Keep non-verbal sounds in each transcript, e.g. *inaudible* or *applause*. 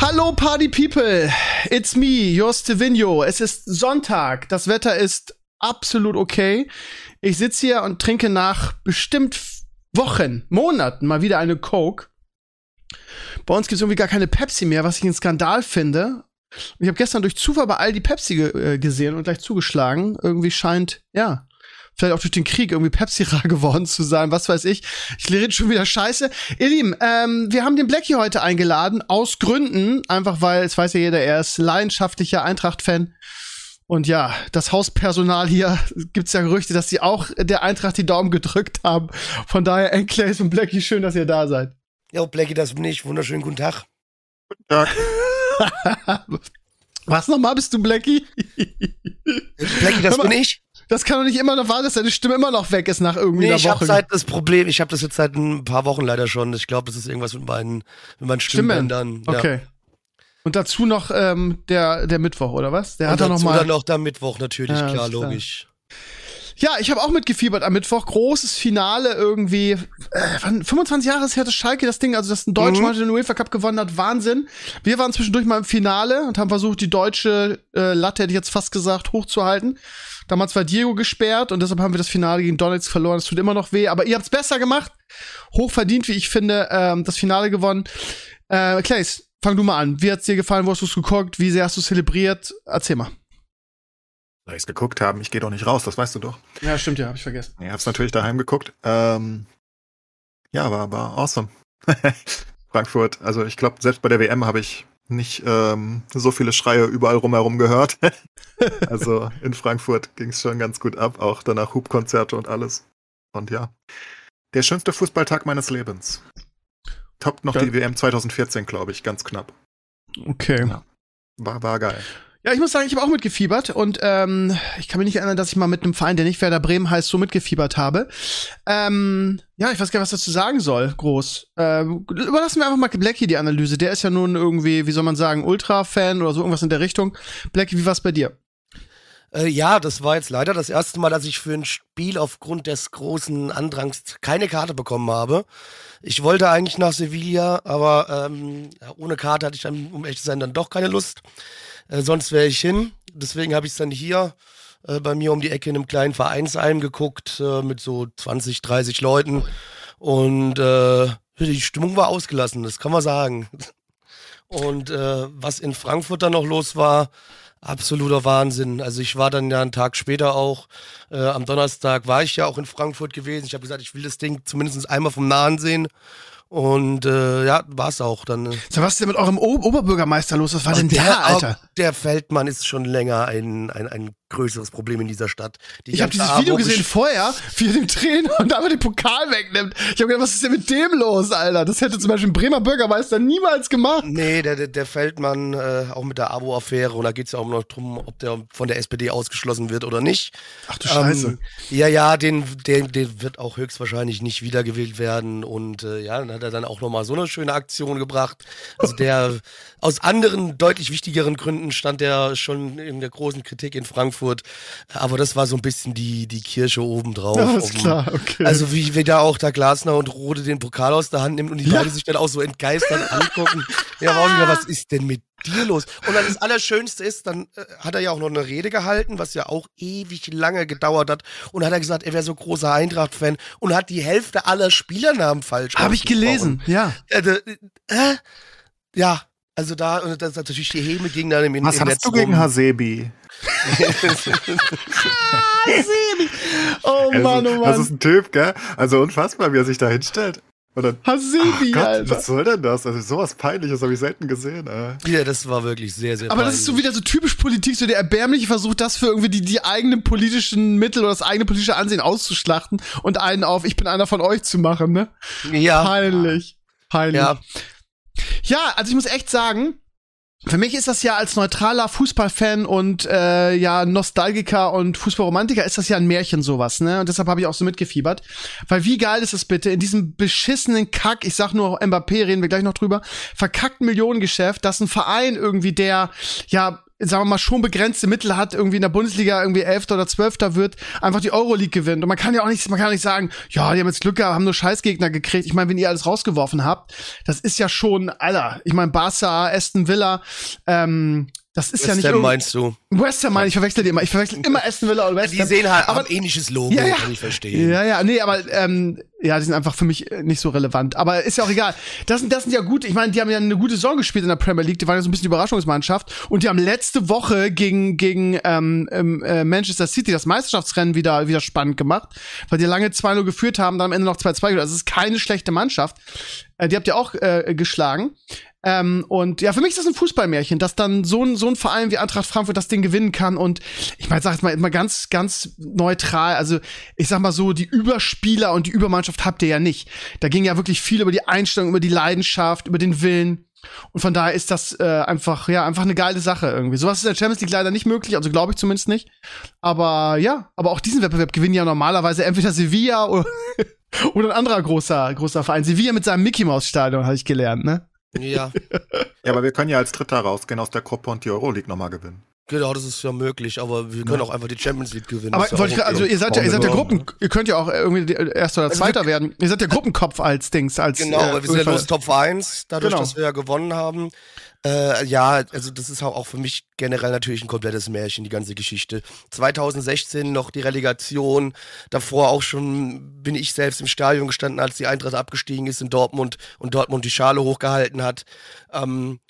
Hallo Party People, it's me, your Stevino. Es ist Sonntag, das Wetter ist absolut okay. Ich sitze hier und trinke nach bestimmt Wochen, Monaten mal wieder eine Coke. Bei uns gibt es irgendwie gar keine Pepsi mehr, was ich einen Skandal finde. Ich habe gestern durch Zufall bei Aldi Pepsi ge äh, gesehen und gleich zugeschlagen. Irgendwie scheint, ja, vielleicht auch durch den Krieg irgendwie Pepsi rar *laughs* geworden zu sein, was weiß ich. Ich rede schon wieder Scheiße. Ihr Lieben, ähm, wir haben den Blackie heute eingeladen, aus Gründen, einfach weil, es weiß ja jeder, er ist leidenschaftlicher Eintracht-Fan. Und ja, das Hauspersonal hier *laughs* gibt's ja Gerüchte, dass sie auch der Eintracht die Daumen gedrückt haben. Von daher, Enclaves und Blackie, schön, dass ihr da seid. Ja, Blackie, das bin ich. Wunderschönen guten Tag. Guten Tag. *laughs* Was nochmal bist du, Blackie? Blackie, das bin ich. Das kann doch nicht immer noch wahr, dass deine Stimme immer noch weg ist nach irgendwie Nee, einer ich habe Woche. seit das Problem, ich habe das jetzt seit ein paar Wochen leider schon. Ich glaube, das ist irgendwas mit meinen, mit meinen Stimmbändern. Ja. Okay. Und dazu noch ähm, der, der Mittwoch, oder was? Der Und hat er noch dazu mal. dann noch der Mittwoch natürlich, Ja, klar, logisch. Ja, ich habe auch mitgefiebert am Mittwoch. Großes Finale irgendwie. Äh, wann, 25 Jahre ist her das Schalke das Ding, also dass ein Deutscher Mhm. den UEFA Cup gewonnen hat. Wahnsinn. Wir waren zwischendurch mal im Finale und haben versucht, die deutsche äh, Latte, hätte ich jetzt fast gesagt, hochzuhalten. Damals war Diego gesperrt und deshalb haben wir das Finale gegen Donetsk verloren. Das tut immer noch weh, aber ihr habt's besser gemacht. Hochverdient, wie ich finde, ähm, das Finale gewonnen. Äh, Clays, fang du mal an. Wie hat's dir gefallen? Wo hast du's geguckt? Wie sehr hast du zelebriert? Erzähl mal. Soll ich's geguckt haben? Ich gehe doch nicht raus, das weißt du doch. Ja, stimmt, ja, hab ich vergessen. Ich hab's natürlich daheim geguckt. Ähm, ja, war, war awesome. *laughs* Frankfurt, also ich glaube, selbst bei der WM habe ich nicht ähm, so viele Schreie überall rumherum gehört. *laughs* also in Frankfurt ging's schon ganz gut ab, auch danach Hubkonzerte und alles. Und ja, der schönste Fußballtag meines Lebens. Toppt noch Ja. die WM 2014, glaube ich, ganz knapp. Okay. Ja. War, war geil. Ja, ich muss sagen, ich habe auch mitgefiebert und ähm, ich kann mich nicht erinnern, dass ich mal mit einem Verein, der nicht Werder Bremen heißt, so mitgefiebert habe. Ähm, ja, ich weiß gar nicht, was dazu sagen soll, groß. Ähm, überlassen wir einfach mal Blackie die Analyse. Der ist ja nun irgendwie, wie soll man sagen, Ultra-Fan oder so irgendwas in der Richtung. Blackie, wie war's bei dir? Äh, ja, das war jetzt leider das erste Mal, dass ich für ein Spiel aufgrund des großen Andrangs keine Karte bekommen habe. Ich wollte eigentlich nach Sevilla, aber ähm, ohne Karte hatte ich dann, um echt zu sein, dann doch keine Lust. Äh, sonst wäre ich hin. Deswegen habe ich es dann hier äh, bei mir um die Ecke in einem kleinen Vereinsheim geguckt äh, mit so 20, 30 Leuten. Und äh, die Stimmung war ausgelassen, das kann man sagen. *laughs* Und äh, was in Frankfurt dann noch los war, absoluter Wahnsinn. Also ich war dann ja einen Tag später auch, äh, am Donnerstag war ich ja auch in Frankfurt gewesen. Ich habe gesagt, ich will das Ding zumindest einmal vom Nahen sehen. Und äh, ja, war es auch dann. äh. So, was ist denn mit eurem o Oberbürgermeister los? Was war denn der, da, Alter? Der Feldmann ist schon länger ein, ein, ein größeres Problem in dieser Stadt. Die Ich habe dieses Video gesehen vorher, wie er den Trainer *laughs* und einfach den Pokal wegnimmt. Ich habe gedacht, was ist denn mit dem los, Alter? Das hätte zum Beispiel ein Bremer Bürgermeister niemals gemacht. Nee, der, der, der Feldmann, äh, auch mit der Abo-Affäre, und da geht's ja auch noch drum, ob der von der SPD ausgeschlossen wird oder nicht. Ach du Scheiße. Ähm, ja, ja, den, den, den wird auch höchstwahrscheinlich nicht wiedergewählt werden. Und äh, ja, dann hat er dann auch nochmal so eine schöne Aktion gebracht. Also der aus anderen, deutlich wichtigeren Gründen stand der schon in der großen Kritik in Frankfurt. Aber das war so ein bisschen die, die Kirsche obendrauf. Ja, ist Um- klar, okay. Also wie, wie da auch da Glasner und Rode den Pokal aus der Hand nimmt und die Ja. beide sich dann auch so entgeistert angucken. Ja, warum was ist denn mit dir los? Und dann das Allerschönste ist, dann äh, hat er ja auch noch eine Rede gehalten, was ja auch ewig lange gedauert hat. Und hat er gesagt, er wäre so großer Eintracht-Fan und hat die Hälfte aller Spielernamen falsch Habe ich gelesen, ja. Äh, äh, äh, ja, also da, und das natürlich die Häme ging dann im, im Was Netz hast du gegen rum. Hasebi? *laughs* Oh Mann, oh Das Mann. ist ein Typ, gell? Also unfassbar, wie er sich da hinstellt. Oder, Hasebi, Gott, Alter. was soll denn das? Also sowas Peinliches habe ich selten gesehen. Äh. Ja, das war wirklich sehr, sehr Aber das ist so peinlich. wieder so typisch Politik, so der Erbärmliche versucht, das für irgendwie die, die eigenen politischen Mittel oder das eigene politische Ansehen auszuschlachten und einen auf, ich bin einer von euch zu machen, ne? Ja, Peinlich. Peinlich. ja. Ja, also ich muss echt sagen, für mich ist das ja als neutraler Fußballfan und äh, ja Nostalgiker und Fußballromantiker ist das ja ein Märchen sowas, ne? Und deshalb habe ich auch so mitgefiebert, weil wie geil ist es bitte in diesem beschissenen Kack, ich sag nur Mbappé, reden wir gleich noch drüber, verkackten Millionengeschäft, dass ein Verein irgendwie der ja sagen wir mal, schon begrenzte Mittel hat, irgendwie in der Bundesliga irgendwie Elfter oder Zwölfter wird, einfach die Euroleague gewinnt. Und man kann ja auch nicht, man kann nicht sagen, ja, die haben jetzt Glück gehabt, haben nur Scheißgegner gekriegt. Ich meine, wenn ihr alles rausgeworfen habt, das ist ja schon, Alter, ich meine, Barca, Aston Villa, ähm, das ist West ja nicht Ham irgend- meinst du? West Ham meine ich, verwechsel die immer. Ich verwechsel immer Aston Villa und West Die Ham. sehen halt aber, ein ähnliches Logo, Ja, ja. kann ich verstehen. ja, ja, nee, aber ähm, ja, die sind einfach für mich äh, nicht so relevant. Aber ist ja auch egal. Das sind, das sind ja gut. Ich meine, die haben ja eine gute Saison gespielt in der Premier League. Die waren ja so ein bisschen die Überraschungsmannschaft. Und die haben letzte Woche gegen gegen ähm, ähm, äh, Manchester City das Meisterschaftsrennen wieder wieder spannend gemacht, weil die lange 2-0 geführt haben, dann am Ende noch 2-2 geführt. Also es ist keine schlechte Mannschaft. Äh, die habt ihr auch äh, geschlagen. Ähm, und ja, für mich ist das ein Fußballmärchen, dass dann so ein, so ein Verein wie Eintracht Frankfurt das Ding gewinnen kann. Und ich meine, sag jetzt mal, mal ganz, ganz neutral. Also, ich sag mal so, die Überspieler und die Übermannschaft habt ihr ja nicht. Da ging ja wirklich viel über die Einstellung, über die Leidenschaft, über den Willen. Und von daher ist das äh, einfach, ja, einfach eine geile Sache irgendwie. Sowas ist in der Champions League leider nicht möglich, also glaube ich zumindest nicht. Aber ja, aber auch diesen Wettbewerb gewinnen ja normalerweise entweder Sevilla oder, *laughs* oder ein anderer großer, großer Verein. Sevilla mit seinem Mickey Mouse Stadion, habe ich gelernt, ne? Ja, *laughs* Ja, aber wir können ja als Dritter rausgehen aus der Gruppe und die Euroleague nochmal gewinnen. Genau, das ist ja möglich, aber wir können auch einfach die Champions League gewinnen. Aber ja ich, also ihr seid ja, ihr seid ja Warum Gruppen, ihr könnt ja auch irgendwie Erster oder Also Zweiter werden. Ihr seid ja Gruppenkopf als Dings, als Genau, äh, weil wir sind ja los Top 1, dadurch, Genau. dass wir ja gewonnen haben. Äh, ja, also das ist auch auch für mich generell natürlich ein komplettes Märchen, die ganze Geschichte. 2016 noch die Relegation, davor auch schon bin ich selbst im Stadion gestanden, als die Eintracht abgestiegen ist in Dortmund und Dortmund die Schale hochgehalten hat. Ähm,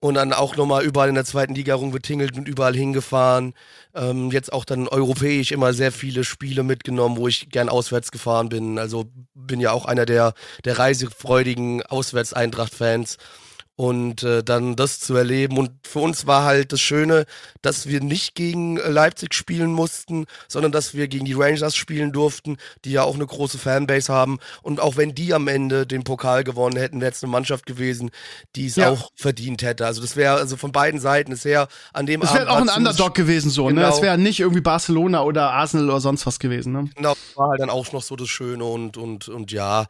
und dann auch nochmal überall in der zweiten Liga rumgetingelt und überall hingefahren. Ähm, jetzt auch dann europäisch immer sehr viele Spiele mitgenommen, wo ich gern auswärts gefahren bin. Also bin ja auch einer der, der reisefreudigen Auswärts-Eintracht-Fans. Und äh, dann das zu erleben. Und für uns war halt das Schöne, dass wir nicht gegen äh, Leipzig spielen mussten, sondern dass wir gegen die Rangers spielen durften, die ja auch eine große Fanbase haben. Und auch wenn die am Ende den Pokal gewonnen hätten, wäre es eine Mannschaft gewesen, die es Ja. auch verdient hätte. Also das wäre also von beiden Seiten ist her an dem Es wäre auch ein Underdog gewesen, so, ne? Genau. Es wäre nicht irgendwie Barcelona oder Arsenal oder sonst was gewesen, ne? Genau, das war halt dann auch noch so das Schöne und, und, und ja,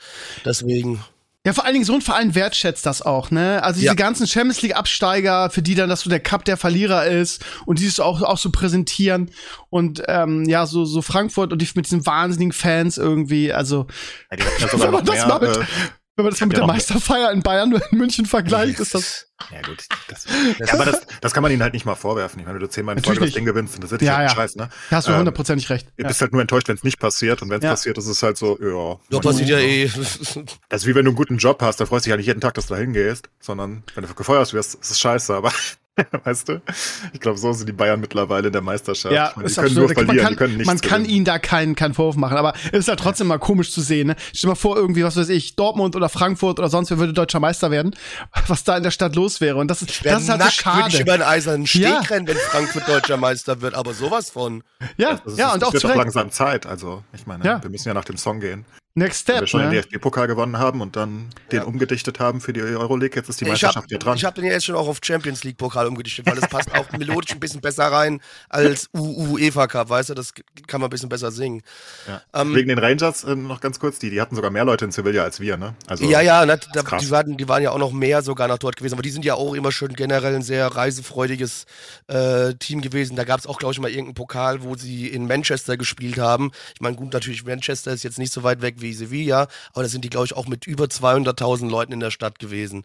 deswegen. Ja, vor allen Dingen so ein Verein wertschätzt das auch, ne? Also diese Ja. ganzen Champions League Absteiger, für die dann, dass so der Cup der Verlierer ist und die es auch, auch so präsentieren und ähm, ja, so, so Frankfurt und die mit diesen wahnsinnigen Fans irgendwie, also Ja, *laughs* wenn man das mal mit, Äh, wenn man das mal mit der Meisterfeier in Bayern oder in München vergleicht, ist das. ja gut, das, ja, aber das, das kann man ihnen halt nicht mal vorwerfen. Ich meine, wenn du zehnmal in Folge das Ding gewinnst, dann das ist Ja, ja, halt ja. Scheiß, ne? Da hast du Ähm, hundertprozentig recht. Ihr Ja. bist halt nur enttäuscht, wenn es nicht passiert. Und wenn es Ja. passiert, ist es halt so, ja. Man- passiert ja eh. Das ist wie wenn du einen guten Job hast, da freust du dich ja nicht jeden Tag, dass du da hingehst, sondern wenn du gefeuert wirst, ist es scheiße, aber *laughs* weißt du? Ich glaube, so sind die Bayern mittlerweile in der Meisterschaft. Ja, ich meine, die ist können absurd. nur verlieren, man kann, die können nichts man kann gewinnen. ihnen da keinen keinen Vorwurf machen, aber es ist halt trotzdem mal komisch zu sehen. Ne? Stell dir mal vor, irgendwie, was weiß ich, Dortmund oder Frankfurt oder sonst wer würde deutscher Meister werden, *laughs* was da in der Stadt los wäre. Und das ist, das ist halt so nackt, würde ich schade. über einen eisernen Steg Ja. rennen, wenn Frankfurt deutscher Meister wird, aber sowas von. Ja, Das ist, ja, und es auch auch langsam Zeit. Also, ich meine, Ja. wir müssen ja nach dem Song gehen. Next Wenn wir Step. schon den Ne? DFB-Pokal gewonnen haben und dann den umgedichtet haben für die Euroleague, jetzt ist die Ich Meisterschaft habe hier dran. hab den ja jetzt schon auch auf Champions League Pokal umgedichtet, weil es passt auch melodisch ein bisschen besser rein als UEFA Cup, weißt du, das kann man ein bisschen besser singen. ja. ähm, Wegen den Rangers äh, noch ganz kurz, die, die hatten sogar mehr Leute in Sevilla als wir, ne? Also, ja, ja, ne, da, die, waren, die waren ja auch noch mehr sogar noch dort gewesen, aber die sind ja auch immer schon generell ein sehr reisefreudiges äh, Team gewesen. Da gab es auch, glaube ich, mal irgendeinen Pokal, wo sie in Manchester gespielt haben. Ich meine, gut, natürlich, Manchester ist jetzt nicht so weit weg wie Sevilla, aber da sind die, glaube ich, auch mit über 200.000 Leuten in der Stadt gewesen.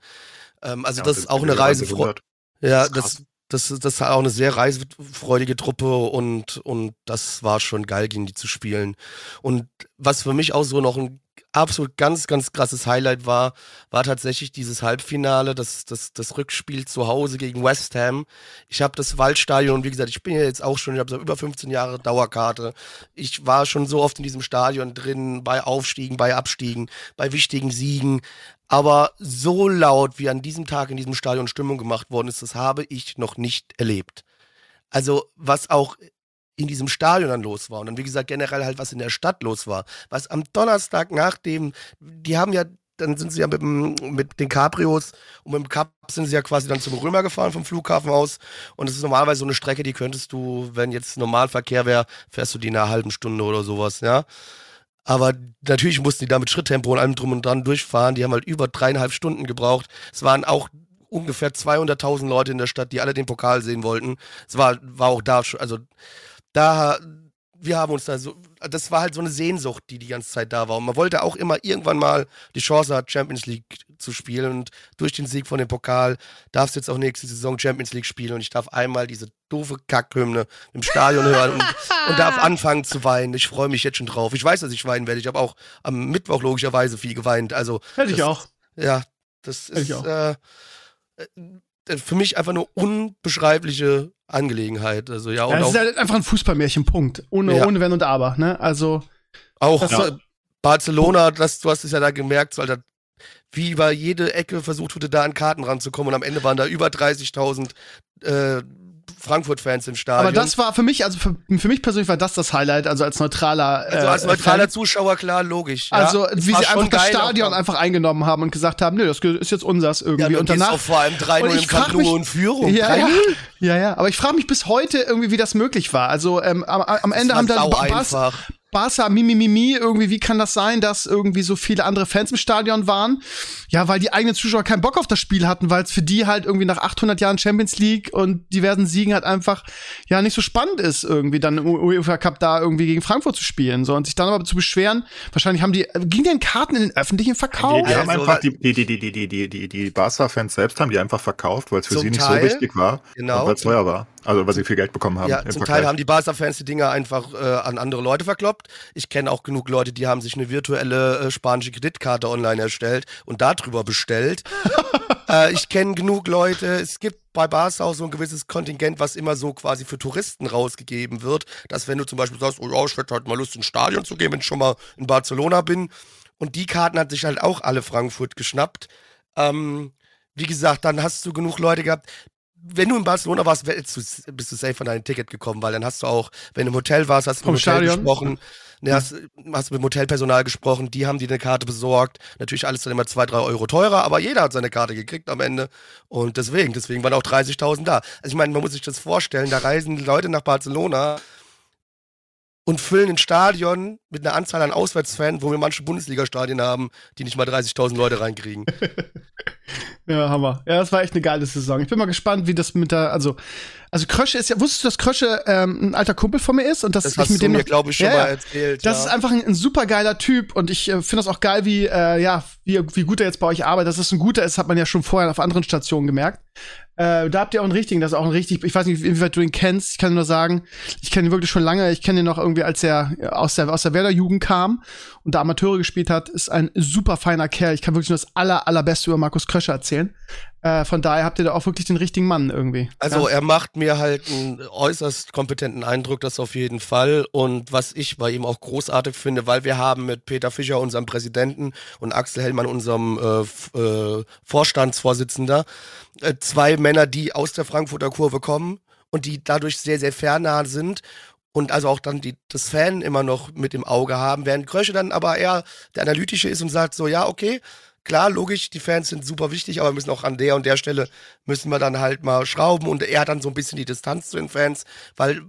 Ähm, also Ja, das ist auch eine Reisefreude. 100. Ja, Das ist das, das ist auch eine sehr reisefreudige Truppe und, und das war schon geil, gegen die zu spielen. Und was für mich auch so noch ein absolut ganz, ganz krasses Highlight war, war tatsächlich dieses Halbfinale, das, das, das Rückspiel zu Hause gegen West Ham. Ich habe das Waldstadion, wie gesagt, ich bin ja jetzt auch schon, ich habe über 15 Jahre Dauerkarte. Ich war schon so oft in diesem Stadion drin, bei Aufstiegen, bei Abstiegen, bei wichtigen Siegen. Aber so laut, wie an diesem Tag in diesem Stadion Stimmung gemacht worden ist, das habe ich noch nicht erlebt. Also, was auch in diesem Stadion dann los war und dann, wie gesagt, generell halt, was in der Stadt los war. Was am Donnerstag nach dem, die haben ja dann sind sie ja mit, dem, mit den Cabrios und mit dem Cup sind sie ja quasi dann zum Römer gefahren vom Flughafen aus. Und es ist normalerweise so eine Strecke, die könntest du, wenn jetzt Normalverkehr wäre, fährst du die in einer halben Stunde oder sowas, ja. Aber natürlich mussten die da mit Schritttempo und allem drum und dran durchfahren. Die haben halt über dreieinhalb Stunden gebraucht. Es waren auch ungefähr 200.000 Leute in der Stadt, die alle den Pokal sehen wollten. Es war, war auch da also da, wir haben uns da so, das war halt so eine Sehnsucht, die die ganze Zeit da war. Und man wollte auch immer irgendwann mal die Chance haben, Champions League zu spielen. Und durch den Sieg von dem Pokal darfst du jetzt auch nächste Saison Champions League spielen. Und ich darf einmal diese doofe Kackhymne im Stadion hören und, und darf *laughs* anfangen zu weinen. Ich freue mich jetzt schon drauf. Ich weiß, dass ich weinen werde. Ich habe auch am Mittwoch logischerweise viel geweint. Also Hätte ich auch. Ja, das ist äh, äh, für mich einfach eine unbeschreibliche Angelegenheit. Also ja, und Ja, es auch, ist halt einfach ein Fußballmärchen, Punkt. Ohne, Ja. ohne Wenn und Aber, ne? Also, auch das- äh, Barcelona, das, du hast es ja da gemerkt, so, Alter, wie über jede Ecke versucht wurde, da an Karten ranzukommen und am Ende waren da über 30.000 äh, Frankfurt-Fans im Stadion. aber das war für mich, also für, für mich persönlich war das das Highlight, also als neutraler. also als äh, neutraler Fan. Zuschauer, klar, logisch. Also, ja. Wie sie einfach das Stadion einfach eingenommen haben und gesagt haben, nö, das ist jetzt unsers irgendwie. ja, und danach. auch vor allem 3 Und 0 ich im Camp mich- in Führung. Ja, 3-0. ja, ja, ja, aber ich frage mich bis heute irgendwie, wie das möglich war. Also ähm, am, am Ende haben dann Bas, einfach. Barca, Mimi, Mimi, irgendwie, wie kann das sein, dass irgendwie so viele andere Fans im Stadion waren? Ja, weil die eigenen Zuschauer keinen Bock auf das Spiel hatten, weil es für die halt irgendwie nach 800 Jahren Champions League und diversen Siegen halt einfach, ja, nicht so spannend ist, irgendwie dann im UEFA Cup da irgendwie gegen Frankfurt zu spielen. So, und sich dann aber zu beschweren, wahrscheinlich haben die, ging denn Karten in den öffentlichen Die, Verkauf? die haben Also, einfach, die, die, die, die, die, die, die, die Barca-Fans selbst haben die einfach verkauft, weil es für sie nicht Teil, so wichtig war. genau. Weil es teuer war. Also weil sie viel Geld bekommen haben. Ja, zum Vergleich. Teil haben die Barca-Fans die Dinger einfach äh, an andere Leute verkloppt. Ich kenne auch genug Leute, die haben sich eine virtuelle äh, spanische Kreditkarte online erstellt und darüber bestellt. *laughs* äh, ich kenne genug Leute. Es gibt bei Barca auch so ein gewisses Kontingent, was immer so quasi für Touristen rausgegeben wird. Dass wenn du zum Beispiel sagst, oh ja, ich hätte halt mal Lust ins Stadion zu gehen, wenn ich schon mal in Barcelona bin. Und die Karten hat sich halt auch alle Frankfurt geschnappt. Ähm, wie gesagt, dann hast du genug Leute gehabt. Wenn du in Barcelona warst, bist du safe von deinem Ticket gekommen, weil dann hast du auch, wenn du im Hotel warst, hast du Vom mit dem Hotel Stadion? gesprochen, ne, hast, hast mit dem Hotelpersonal gesprochen, die haben dir eine Karte besorgt. Natürlich alles dann immer zwei, drei Euro teurer, aber jeder hat seine Karte gekriegt am Ende. Und deswegen, deswegen waren auch 30.000 da. Also ich meine, man muss sich das vorstellen, da reisen Leute nach Barcelona und füllen ein Stadion mit einer Anzahl an Auswärtsfans, wo wir manche Bundesliga-Stadien haben, die nicht mal 30.000 Leute reinkriegen. *laughs* Ja, Hammer. Ja, das war echt eine geile Saison. Ich bin mal gespannt, wie das mit der, also, also Krösche ist ja, wusstest du, dass Krösche ähm, ein alter Kumpel von mir ist und dass Das ich hast mit du dem mir, glaube ich, schon Ja, mal erzählt. das ja. ist einfach ein, ein super geiler Typ und ich äh, finde das auch geil, wie, äh, ja, wie, wie gut er jetzt bei euch arbeitet. Dass es ein guter ist, hat man ja schon vorher auf anderen Stationen gemerkt. Äh, da habt ihr auch einen richtigen, das ist auch ein richtig, ich weiß nicht, inwieweit du ihn kennst, ich kann nur sagen, ich kenne ihn wirklich schon lange, ich kenne ihn noch irgendwie, als er aus der, aus der Werder-Jugend kam und da Amateure gespielt hat, ist ein super feiner Kerl. Ich kann wirklich nur das aller, allerbeste über Markus Krösche erzählen. Äh, von daher habt ihr da auch wirklich den richtigen Mann irgendwie. Also ja. er macht mir halt einen äußerst kompetenten Eindruck, das auf jeden Fall. Und was ich bei ihm auch großartig finde, weil wir haben mit Peter Fischer, unserem Präsidenten, und Axel Hellmann, unserem äh, äh, Vorstandsvorsitzender, äh, zwei Männer, die aus der Frankfurter Kurve kommen und die dadurch sehr, sehr fernah sind. Und also auch dann die, das Fan immer noch mit im Auge haben, während Krösche dann aber eher der Analytische ist und sagt so, ja, okay, klar, logisch, die Fans sind super wichtig, aber wir müssen auch an der und der Stelle müssen wir dann halt mal schrauben und er hat dann so ein bisschen die Distanz zu den Fans, weil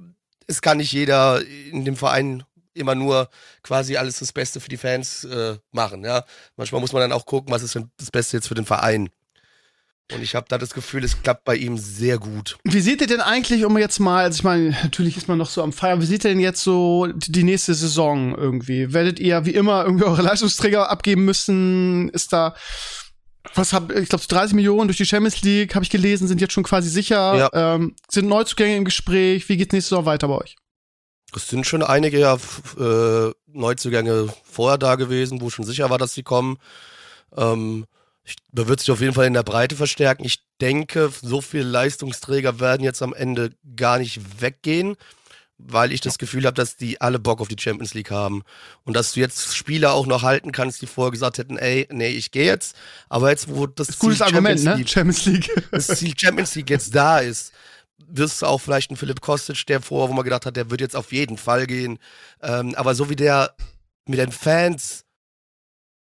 es kann nicht jeder in dem Verein immer nur quasi alles das Beste für die Fans äh, machen, ja. Manchmal muss man dann auch gucken, was ist denn das Beste jetzt für den Verein. Und ich habe da das Gefühl, es klappt bei ihm sehr gut. Wie seht ihr denn eigentlich, um jetzt mal, also ich meine, natürlich ist man noch so am Feiern, wie seht ihr denn jetzt so die nächste Saison irgendwie? Werdet ihr wie immer irgendwie eure Leistungsträger abgeben müssen? Ist da, was hab, ich glaube, 30 Millionen durch die Champions League, habe ich gelesen, sind jetzt schon quasi sicher. Ja. Ähm, sind Neuzugänge im Gespräch? Wie geht's nächste Saison weiter bei euch? Es sind schon einige ja, äh, Neuzugänge vorher da gewesen, wo schon sicher war, dass sie kommen. Ähm, man wird sich auf jeden Fall in der Breite verstärken. Ich denke, so viele Leistungsträger werden jetzt am Ende gar nicht weggehen, weil ich das Gefühl habe, dass die alle Bock auf die Champions League haben. Und dass du jetzt Spieler auch noch halten kannst, die vorher gesagt hätten, ey, nee, ich gehe jetzt. Aber jetzt, wo das, Das Ziel Argument, Champions ne? League Champions League. das Ziel Champions League jetzt da ist, wirst du auch vielleicht einen Philipp Kostic, der vorher, wo man gedacht hat, der wird jetzt auf jeden Fall gehen. Ähm, aber so wie der mit den Fans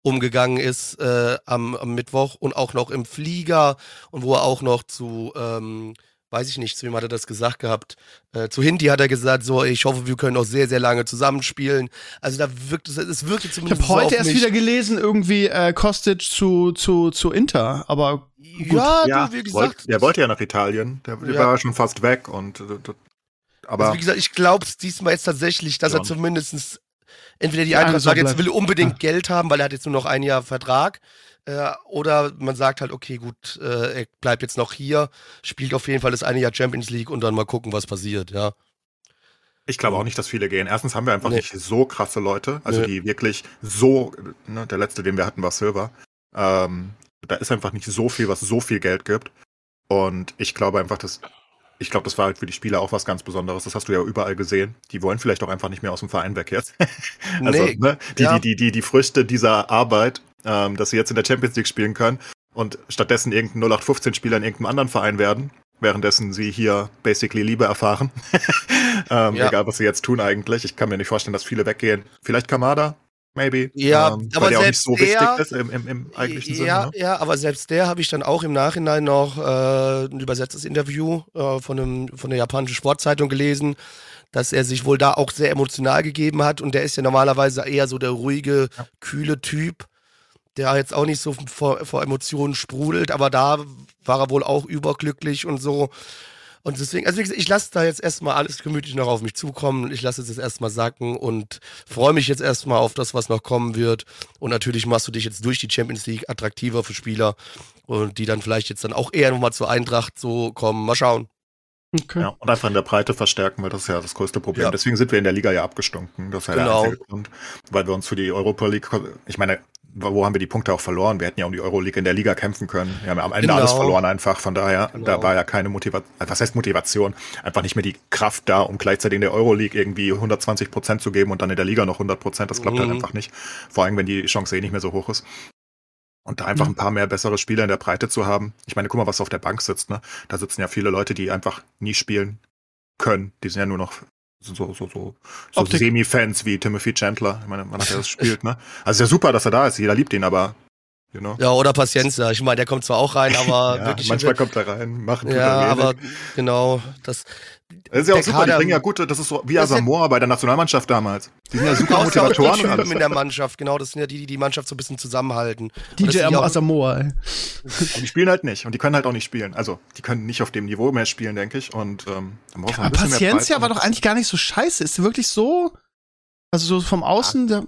umgegangen ist äh, am, am Mittwoch und auch noch im Flieger und wo er auch noch zu, ähm, weiß ich nicht, zu wem hat er das gesagt gehabt? Äh, zu Hindi hat er gesagt, so, ich hoffe, wir können noch sehr, sehr lange zusammenspielen. Also da wirkt es, es wirkte Ich zumindest habe heute so erst mich. wieder gelesen, irgendwie äh, Kostic zu, zu, zu Inter, aber Ja, ja, du, wie wollt, gesagt. der wollte ja nach Italien. Der, der Ja. war schon fast weg und äh, aber also wie gesagt, ich glaube es diesmal jetzt tatsächlich, dass Ja. er zumindest entweder die Eintracht sagt, jetzt will er unbedingt Ja. Geld haben, weil er hat jetzt nur noch ein Jahr Vertrag. Äh, oder man sagt halt, okay, gut, äh, er bleibt jetzt noch hier, spielt auf jeden Fall das eine Jahr Champions League und dann mal gucken, was passiert, ja. ich glaube auch nicht, dass viele gehen. Erstens haben wir einfach Nee. nicht so krasse Leute, also Nee. die wirklich so, ne, der letzte, den wir hatten, war Silver. Ähm, da ist einfach nicht so viel, was so viel Geld gibt. Und ich glaube einfach, dass ich glaube, das war halt für die Spieler auch was ganz Besonderes. Das hast du ja überall gesehen. Die wollen vielleicht auch einfach nicht mehr aus dem Verein weg jetzt. *laughs* also, Nee, ne, die, ja. die, die, die, die Früchte dieser Arbeit, ähm, dass sie jetzt in der Champions League spielen können und stattdessen irgendein 0815-Spieler in irgendeinem anderen Verein werden, währenddessen sie hier basically Liebe erfahren. *laughs* ähm, Ja. Egal, was sie jetzt tun eigentlich. Ich kann mir nicht vorstellen, dass viele weggehen. Vielleicht Kamada, maybe. Ja, ähm, aber weil der auch nicht selbst so wichtig der- ist im, im, im eigentlichen ja, Sinne. Ne? ja, aber selbst der habe ich dann auch im Nachhinein noch äh, ein übersetztes Interview äh, von, einem, von der japanischen Sportzeitung gelesen, dass er sich wohl da auch sehr emotional gegeben hat und der ist ja normalerweise eher so der ruhige, kühle Typ, der jetzt auch nicht so vor, vor Emotionen sprudelt, aber da war er wohl auch überglücklich und so. Und deswegen, also wie gesagt, ich lasse da jetzt erstmal alles gemütlich noch auf mich zukommen. Ich lasse es jetzt erstmal sacken und freue mich jetzt erstmal auf das, was noch kommen wird. Und natürlich machst du dich jetzt durch die Champions League attraktiver für Spieler und die dann vielleicht jetzt dann auch eher nochmal zur Eintracht so kommen. Mal schauen. okay. Ja, und einfach in der Breite verstärken, weil das ist ja das größte Problem. Ja. Deswegen sind wir in der Liga ja abgestunken. Das ist ja Genau. der einzige Grund. Weil wir uns für die Europa League, ich meine, wo haben wir die Punkte auch verloren? Wir hätten ja um die Euroleague in der Liga kämpfen können. Wir haben ja am Ende Genau. alles verloren einfach. Von daher, Genau. da war ja keine Motivation, was heißt Motivation? Einfach nicht mehr die Kraft da, um gleichzeitig in der Euroleague irgendwie 120 Prozent zu geben und dann in der Liga noch 100 Prozent. Das klappt halt Mhm. einfach nicht. Vor allem, wenn die Chance eh nicht mehr so hoch ist. Und da einfach Mhm. ein paar mehr bessere Spieler in der Breite zu haben. Ich meine, guck mal, was auf der Bank sitzt, ne? Da sitzen ja viele Leute, die einfach nie spielen können. Die sind ja nur noch so, so, so, so. Semi-Fans wie Timothy Chandler. Ich meine, man hat ja das gespielt, ne? Also ist ja super, dass er da ist. Jeder liebt ihn, aber, you know. Ja, oder Paciencia. Ich meine, der kommt zwar auch rein, *laughs* aber Ja, wirklich. manchmal kommt er rein, machen tut ja, wenig. aber genau, das. Das ist ja auch super, die Kader- bringen ja gute, das ist so wie ja- Asamoah bei der Nationalmannschaft damals. Die sind ja *laughs* super brauchst ja die Motivatoren und Typen alles. in der Mannschaft, genau, das sind ja die, die die Mannschaft so ein bisschen zusammenhalten. DJ ja auch- Asamoah, ey. Und die spielen halt nicht. Und die können halt auch nicht spielen. Also, die können nicht auf dem Niveau mehr spielen, denke ich. Und ähm, dann braucht man ein Aber bisschen mehr Paciencia Breite. war doch eigentlich gar nicht so scheiße. Ist wirklich so? Also so vom Außen, der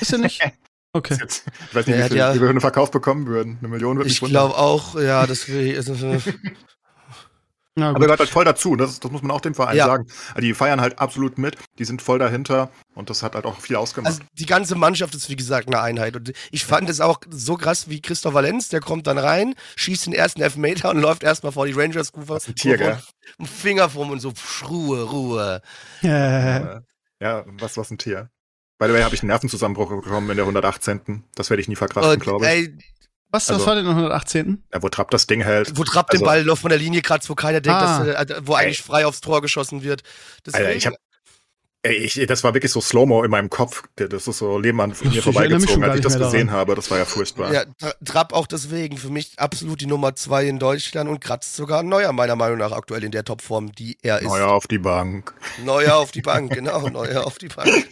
ist ja nicht. *laughs* Okay. Jetzt, ich weiß nicht, wie viel ja- wir einen Verkauf bekommen würden. Eine Million würde Ich wundern. glaube auch, ja, das will also, *laughs* Aber gehört halt voll dazu. Das, das muss man auch dem Verein Ja. sagen. Also die feiern halt absolut mit. Die sind voll dahinter. Und das hat halt auch viel ausgemacht. also die ganze Mannschaft ist wie gesagt eine Einheit. Und ich fand es auch so krass wie Christoph Valenz, der kommt dann rein, schießt den ersten Elfmeter und läuft erstmal vor die Rangers Kufer. ist ein Tier, gell? Ein Finger vom und so, pff, Ruhe, Ruhe. Äh, Äh, ja, was, was ein Tier. By the way, habe ich einen Nervenzusammenbruch bekommen in der 118. Das werde ich nie verkraften, Und, glaube ich. ey, was, was also- war denn in 118? Ja, wo Trapp das Ding hält. wo Trapp Also- den Ball noch von der Linie kratzt, wo keiner denkt, Ah. dass, äh, wo eigentlich frei aufs Tor geschossen wird. Deswegen, Alter, ich hab, ey, ich, das war wirklich so Slow-Mo in meinem Kopf. Das ist so Leben an mir vorbeigezogen, als ich das gesehen habe. Das war ja furchtbar. ja, Tra- Trapp auch deswegen für mich absolut die Nummer zwei in Deutschland und kratzt sogar Neuer meiner Meinung nach aktuell in der Topform, die er ist. Neuer auf die Bank. Neuer auf die Bank, genau, Neuer auf die Bank.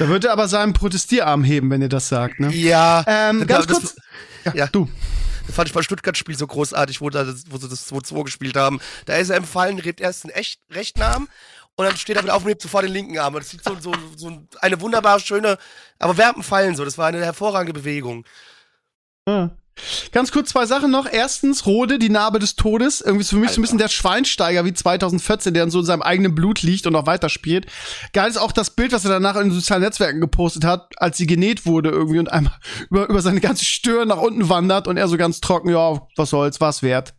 Da wird er aber seinen Protestierarm heben, wenn ihr das sagt, ne? Ja, Ähm, das- ganz das- kurz. Ja, ja. du. Das fand ich beim Stuttgart-Spiel so großartig, wo, da, das- wo sie das 2-2 gespielt haben. Da ist er im Fallen, redet erst den echt rechten Arm und dann steht er wieder auf und hebt sofort den linken Arm. Und Das sieht so, so, so eine wunderbar schöne, aber dem Fallen so. Das war eine hervorragende Bewegung. Ja. Ganz kurz zwei Sachen noch. Erstens, Rode, die Narbe des Todes. Irgendwie ist für mich so ein bisschen der Schweinsteiger wie 2014, der in so in seinem eigenen Blut liegt und noch weiterspielt. Geil ist auch das Bild, was er danach in den sozialen Netzwerken gepostet hat, als sie genäht wurde irgendwie und einmal *laughs* über, über seine ganze Stirn nach unten wandert und er so ganz trocken, ja, was soll's, was wert.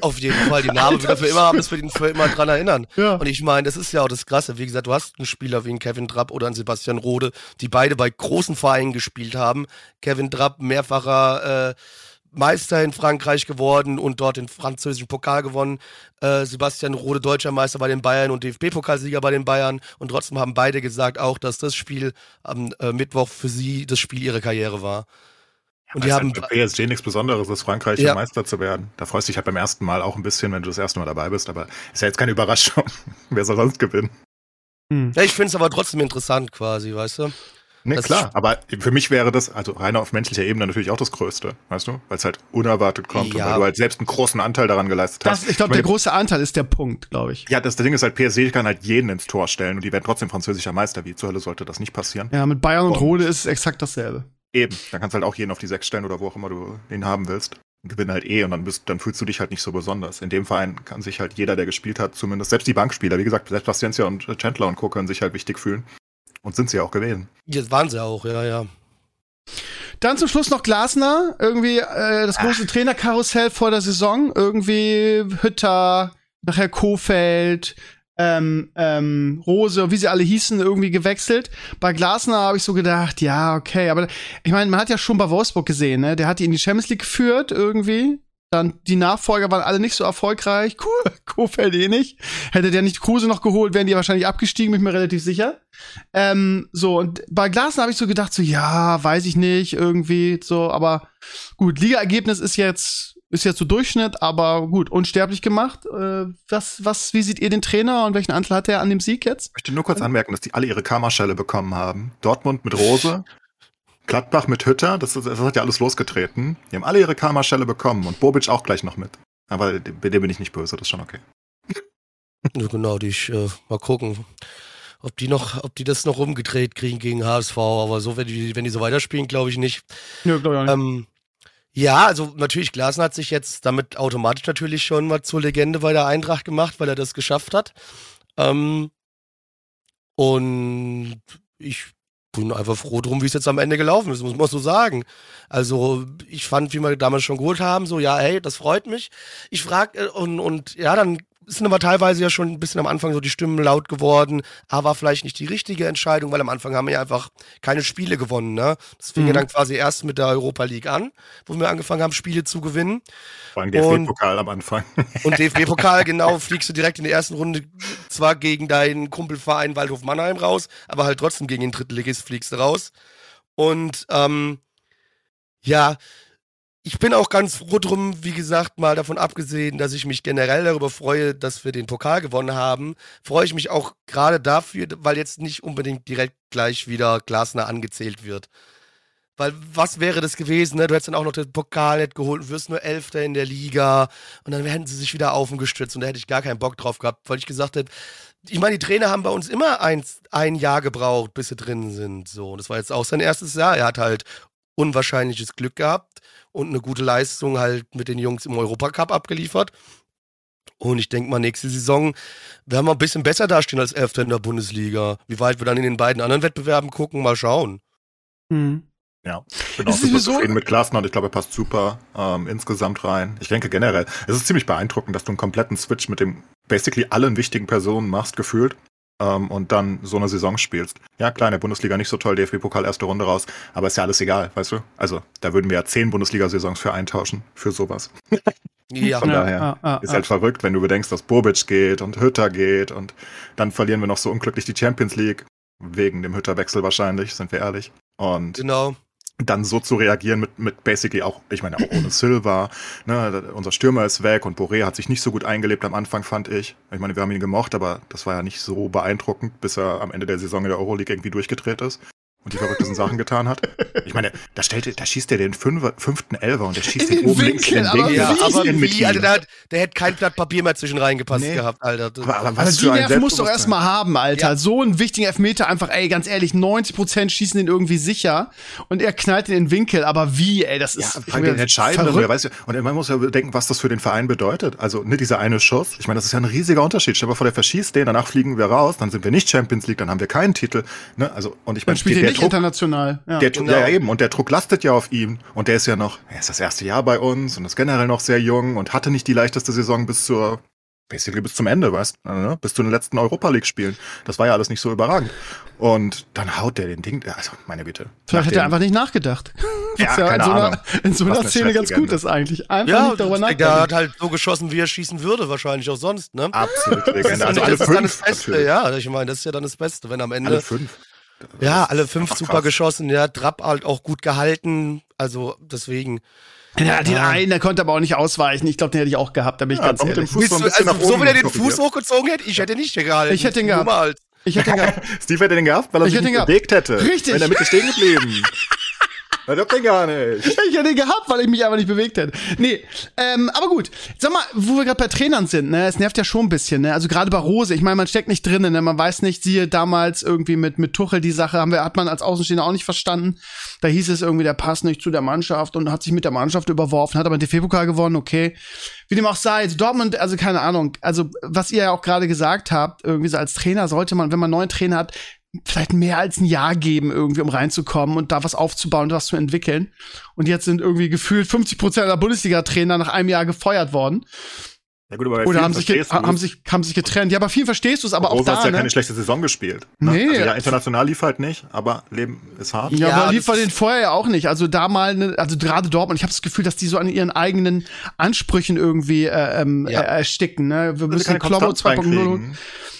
Auf jeden Fall. Die Narbe wird für immer haben, dass wir ihn für immer dran erinnern. Ja. Und ich meine, das ist ja auch das Krasse. Wie gesagt, du hast einen Spieler wie einen Kevin Trapp oder einen Sebastian Rode, die beide bei großen Vereinen gespielt haben. Kevin Trapp, mehrfacher äh, Meister in Frankreich geworden und dort den französischen Pokal gewonnen. Äh, Sebastian Rode deutscher Meister bei den Bayern und DFB-Pokalsieger bei den Bayern. Und trotzdem haben beide gesagt auch, dass das Spiel am äh, Mittwoch für sie das Spiel ihrer Karriere war. Und die haben halt bei PSG nichts Besonderes ist, Frankreich ja. Meister zu werden. Da freust du dich halt beim ersten Mal auch ein bisschen, wenn du das erste Mal dabei bist, aber ist ja jetzt keine Überraschung. *laughs* Wer soll sonst gewinnen? Hm. Ja, ich finde es aber trotzdem interessant quasi, weißt du? Nee, klar, aber für mich wäre das, also reiner auf menschlicher Ebene natürlich auch das Größte, weißt du? Weil es halt unerwartet kommt ja. und weil du halt selbst einen großen Anteil daran geleistet das, hast. Ich glaube, der große Anteil ist der Punkt, glaube ich. Ja, das, das Ding ist halt, PSG kann halt jeden ins Tor stellen und die werden trotzdem französischer Meister. Wie zur Hölle sollte das nicht passieren? Ja, mit Bayern und, und Rode ist es exakt dasselbe. Eben, dann kannst du halt auch jeden auf die sechs stellen oder wo auch immer du den haben willst. Und gewinnen halt eh und dann, bist, dann fühlst du dich halt nicht so besonders. In dem Verein kann sich halt jeder, der gespielt hat, zumindest selbst die Bankspieler, wie gesagt, selbst Paciencia und Chandler und Co. können sich halt wichtig fühlen. Und sind sie auch gewesen. Jetzt waren sie auch, ja, ja. Dann zum Schluss noch Glasner, irgendwie äh, das große Ach. Trainerkarussell vor der Saison, irgendwie Hütter, nachher Kofeld, ähm, ähm, Rose, wie sie alle hießen, irgendwie gewechselt. Bei Glasner habe ich so gedacht, ja, okay, aber ich meine, man hat ja schon bei Wolfsburg gesehen, ne? Der hat die in die Champions League geführt irgendwie. Dann die Nachfolger waren alle nicht so erfolgreich. *laughs* Cool, Kofeld eh nicht. Hätte der nicht Kruse noch geholt, wären die wahrscheinlich abgestiegen, bin ich mir relativ sicher. Ähm, so, und bei Glasner habe ich so gedacht, so, ja, weiß ich nicht, irgendwie, so, aber gut, Liga-Ergebnis ist jetzt, ist jetzt so Durchschnitt, aber gut, unsterblich gemacht. Äh, was, was, wie seht ihr den Trainer und welchen Anteil hat er an dem Sieg jetzt? Ich möchte nur kurz anmerken, dass die alle ihre Karmaschelle bekommen haben. Dortmund mit Rose, Gladbach mit Hütter, das, das hat ja alles losgetreten. Die haben alle ihre Karma-Schelle bekommen und Bobic auch gleich noch mit. Aber bei dem bin ich nicht böse, das ist schon okay. *laughs* Ja, genau, die ich, äh, mal gucken, ob die noch, ob die das noch umgedreht kriegen gegen HSV. Aber so, wenn die, wenn die so weiterspielen, glaube ich nicht. Ja, glaube ich auch nicht. Ähm, ja, also natürlich, Glasner hat sich jetzt damit automatisch natürlich schon mal zur Legende bei der Eintracht gemacht, weil er das geschafft hat. Ähm, und ich bin einfach froh drum, wie es jetzt am Ende gelaufen ist, muss man so sagen. Also ich fand, wie wir damals schon geholt haben, so ja, hey, das freut mich. Ich frage äh, und, und ja, dann sind aber teilweise ja schon ein bisschen am Anfang so die Stimmen laut geworden, aber vielleicht nicht die richtige Entscheidung, weil am Anfang haben wir ja einfach keine Spiele gewonnen. Ne? Das fing mhm. ja dann quasi erst mit der Europa League an, wo wir angefangen haben, Spiele zu gewinnen. Vor allem DFB-Pokal am Anfang. *laughs* Und DFB-Pokal, genau, fliegst du direkt in der ersten Runde zwar gegen deinen Kumpelverein Waldhof Mannheim raus, aber halt trotzdem gegen den Drittligist fliegst du raus. Und ähm, ja, ich bin auch ganz froh drum, wie gesagt, mal davon abgesehen, dass ich mich generell darüber freue, dass wir den Pokal gewonnen haben, freue ich mich auch gerade dafür, weil jetzt nicht unbedingt direkt gleich wieder Glasner angezählt wird. Weil was wäre das gewesen, ne? Du hättest dann auch noch den Pokal nicht geholt und wirst nur Elfter in der Liga und dann hätten sie sich wieder aufgestützt und da hätte ich gar keinen Bock drauf gehabt, weil ich gesagt hätte, ich meine, die Trainer haben bei uns immer ein, ein Jahr gebraucht, bis sie drin sind. So, und das war jetzt auch sein erstes Jahr. Er hat halt unwahrscheinliches Glück gehabt und eine gute Leistung halt mit den Jungs im Europacup abgeliefert. Und ich denke mal, nächste Saison werden wir ein bisschen besser dastehen als Elfter in der Bundesliga. Wie weit wir dann in den beiden anderen Wettbewerben gucken, mal schauen. Hm. Ja, ich bin auch super zufrieden mit Glasner und ich glaube, er passt super ähm, insgesamt rein. Ich denke generell, es ist ziemlich beeindruckend, dass du einen kompletten Switch mit dem basically allen wichtigen Personen machst, gefühlt ähm, und dann so eine Saison spielst. Ja, klar, in der Bundesliga nicht so toll, DFB-Pokal erste Runde raus, aber ist ja alles egal, weißt du? Also, da würden wir ja zehn Bundesliga-Saisons für eintauschen, für sowas. *laughs* Ja. Von daher ja, ja, ist halt verrückt, wenn du bedenkst, dass Bobic geht und Hütter geht und dann verlieren wir noch so unglücklich die Champions League. Wegen dem Hütterwechsel wahrscheinlich, sind wir ehrlich. Und genau dann so zu reagieren mit, mit basically auch, ich meine, auch ohne Silva, ne, unser Stürmer ist weg und Boré hat sich nicht so gut eingelebt am Anfang, fand ich. Ich meine, wir haben ihn gemocht, aber das war ja nicht so beeindruckend, bis er am Ende der Saison in der Euroleague irgendwie durchgedreht ist und die verrücktesten Sachen getan hat. Ich meine, da stellt, da schießt er den Fünfer, fünften Elfer und der schießt den, den oben links in den Winkel. Ja, aber wie, Alter, der, der hätte kein Blatt Papier mehr zwischen reingepasst nee. gehabt, Alter. Aber, aber was also die Nerven musst du doch erstmal haben, Alter. Ja. So einen wichtigen Elfmeter einfach, ey, ganz ehrlich, 90% schießen den irgendwie sicher und er knallt in den Winkel, aber wie, ey, das ist. Ja, den entscheidenden, wer weiß, und man muss ja denken, was das für den Verein bedeutet. Also, nicht dieser eine Schuss. Ich meine, das ist ja ein riesiger Unterschied. Stell dir vor, der verschießt den, danach fliegen wir raus, dann sind wir nicht Champions League, dann haben wir keinen Titel, ne? Also, und ich meine, spielt der, Druck, international. Ja, der, genau. ja, eben. Und der Druck lastet ja auf ihm. Und der ist ja noch, er ist das erste Jahr bei uns und ist generell noch sehr jung und hatte nicht die leichteste Saison bis zur basically bis zum Ende, weißt du, ne? bis zu den letzten Europa League Spielen. Das war ja alles nicht so überragend. Und dann haut der den Ding, also meine Bitte. Vielleicht hat er einfach nicht nachgedacht. Ja, *laughs* Was ja keine in so einer, in so einer eine Szene ganz gut ist eigentlich. Einfach Ja, nicht darüber der nachdenken. hat halt so geschossen, wie er schießen würde, wahrscheinlich auch sonst, ne? Absolut Legende. Also das alle ist dann das fünf. Beste, natürlich. ja. Ich meine, das ist ja dann das Beste, wenn am Ende. Alle fünf. Ja, alle fünf super krass. geschossen, ja, Trapp halt auch gut gehalten. Also deswegen. Ja, den Ja. einen, der konnte aber auch nicht ausweichen. Ich glaube, den hätte ich auch gehabt, da bin ich Ja, ganz mit ehrlich. Du, also, so wenn er den. Fuß hochgezogen hätte, ich hätte nicht gehalten. Ich hätte ihn gehabt. Ich hätte den *laughs* gehabt. Steve hätte den gehabt, weil er Ich sich hätte nicht ihn bewegt hätte. Richtig. Wenn er in der Mitte stehen geblieben. *laughs* Das habt ihr gar nicht. *laughs* Ich hätte ihn gehabt, weil ich mich einfach nicht bewegt hätte. Nee, ähm, aber gut. Sag mal, wo wir gerade bei Trainern sind, ne, es nervt ja schon ein bisschen, ne? Also gerade bei Rose, ich meine, man steckt nicht drinnen, ne? Man weiß nicht, siehe damals irgendwie mit mit Tuchel die Sache haben wir hat man als Außenstehender auch nicht verstanden. Da hieß es irgendwie, der passt nicht zu der Mannschaft und hat sich mit der Mannschaft überworfen, hat aber den DFB-Pokal gewonnen, okay. Wie dem auch sei, also Dortmund, also keine Ahnung, also was ihr ja auch gerade gesagt habt, irgendwie so als Trainer sollte man, wenn man einen neuen Trainer hat, vielleicht mehr als ein Jahr geben, irgendwie, um reinzukommen und da was aufzubauen und was zu entwickeln. Und jetzt sind irgendwie gefühlt 50 Prozent der Bundesliga-Trainer nach einem Jahr gefeuert worden. Ja gut, aber bei Oder vielen haben sich, haben, sich, haben sich getrennt. Ja, aber viel verstehst du es, aber auch Rose hat da, ja ne? keine schlechte Saison gespielt. Ne? Nee. Also ja, international lief halt nicht, aber Leben ist hart. Ja, Ja, aber lief bei den vorher ja auch nicht. Also da mal, ne, also gerade Dortmund, ich habe das Gefühl, dass die so an ihren eigenen Ansprüchen irgendwie äh, ähm, Ja. äh, ersticken. Ne? Wir sie müssen Konstanz 2.0.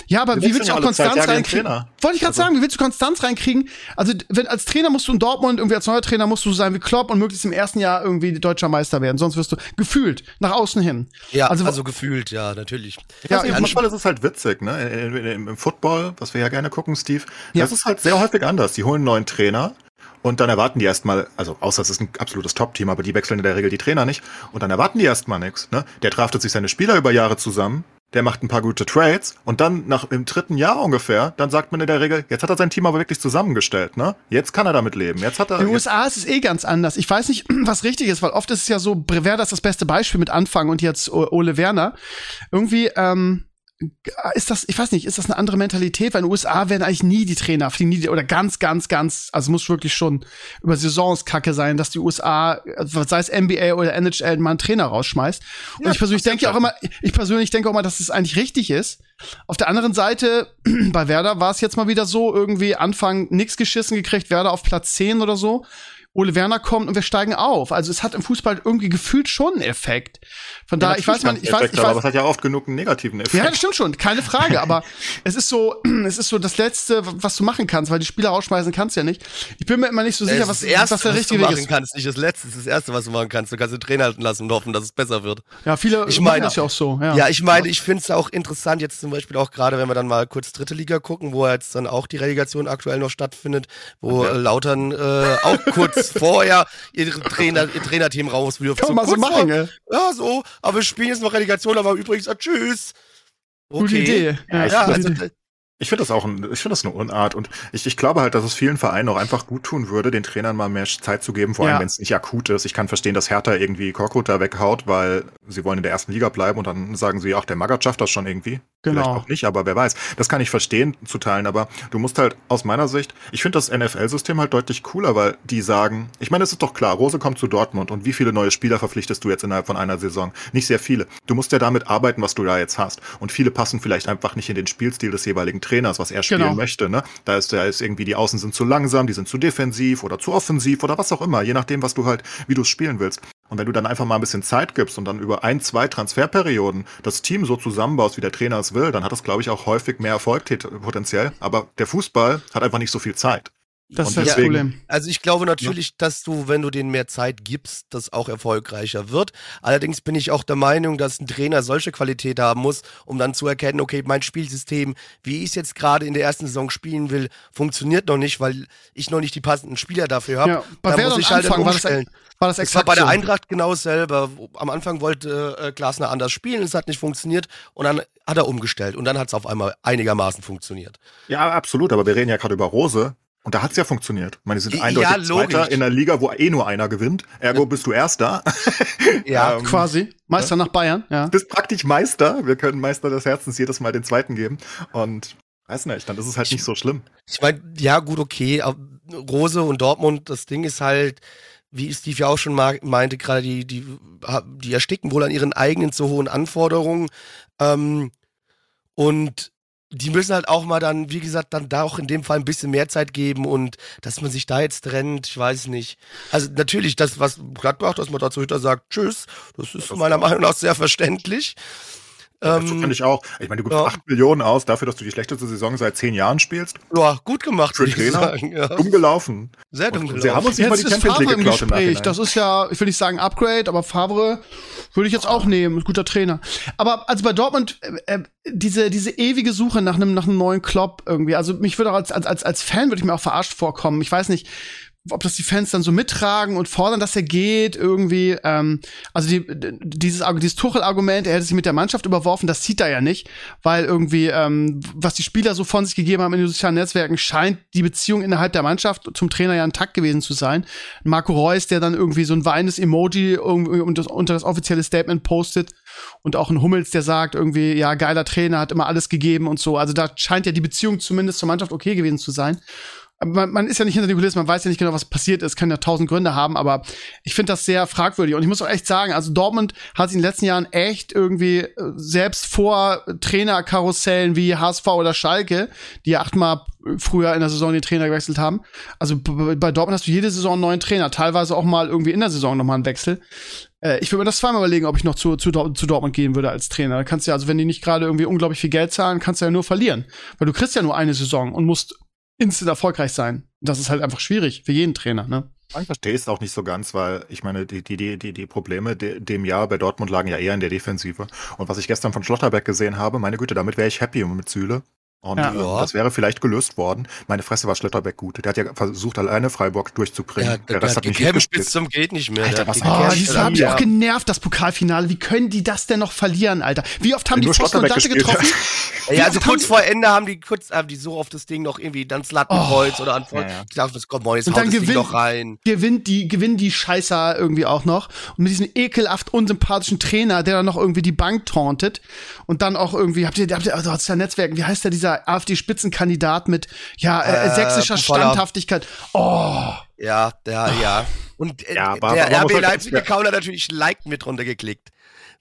Ja, aber wie willst du auch Konstanz den reinkriegen? Wollte ich gerade Also- sagen, wie willst du Konstanz reinkriegen? Also, wenn als Trainer musst du in Dortmund irgendwie als neuer Trainer musst du sein wie Klopp und möglichst im ersten Jahr irgendwie deutscher Meister werden. Sonst wirst du gefühlt nach außen hin. Ja, Also- also, gefühlt, ja, natürlich. Ich Ja, ja, im Fußball ist es halt witzig, ne? In- in- Im, Im Football, was wir ja gerne gucken, Steve, Ja. das ist halt sehr häufig anders. Die holen einen neuen Trainer und dann erwarten die erstmal, also außer es ist ein absolutes Top-Team, aber die wechseln in der Regel die Trainer nicht. Und dann erwarten die erstmal nichts. Ne? Der draftet sich seine Spieler über Jahre zusammen, der macht ein paar gute Trades und dann nach im dritten Jahr ungefähr, dann sagt man in der Regel, jetzt hat er sein Team aber wirklich zusammengestellt, ne? Jetzt kann er damit leben. Jetzt hat er. In den USA ist es eh ganz anders. Ich weiß nicht, *clears throat* was richtig ist, weil oft ist es ja so, Werder ist das beste Beispiel mit Anfang und jetzt Ole Werner. Irgendwie, ähm, ist das, ich weiß nicht, ist das eine andere Mentalität? Weil in den USA werden eigentlich nie die Trainer, fliegen nie, die- oder ganz, ganz, ganz, also muss wirklich schon über Saisons Kacke sein, dass die USA, also sei es NBA oder NHL, mal einen Trainer rausschmeißt. Und Ja, ich persönlich denke auch immer, ich persönlich denke auch immer, dass es eigentlich richtig ist. Auf der anderen Seite, *clears throat* bei Werder war es jetzt mal wieder so, irgendwie Anfang nix geschissen gekriegt, Werder auf Platz 10 oder so. Ole Werner kommt und wir steigen auf. Also es hat im Fußball irgendwie gefühlt schon einen Effekt. Von daher, ich weiß man, ich weiß, ich aber weiß, es hat ja oft genug einen negativen Effekt. ja, das stimmt schon, keine Frage, aber *laughs* es ist so, *clears throat* es ist so das Letzte, was du machen kannst, weil die Spieler rausschmeißen kannst du ja nicht. Ich bin mir immer nicht so sicher, was, Erste, was der was richtige du Weg machen ist. kannst, nicht das Letzte, das ist das Erste, was du machen kannst. Du kannst den Trainer halten lassen und hoffen, dass es besser wird. Ja, viele Ich machen meine- das ja auch so. Ja, Ja, ich meine, ich finde es auch interessant, jetzt zum Beispiel auch gerade, wenn wir dann mal kurz dritte Liga gucken, wo jetzt dann auch die Relegation aktuell noch stattfindet, wo Ja. äh, Lautern äh, auch kurz vorher ihr, Trainer, ihr Trainerteam rauswirft. Kann man so kurz machen, vor-. Ja, so, aber wir spielen jetzt noch Relegation, aber übrigens, ah, tschüss. Gute Idee. Ja, Ja, gute also, Idee. Ich finde das auch, ein, ich finde das eine Unart und ich, ich glaube halt, dass es vielen Vereinen auch einfach gut tun würde, den Trainern mal mehr Zeit zu geben, vor allem Ja. wenn es nicht akut ist. Ich kann verstehen, dass Hertha irgendwie Korkut da weghaut, weil sie wollen in der ersten Liga bleiben und dann sagen sie, ach, der Magath schafft das schon irgendwie. Genau. Vielleicht auch nicht, aber wer weiß. Das kann ich verstehen zu teilen, aber du musst halt aus meiner Sicht, ich finde das NFL-System halt deutlich cooler, weil die sagen, ich meine, es ist doch klar, Rose kommt zu Dortmund und wie viele neue Spieler verpflichtest du jetzt innerhalb von einer Saison? Nicht sehr viele. Du musst ja damit arbeiten, was du da jetzt hast. Und viele passen vielleicht einfach nicht in den Spielstil des jeweiligen Trainers, was er spielen Genau. möchte. Ne? Da ist, da ist irgendwie, die Außen sind zu langsam, die sind zu defensiv oder zu offensiv oder was auch immer, je nachdem, was du halt, wie du es spielen willst. Und wenn du dann einfach mal ein bisschen Zeit gibst und dann über ein, zwei Transferperioden das Team so zusammenbaust, wie der Trainer es will, dann hat es, glaube ich, auch häufig mehr Erfolg potenziell. Aber der Fußball hat einfach nicht so viel Zeit. Das ist das deswegen- Problem. Also ich glaube natürlich, dass du, wenn du denen mehr Zeit gibst, das auch erfolgreicher wird. Allerdings bin ich auch der Meinung, dass ein Trainer solche Qualität haben muss, um dann zu erkennen, okay, mein Spielsystem, wie ich es jetzt gerade in der ersten Saison spielen will, funktioniert noch nicht, weil ich noch nicht die passenden Spieler dafür habe. Ja, Werder muss ich halt Anfang dann war das, umstellen. war das Es war exakt bei der. Eintracht genau dasselbe. Am Anfang wollte äh, Glasner anders spielen, es hat nicht funktioniert und dann hat er umgestellt und dann hat es auf einmal einigermaßen funktioniert. Ja, absolut. Aber wir reden ja gerade über Rose. Und da hat's ja funktioniert. Ich meine, die sind Ja, eindeutig logisch. Zweiter in einer Liga, wo eh nur einer gewinnt. Ergo bist du Erster. *laughs* Ja, Ähm, Quasi. Meister nach Bayern, ja. bist praktisch Meister. Wir können Meister des Herzens jedes Mal den zweiten geben. Und weiß nicht, dann ist es halt nicht so schlimm. Ich meine, ja, gut, okay. aber Rose und Dortmund, das Ding ist halt, wie Steve ja auch schon meinte, gerade die, die, die ersticken wohl an ihren eigenen zu hohen Anforderungen. Ähm, und die müssen halt auch mal dann, wie gesagt, dann da auch in dem Fall ein bisschen mehr Zeit geben und dass man sich da jetzt trennt, ich weiß nicht. Also natürlich, das, was Gladbach, dass man dazu hinter sagt, tschüss, das ist das meiner Meinung nach sehr verständlich. Das ähm, finde ich auch. Ich meine, du gibst ja. 8 Millionen aus dafür, dass du die schlechteste Saison seit zehn Jahren spielst. Ja, gut gemacht, würde ich sagen. Ja. Dumm gelaufen. Sehr dumm gelaufen. Sie haben uns nicht mal die Champions League geklaut im Gespräch. Das ist ja, ich will nicht sagen Upgrade, aber Favre würde ich jetzt auch nehmen. Guter Trainer. Aber also bei Dortmund, äh, äh, diese, diese ewige Suche nach einem, nach einem neuen Klopp irgendwie. Also mich würde auch als, als, als Fan würde ich mir auch verarscht vorkommen. Ich weiß nicht ob das die Fans dann so mittragen und fordern, dass er geht irgendwie. Ähm, also die, dieses, dieses Tuchel-Argument, er hätte sich mit der Mannschaft überworfen, das sieht er ja nicht, weil irgendwie, ähm, was die Spieler so von sich gegeben haben in den sozialen Netzwerken, scheint die Beziehung innerhalb der Mannschaft zum Trainer ja intakt gewesen zu sein. Marco Reus, der dann irgendwie so ein weinendes Emoji irgendwie unter das offizielle Statement postet und auch ein Hummels, der sagt irgendwie, ja, geiler Trainer, hat immer alles gegeben und so. Also da scheint ja die Beziehung zumindest zur Mannschaft okay gewesen zu sein man, man ist ja nicht hinter den Kulissen, man weiß ja nicht genau, was passiert ist, kann ja tausend Gründe haben, aber ich finde das sehr fragwürdig. Und ich muss auch echt sagen, also Dortmund hat sich in den letzten Jahren echt irgendwie äh, selbst vor Trainerkarussellen wie HSV oder Schalke, die achtmal früher in der Saison den Trainer gewechselt haben. Also bei Dortmund hast du jede Saison einen neuen Trainer, teilweise auch mal irgendwie in der Saison nochmal einen Wechsel. Äh, ich würde mir das zweimal überlegen, ob ich noch zu, zu, zu Dortmund gehen würde als Trainer. Da kannst du ja, also wenn die nicht gerade irgendwie unglaublich viel Geld zahlen, kannst du ja nur verlieren. Weil du kriegst ja nur eine Saison und musst instant erfolgreich sein. Das ist halt einfach schwierig für jeden Trainer, ne? Ich verstehe es auch nicht so ganz, weil ich meine, die, die, die, die Probleme de, dem Jahr bei Dortmund lagen ja eher in der Defensive. Und was ich gestern von Schlotterberg gesehen habe, meine Güte, damit wäre ich happy mit Süle. Und ja. äh, das wäre vielleicht gelöst worden. Meine Fresse war Schletterbeck gut. Der hat ja versucht, alleine Freiburg durchzubringen. Ja, der, der Rest hat, hat nicht bis zum geht nicht mehr. Alter, was oh, die haben mich auch genervt, das Pokalfinale. Wie können die das denn noch verlieren, Alter? Wie oft haben die Pfosten und Latte getroffen? ja, also kurz vor Ende haben die kurz haben die so auf das Ding noch irgendwie dann Slattenkreuz oh, oder an voll. Ja, ja. Ich dachte, das kommt mal, jetzt und dann gewinnt, noch rein. Gewinnt die, gewinnen die Scheißer irgendwie auch noch. Und mit diesem ekelhaft unsympathischen Trainer, der dann noch irgendwie die Bank tauntet. Und dann auch irgendwie, habt ihr, habt ihr, also aus der Netzwerken, wie heißt der, dieser AfD-Spitzen Kandidat mit ja äh, äh, sächsischer Standhaftigkeit. Oh. Ja, ja, ja. Und äh, ja, aber, der aber RB halt Leipziger Kauler natürlich Like mit runtergeklickt.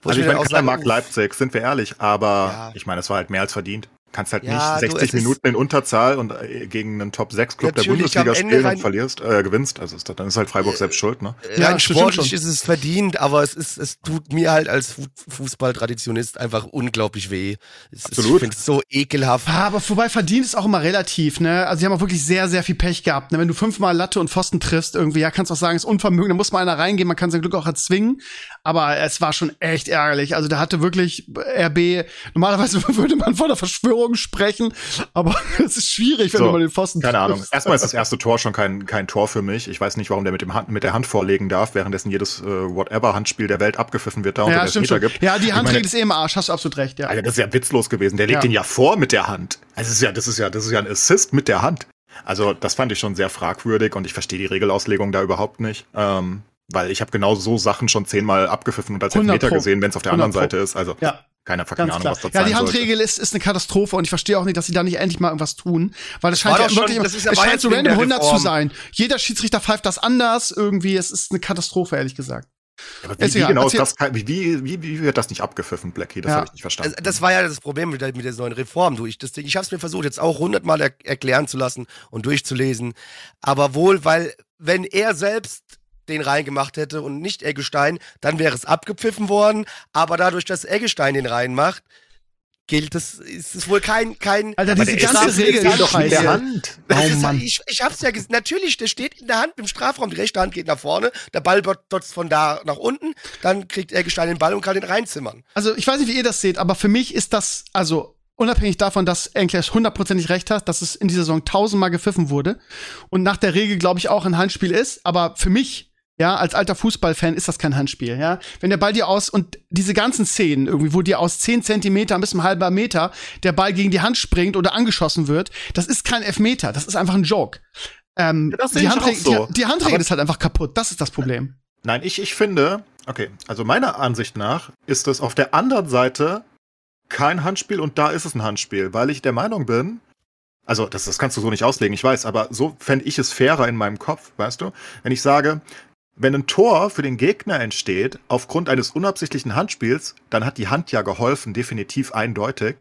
Also ich meine, keiner mag Leipzig, sind wir ehrlich, aber ja. ich meine, es war halt mehr als verdient kannst halt ja, nicht 60 du, Minuten in Unterzahl und äh, gegen einen Top-6-Club der Bundesliga spielen und verlierst, äh, gewinnst. Also ist, dann ist halt Freiburg selbst schuld, ne? Ja, ja sportlich ist es verdient, aber es ist, es tut mir halt als Fußballtraditionist einfach unglaublich weh. Es, Absolut. Ich finde es so ekelhaft. Ja, aber vorbei verdient ist auch immer relativ, ne? Also sie haben auch wirklich sehr, sehr viel Pech gehabt. Ne? Wenn du fünfmal Latte und Pfosten triffst, irgendwie, ja, kannst du auch sagen, ist Unvermögen, da muss mal einer reingehen, man kann sein Glück auch erzwingen. Aber es war schon echt ärgerlich. Also da hatte wirklich RB, normalerweise *laughs* würde man vor der Verschwörung sprechen, aber *laughs* es ist schwierig, wenn so, du mal den Pfosten Keine Ahnung. Erstmal ist das erste Tor schon kein, kein Tor für mich. Ich weiß nicht, warum der mit, dem Hand, mit der Hand vorlegen darf, währenddessen jedes äh, Whatever-Handspiel der Welt abgepfiffen wird da und ja, es Meter gibt. Ja, die Handregel ist eh im Arsch, hast du absolut recht, ja. Alter, das ist ja witzlos gewesen. Der legt ja. ihn ja vor mit der Hand. Also das ist ja, das ist ja, das ist ja ein Assist mit der Hand. Also das fand ich schon sehr fragwürdig und ich verstehe die Regelauslegung da überhaupt nicht. Ähm, weil ich habe genau so Sachen schon zehnmal abgepfiffen und als Meter gesehen, wenn es auf der anderen Seite ist. Also ja. keine fucking Ahnung, was das Ja, die Handregel ist, ist eine Katastrophe und ich verstehe auch nicht, dass sie da nicht endlich mal irgendwas tun. Weil es scheint ja wirklich, ja es scheint so random 100 zu sein. Jeder Schiedsrichter pfeift das anders irgendwie. Es ist eine Katastrophe, ehrlich gesagt. Ja, aber wie, wie genau ist das, wie, wie, wie, wird das nicht abgepfiffen, Blackie? Das ja. habe ich nicht verstanden. Das, das, war ja das Problem mit der, mit der neuen Reform. Du, ich ich habe es mir versucht, jetzt auch hundertmal er, erklären zu lassen und durchzulesen. Aber wohl, weil, wenn er selbst den reingemacht hätte und nicht Eggestein, dann wäre es abgepfiffen worden. Aber dadurch, dass Eggestein den reinmacht, gilt es, ist es wohl kein, kein. Alter, diese ganze Regel ist doch in der Hand. Oh, Mann. Ich, ich hab's ja gesagt, natürlich, der steht in der Hand im Strafraum, die rechte Hand geht nach vorne, der Ball dotzt von da nach unten, dann kriegt Eggestein den Ball und kann den reinzimmern. Also, ich weiß nicht, wie ihr das seht, aber für mich ist das, also, unabhängig davon, dass Enkles hundertprozentig recht hat, dass es in dieser Saison tausendmal gepfiffen wurde und nach der Regel, glaube ich, auch ein Handspiel ist, aber für mich ja, als alter Fußballfan ist das kein Handspiel, ja. Wenn der Ball dir aus und diese ganzen Szenen irgendwie, wo dir aus zehn Zentimeter bis ein halber Meter der Ball gegen die Hand springt oder angeschossen wird, das ist kein Elfmeter, das ist einfach ein Joke. Ähm, ja, die, Handregel, so. die, die Handregel ist halt einfach kaputt, das ist das Problem. Nein, ich, ich finde, okay, also meiner Ansicht nach ist es auf der anderen Seite kein Handspiel und da ist es ein Handspiel, weil ich der Meinung bin, also das, das kannst du so nicht auslegen, ich weiß, aber so fände ich es fairer in meinem Kopf, weißt du? Wenn ich sage, wenn ein Tor für den Gegner entsteht, aufgrund eines unabsichtlichen Handspiels, dann hat die Hand ja geholfen, definitiv eindeutig.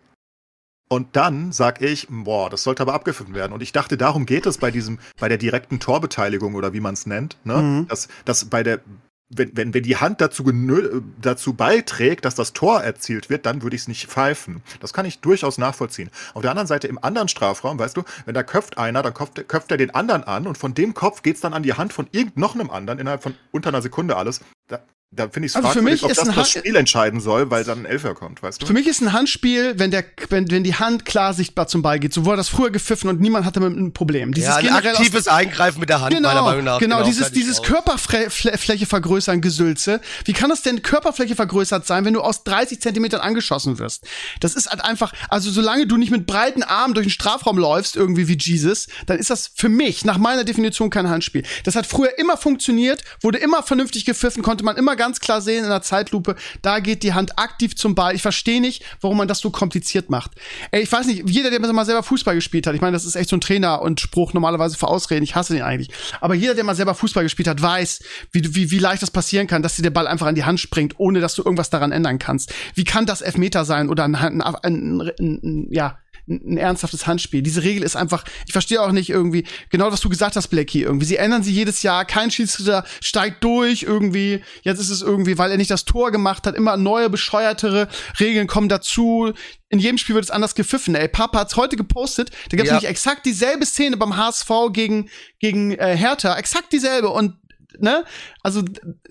Und dann sag ich, boah, das sollte aber abgepfiffen werden. Und ich dachte, darum geht es bei diesem, bei der direkten Torbeteiligung oder wie man es nennt, ne? Mhm. Dass, dass bei der, wenn, wenn, wenn die Hand dazu, genö- dazu beiträgt, dass das Tor erzielt wird, dann würde ich es nicht pfeifen. Das kann ich durchaus nachvollziehen. Auf der anderen Seite im anderen Strafraum, weißt du, wenn da köpft einer, dann köpft, köpft er den anderen an und von dem Kopf geht's dann an die Hand von irgend noch einem anderen innerhalb von unter einer Sekunde alles. Da, da finde ich es Also für fragwürdig, mich ob ist das ein das Spiel entscheiden soll, weil dann ein Elfer kommt, weißt du? Für mich ist ein Handspiel, wenn der, wenn, wenn die Hand klar sichtbar zum Ball geht. So wurde das früher gepfiffen und niemand hatte damit ein Problem. Dieses ja, ein aktives Eingreifen mit der Hand, meiner Genau, Meinung nach. genau, dieses, fertig dieses aus. Körperfläche vergrößern Gesülze. Wie kann das denn Körperfläche vergrößert sein, wenn du aus 30 Zentimetern angeschossen wirst? Das ist halt einfach, also solange du nicht mit breiten Armen durch den Strafraum läufst, irgendwie wie Jesus, dann ist das für mich, nach meiner Definition, kein Handspiel. Das hat früher immer funktioniert, wurde immer vernünftig gepfiffen, konnte man immer ganz klar sehen in der Zeitlupe, da geht die Hand aktiv zum Ball. Ich verstehe nicht, warum man das so kompliziert macht. Ey, ich weiß nicht, jeder, der mal selber Fußball gespielt hat, ich meine, das ist echt so ein Trainer und Spruch normalerweise für Ausreden, ich hasse den eigentlich. Aber jeder, der mal selber Fußball gespielt hat, weiß, wie, wie, wie leicht das passieren kann, dass dir der Ball einfach an die Hand springt, ohne dass du irgendwas daran ändern kannst. Wie kann das Elfmeter sein oder ein, ein, ein, ein ja, ein ernsthaftes Handspiel. Diese Regel ist einfach, ich verstehe auch nicht irgendwie, genau was du gesagt hast, Blackie, irgendwie. Sie ändern sie jedes Jahr, kein Schiedsrichter steigt durch irgendwie. Jetzt ist es irgendwie, weil er nicht das Tor gemacht hat, immer neue, bescheuertere Regeln kommen dazu. In jedem Spiel wird es anders gepfiffen. Ey, Papa hat's heute gepostet, da gibt's Ja. nämlich exakt dieselbe Szene beim HSV gegen, gegen äh, Hertha, exakt dieselbe und Ne? Also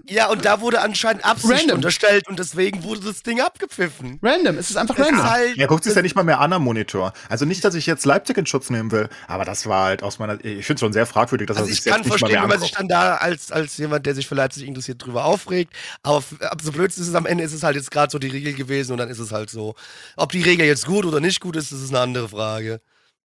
Ja, und da wurde anscheinend Absicht Random. unterstellt und deswegen wurde das Ding abgepfiffen. random, es ist einfach ist random. halt, Er guckt sich ja nicht mal mehr an am Monitor. Also nicht, dass ich jetzt Leipzig in Schutz nehmen will, aber das war halt aus meiner, ich finde es schon sehr fragwürdig, dass also er sich ich kann selbst nicht mal verstehen, mehr wenn man sich dann da als, als jemand, der sich für Leipzig interessiert, drüber aufregt. Aber so blöd ist es am Ende, ist es halt jetzt gerade so die Regel gewesen und dann ist es halt so. Ob die Regel jetzt gut oder nicht gut ist, das ist eine andere Frage.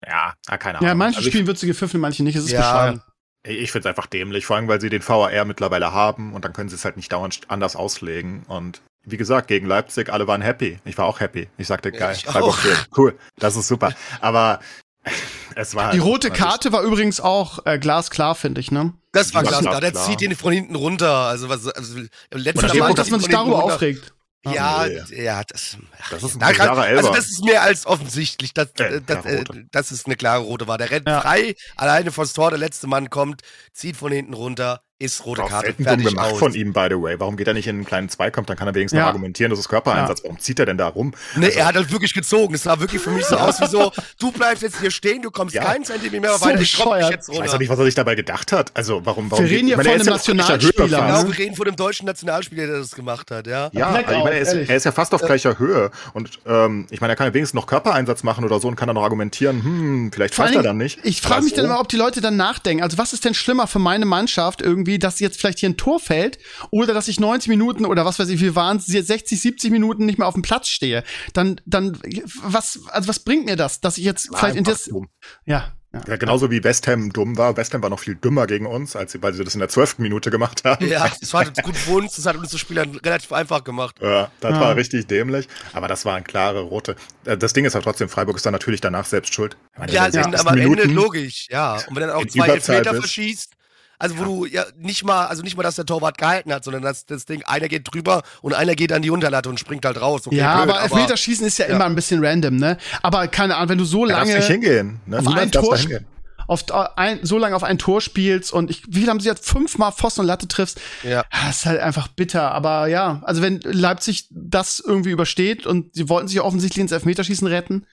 Ja, ah, keine Ahnung. Ja, in manchen also Spielen wird sie gepfiffen, in manchen nicht. Es ist Ja. bescheuert. Ich finde es einfach dämlich, vor allem, weil sie den VAR mittlerweile haben und dann können sie es halt nicht dauernd anders auslegen. Und wie gesagt, gegen Leipzig, alle waren happy. Ich war auch happy. Ich sagte, geil, ich Freiburg cool, das ist super. Aber *laughs* es war Die halt rote meiner Karte war übrigens auch äh, glasklar, finde ich, ne? Das war Ja, klar. klar, Der zieht den von hinten runter. Also was, also Ich Mal mag, dass man sich darüber aufregt. Ja, Nee. ja, das, Das ist ein da kann, klarer Also Elfer. das ist mehr als offensichtlich, dass, Ja, äh, dass, äh, dass es eine klare rote war. Der rennt Ja. frei, alleine vors Tor, der letzte Mann kommt, zieht von hinten runter, ist rote Auch Karte, selten gemacht aus. von ihm, by the way. Warum geht er nicht in einen kleinen Zweikampf? Dann kann er wenigstens Ja. noch argumentieren, das ist Körpereinsatz. Warum zieht er denn da rum? Nee, Also- er hat halt wirklich gezogen. Es sah wirklich für mich so aus wie so, du bleibst jetzt hier stehen, du kommst Ja. keinen Zentimeter mehr So weiter, ich dich bescheuert. jetzt Ich weiß runter. doch nicht, was er sich dabei gedacht hat. Also, warum, warum Wir reden hier meine, von einem ja Nationalspieler. Genau, wir reden von dem deutschen Nationalspieler, der das gemacht hat, ja. Ja, also ich meine, er ist, er ist ja fast auf gleicher Höhe. Und ähm, ich meine, er kann ja wenigstens noch Körpereinsatz machen oder so und kann dann noch argumentieren, hm, vielleicht pfeift er dann nicht. Ich frage mich so- dann immer, ob die Leute dann nachdenken. Also was ist denn schlimmer für meine Mannschaft irgendwie, dass jetzt vielleicht hier ein Tor fällt oder dass ich 90 Minuten oder was weiß ich, wie waren es, 60, 70 Minuten nicht mehr auf dem Platz stehe? Dann, dann, was, also was bringt mir das, dass ich jetzt War vielleicht in das, dumm. ja, ja. Ja, genauso wie West Ham dumm war. West Ham war noch viel dümmer gegen uns, als sie, weil sie das in der zwölften Minute gemacht haben. Ja, das war gut für uns, das hat uns das Spiel dann relativ einfach gemacht. Ja, das Ja. war richtig dämlich. Aber das war ein klare rote. Äh, Das Ding ist halt trotzdem, Freiburg ist dann natürlich danach selbst schuld. Ja, 60 aber am Ende logisch, ja. Und wenn dann auch zwei Elfmeter bist. verschießt, also wo du ja nicht mal, also nicht mal, dass der Torwart gehalten hat, sondern dass das Ding, einer geht drüber und einer geht an die Unterlatte und springt halt raus. Okay, ja, blöd, aber Elfmeterschießen ist ja, immer ein bisschen random, ne? Aber keine Ahnung, wenn du so lange nicht hingehen. Ne? auf Niemand ein Tor hingehen. auf ein, so lange auf ein Tor spielst und ich, wie viel haben sie jetzt fünfmal Pfosten und Latte triffst, Ja. das ist halt einfach bitter. Aber ja, also wenn Leipzig das irgendwie übersteht und sie wollten sich ja offensichtlich ins Elfmeterschießen retten,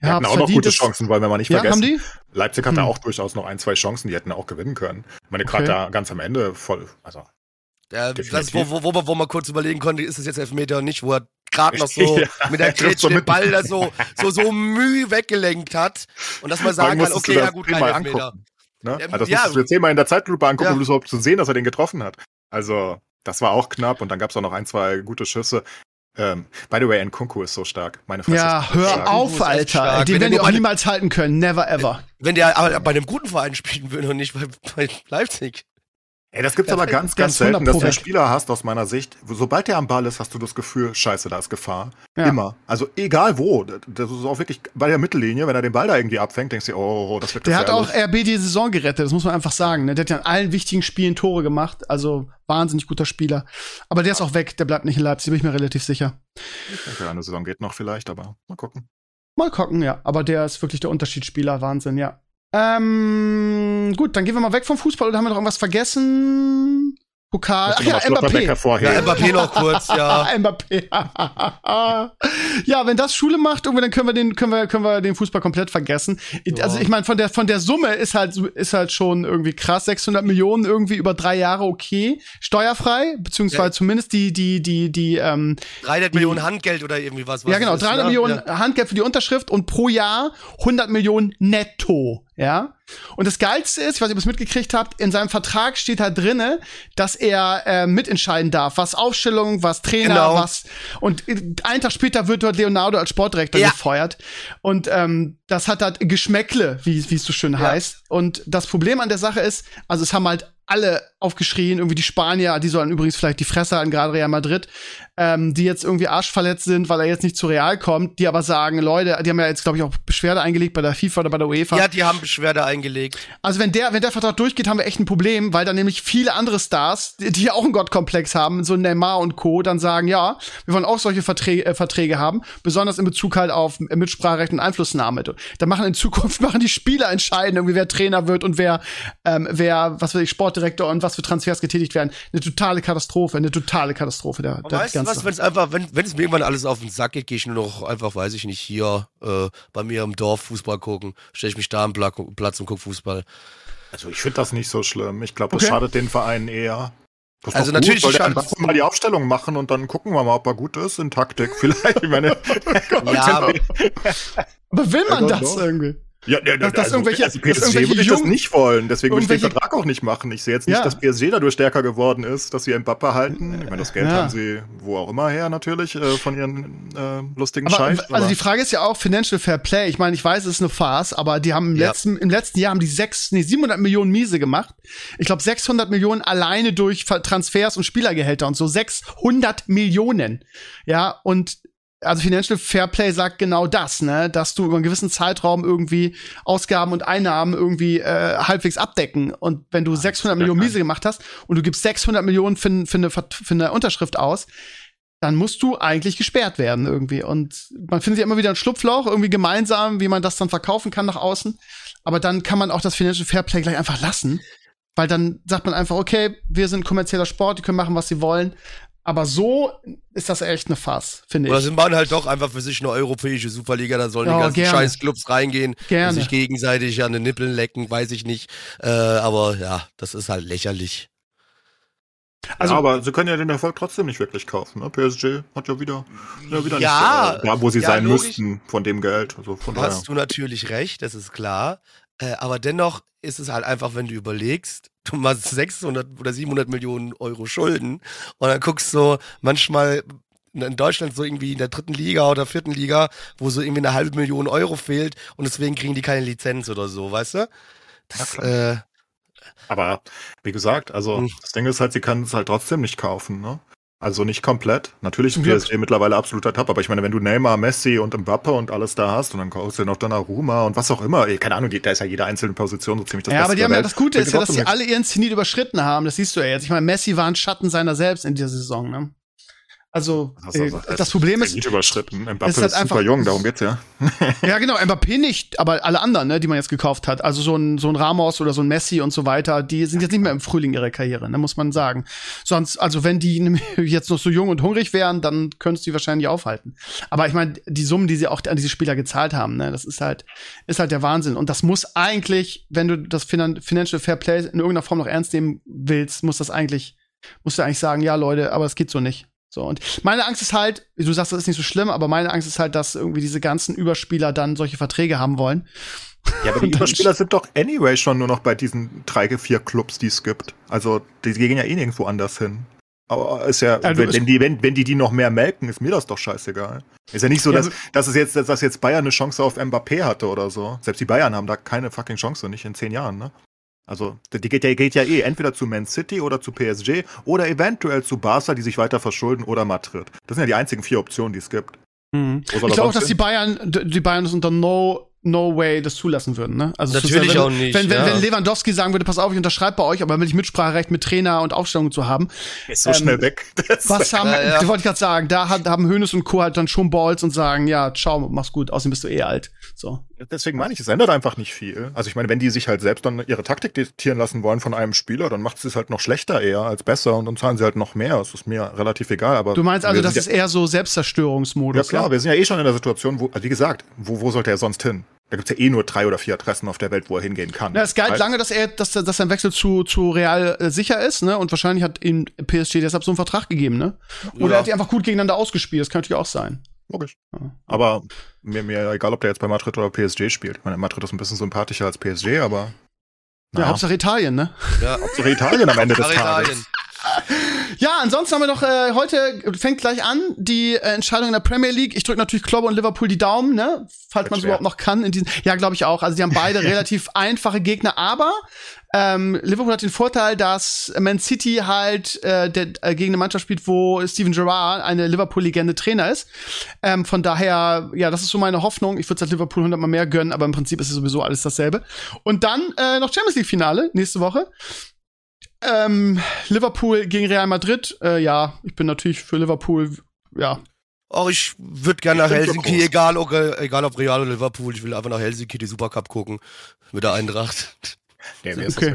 Wir hatten auch noch gute Chancen, wollen wir mal nicht Ja, vergessen. haben die? Leipzig hatte Hm. auch durchaus noch ein, zwei Chancen, die hätten auch gewinnen können. Ich meine, gerade Okay. da ganz am Ende voll, also Ja, das, wo, wo, wo, man- wo man kurz überlegen konnte, ist es jetzt Elfmeter oder nicht, wo er gerade noch so *laughs* Ja, mit der er Grätsche den. Ball da so, so, so müh weggelenkt hat und dass man sagen kann, okay, das ja gut, kein Elfmeter. angucken. Ne? Ähm, Also das ja. musstest du jetzt zehnmal in der Zeitlupe angucken, Ja. um das überhaupt zu sehen, dass er den getroffen hat. Also, das war auch knapp und dann gab es auch noch ein, zwei gute Schüsse. Ähm, by the way, Nkunku ist so stark. Meine Fresse. Ja, hör stark. auf, Alter. Den Wenn werden die auch niemals halten können. Never ever. Wenn der aber bei einem guten Verein spielen würde und nicht bei, bei Leipzig. Ey, das gibt's Der- aber ganz, ganz ist 100 selten, dass du einen. Spieler hast, aus meiner Sicht. Sobald der am Ball ist, hast du das Gefühl, scheiße, da ist Gefahr. Ja. Immer. Also egal wo. Das ist auch wirklich bei der Mittellinie, wenn er den Ball da irgendwie abfängt, denkst du, oh, das wird Der hat auch. RB die Saison gerettet, das muss man einfach sagen. Ne? Der hat ja in allen wichtigen Spielen Tore gemacht, also wahnsinnig guter Spieler. Aber der ist auch weg, der bleibt nicht in Leipzig, bin ich mir relativ sicher. Ich denke, eine Saison geht noch vielleicht, aber mal gucken. Mal gucken, ja. Aber der ist wirklich der Unterschiedsspieler, Wahnsinn, ja. Ähm, gut, dann gehen wir mal weg vom Fußball oder haben wir noch irgendwas vergessen? Pokal. Ach ja, Mbappé. Ja, Mbappé noch kurz, ja. *laughs* Mbappé. *laughs* ja, wenn das Schule macht, irgendwie, dann können wir den, können wir, können wir den Fußball komplett vergessen. Also ich meine, von der, von der Summe ist halt, ist halt schon irgendwie krass. 600 Millionen irgendwie über drei Jahre okay. Steuerfrei, beziehungsweise Ja. zumindest die, die, die, die, ähm, 300 Die- Millionen Handgeld oder irgendwie was. was ja, genau, es ist, 300 ne? Millionen Ja. Handgeld für die Unterschrift und pro Jahr 100 Millionen netto, ja. Und das Geilste ist, ich weiß nicht, ob ihr es mitgekriegt habt, in seinem Vertrag steht halt drinne, dass er äh, mitentscheiden darf, was Aufstellung, was Trainer, Genau. was und einen Tag später wird dort Leonardo als Sportdirektor Ja. gefeuert und ähm, das hat halt Geschmäckle, wie wie es so schön heißt. Und das Problem an der Sache ist, also es haben halt alle aufgeschrien, irgendwie die Spanier, die sollen übrigens vielleicht die Fresse halten, gerade Real Madrid, ähm, die jetzt irgendwie arschverletzt sind, weil er jetzt nicht zu Real kommt, die aber sagen, Leute, die haben ja jetzt, glaube ich, auch Beschwerde eingelegt bei der FIFA oder bei der UEFA. Ja, die haben Beschwerde eingelegt. Also wenn der, wenn der Vertrag durchgeht, haben wir echt ein Problem, weil dann nämlich viele andere Stars, die, die ja auch einen Gottkomplex haben, so Neymar und Co., dann sagen, ja, wir wollen auch solche Verträge, äh, Verträge haben, besonders in Bezug halt auf Mitspracherecht und Einflussnahme. Da machen in Zukunft *laughs* machen die Spieler entscheiden, irgendwie wer Trainer wird und wer, ähm, wer, was weiß ich, Sportdirektor und was für Transfers getätigt werden. Eine totale Katastrophe, eine totale Katastrophe. Der, der weißt du was, wenn es einfach, wenn, wenn es mir irgendwann alles auf den Sack geht, gehe ich nur noch einfach, weiß ich nicht, hier äh, bei mir im Dorf Fußball gucken, stelle ich mich da am Pla Platz und guck Fußball. Also ich finde das nicht so schlimm. Ich glaube, das Okay. schadet den Vereinen eher. Das Also natürlich soll der mal die Aufstellung machen und dann gucken wir mal, ob er gut ist in Taktik. *laughs* Vielleicht, ich meine, Ja, *laughs* aber will man das irgendwie? Ja, ja, Dass- dass also, irgendwelche- also dass PSG irgendwelche würde ich das nicht wollen. Deswegen würde ich den Vertrag auch nicht machen. Ich sehe jetzt nicht, Ja. dass PSG dadurch stärker geworden ist, dass sie Mbappe halten. Ich meine, das Geld Ja. haben sie wo auch immer her natürlich äh, von ihren äh, lustigen Aber, Scheiß. also die Frage ist ja auch Financial Fair Play. Ich meine, ich weiß, es ist eine Farce, aber die haben im Ja. letzten im letzten Jahr haben die sechs, nee, 700 Millionen Miese gemacht. Ich glaube 600 Millionen alleine durch Transfers und Spielergehälter und so 600 Millionen. Ja, und also Financial Fair Play sagt genau das, ne, dass du über einen gewissen Zeitraum irgendwie Ausgaben und Einnahmen irgendwie äh, halbwegs abdecken. Und wenn du 600 Millionen kein- Miese gemacht hast und du gibst 600 Millionen für, für, eine, für eine Unterschrift aus, dann musst du eigentlich gesperrt werden irgendwie. Und man findet ja immer wieder ein Schlupfloch, irgendwie gemeinsam, wie man das dann verkaufen kann nach außen. Aber dann kann man auch das Financial Fairplay gleich einfach lassen. Weil dann sagt man einfach, okay, wir sind kommerzieller Sport, die können machen, was sie wollen. Aber so ist das echt eine Farce, finde Oder ich. sind man halt doch einfach für sich eine europäische Superliga, da sollen Ja, die ganzen gerne. scheiß Clubs reingehen Gerne. und sich gegenseitig an den Nippeln lecken, weiß ich nicht. Äh, aber ja, das ist halt lächerlich. Also- ja, aber sie können ja den Erfolg trotzdem nicht wirklich kaufen. Ne? PSG hat ja wieder, ja, wieder Ja, nicht äh, da, wo sie ja, sein logisch. müssten von dem Geld. Also von daher. Hast du natürlich recht, das ist klar. Äh, aber dennoch ist es halt einfach, wenn du überlegst, du machst 600 oder 700 Millionen Euro Schulden und dann guckst du manchmal in Deutschland so irgendwie in der dritten Liga oder vierten Liga, wo so irgendwie eine halbe Million Euro fehlt und deswegen kriegen die keine Lizenz oder so, weißt du? Das, äh, Aber wie gesagt, also Hm. das Ding ist halt, sie können es halt trotzdem nicht kaufen, ne? Also nicht komplett. Natürlich ist. PSG mittlerweile absoluter Top, aber ich meine, wenn du Neymar, Messi und Mbappe und alles da hast und dann kaufst du noch Donnarumma und was auch immer, ey, keine Ahnung, da ist ja jede einzelne Position so ziemlich das ja, Beste aber die haben ja das Gute ist ja, dass sie alle ihren Zenit überschritten haben. Das siehst du ja jetzt. Ich meine, Messi war ein Schatten seiner selbst in dieser Saison, ne? Also, Das, ist äh, also- das Problem ist, Zenit überschritten. Mbappe ist ist, halt super einfach- jung, darum geht's ja. *laughs* Ja, genau, Mbappé nicht, aber alle anderen, ne, die man jetzt gekauft hat. Also so ein, so ein Ramos oder so ein Messi und so weiter, die sind jetzt nicht mehr im Frühling ihrer Karriere, ne, muss man sagen. Sonst, also wenn die *laughs* jetzt noch so jung und hungrig wären, dann könntest du die wahrscheinlich aufhalten. Aber ich meine, die Summen, die sie auch an diese Spieler gezahlt haben, ne, das ist halt, ist halt der Wahnsinn. Und das muss eigentlich, wenn du das Finan Financial Fair Play in irgendeiner Form noch ernst nehmen willst, muss das eigentlich, musst du eigentlich sagen, ja, Leute, aber es geht so nicht. So, und meine Angst ist halt, du sagst, das ist nicht so schlimm, aber meine Angst ist halt, dass irgendwie diese ganzen Überspieler dann solche Verträge haben wollen. Ja, aber *laughs* die Überspieler sind doch anyway schon nur noch bei diesen drei, vier Clubs, die es gibt. Also die gehen ja eh nirgendwo anders hin. Aber ist ja, Also wenn, wenn, die, wenn, wenn die die noch mehr melken, ist mir das doch scheißegal. Ist ja nicht so, Ja, dass, dass es jetzt, dass jetzt Bayern eine Chance auf Mbappé hatte oder so. Selbst die Bayern haben da keine fucking Chance, nicht in zehn Jahren, ne? Also der geht, der geht ja eh entweder zu Man City oder zu PSG oder eventuell zu Barca, die sich weiter verschulden oder Madrid. Das sind ja die einzigen vier Optionen, die es gibt. Mhm. Ich glaube auch, dass die Bayern, die Bayern das unter No no way das zulassen würden. Ne? Also Natürlich wenn, auch nicht. Wenn, wenn, ja. wenn Lewandowski sagen würde, pass auf, ich unterschreibe bei euch, aber will ich Mitspracherecht mit Trainer und Aufstellung zu haben. Ist so ähm, schnell weg. *laughs* was haben, ja, ja. wollte ich gerade sagen, da hat, haben Hönes und Co. halt dann schon Balls und sagen, ja, ciao, mach's gut, außerdem bist du eh alt. So. Deswegen meine ich, es ändert einfach nicht viel. Also ich meine, wenn die sich halt selbst dann ihre Taktik diktieren lassen wollen von einem Spieler, dann macht es halt noch schlechter eher als besser und dann zahlen sie halt noch mehr. Das ist mir relativ egal. Aber du meinst also, das ist eher so Selbstzerstörungsmodus? Ja klar, ja? wir sind ja eh schon in der Situation, wo, wie gesagt, wo, wo sollte er sonst hin? Da gibt's ja eh nur drei oder vier Adressen auf der Welt, wo er hingehen kann. Ja, es galt lange, dass er, dass, dass sein Wechsel zu, zu Real äh, sicher ist, ne? Und wahrscheinlich hat ihm PSG deshalb so einen Vertrag gegeben, ne? Oder ja. er hat die einfach gut gegeneinander ausgespielt. Das kann natürlich auch sein. Logisch. Ja. Aber mir, mir egal, ob der jetzt bei Madrid oder PSG spielt. Ich meine, Madrid ist ein bisschen sympathischer als PSG, aber. Ja, Hauptsache Italien, ne? Ja, Hauptsache Italien am Ende des Tages. Ja, ansonsten haben wir noch äh, heute fängt gleich an die äh, Entscheidung in der Premier League. Ich drücke natürlich Klopp und Liverpool die Daumen, ne, falls man es überhaupt noch kann. In diesen, ja, glaube ich auch. Also die haben beide *laughs* relativ einfache Gegner, aber ähm, Liverpool hat den Vorteil, dass Man City halt äh, der, äh, gegen eine Mannschaft spielt, wo Steven Gerrard eine Liverpool-Legende Trainer ist. Ähm, von daher, ja, das ist so meine Hoffnung. Ich würde es halt Liverpool hundertmal mehr gönnen, aber im Prinzip ist es sowieso alles dasselbe. Und dann äh, noch Champions League-Finale nächste Woche. Ähm, Liverpool gegen Real Madrid. Äh, ja, ich bin natürlich für Liverpool. Ja. Auch ich würde gerne nach Helsinki, egal ob, egal ob Real oder Liverpool. Ich will einfach nach Helsinki die Supercup gucken mit der Eintracht. Nee, mir okay.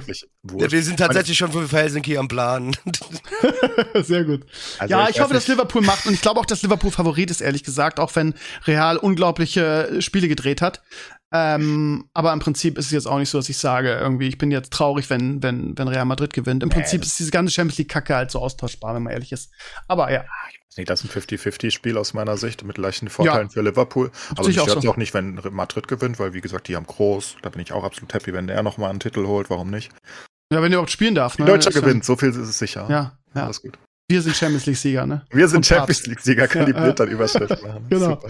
ja, wir sind tatsächlich schon für Helsinki am Plan. *laughs* *laughs* Sehr gut. Also ja, ich, ich hoffe, dass Liverpool macht und ich glaube auch, dass Liverpool Favorit ist, ehrlich gesagt, auch wenn Real unglaubliche Spiele gedreht hat. Ähm, aber im Prinzip ist es jetzt auch nicht so, dass ich sage, irgendwie, ich bin jetzt traurig, wenn, wenn, wenn Real Madrid gewinnt. Im Prinzip ist diese ganze Champions League-Kacke halt so austauschbar, wenn man ehrlich ist. Aber ja. Nee, das ist ein 50-50-Spiel aus meiner Sicht mit leichten Vorteilen ja. für Liverpool. Aber mich stört so. auch nicht, wenn Madrid gewinnt, weil wie gesagt, die haben groß. Da bin ich auch absolut happy, wenn der nochmal einen Titel holt. Warum nicht? Ja, wenn er überhaupt spielen darf. Ne? Deutscher gewinnt, so viel ist es sicher. Ja, ja. Alles gut. Wir sind Champions League-Sieger, ne? Wir sind Champions League-Sieger, kann ja, die Bild dann Überschrift machen. *laughs* Genau. Super.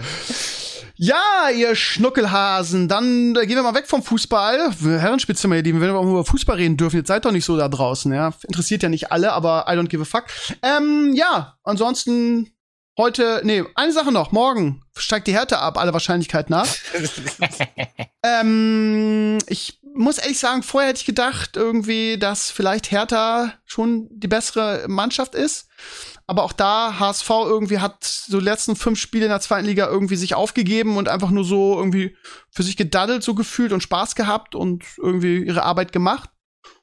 Ja, ihr Schnuckelhasen, dann äh, gehen wir mal weg vom Fußball. Herrenspitze, meine Lieben, wenn wir auch über Fußball reden dürfen, jetzt seid doch nicht so da draußen, ja. Interessiert ja nicht alle, aber I don't give a fuck. Ähm, ja, ansonsten heute, nee, eine Sache noch, morgen steigt die Härte ab, alle Wahrscheinlichkeit nach. *laughs* ähm, ich muss ehrlich sagen, vorher hätte ich gedacht, irgendwie, dass vielleicht Hertha schon die bessere Mannschaft ist. Aber auch da, HSV irgendwie hat so letzten fünf Spiele in der zweiten Liga irgendwie sich aufgegeben und einfach nur so irgendwie für sich gedaddelt, so gefühlt und Spaß gehabt und irgendwie ihre Arbeit gemacht.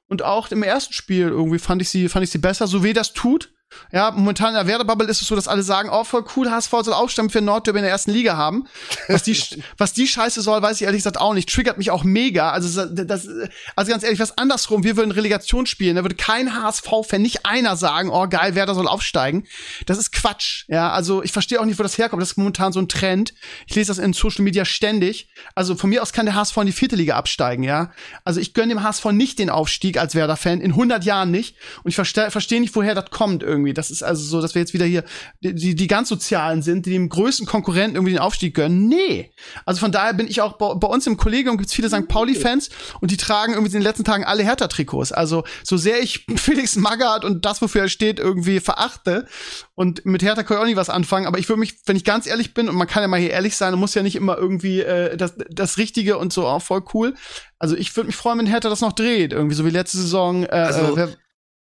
Und auch im ersten Spiel irgendwie fand ich sie, fand ich sie besser, so weh das tut. Ja, momentan in der Werder-Bubble ist es so, dass alle sagen, oh, voll cool, HSV soll Aufstand für Nordderby in der ersten Liga haben. Was die, *laughs* was die Scheiße soll, weiß ich ehrlich gesagt auch nicht. Triggert mich auch mega. Also, das, also ganz ehrlich, was andersrum, wir würden Relegation spielen, da würde kein HSV-Fan, nicht einer sagen, oh geil, Werder soll aufsteigen. Das ist Quatsch. Ja, also ich verstehe auch nicht, wo das herkommt. Das ist momentan so ein Trend. Ich lese das in Social Media ständig. Also von mir aus kann der HSV in die vierte Liga absteigen, ja. Also ich gönne dem HSV nicht den Aufstieg als Werder-Fan, in 100 Jahren nicht. Und ich verstehe versteh nicht, woher das kommt irgendwie irgendwie. Das ist also so, dass wir jetzt wieder hier die, die ganz Sozialen sind, die dem größten Konkurrenten irgendwie den Aufstieg gönnen. Nee. Also von daher bin ich auch bei, bei uns im Kollegium gibt's viele St. Pauli-Fans und die tragen irgendwie in den letzten Tagen alle Hertha-Trikots. Also so sehr ich *laughs* Felix Magath und das, wofür er steht, irgendwie verachte und mit Hertha kann ich auch nicht was anfangen, aber ich würde mich, wenn ich ganz ehrlich bin, und man kann ja mal hier ehrlich sein, und muss ja nicht immer irgendwie äh, das, das Richtige und so auch voll cool. Also ich würde mich freuen, wenn Hertha das noch dreht, irgendwie so wie letzte Saison. Äh, also, äh, wer,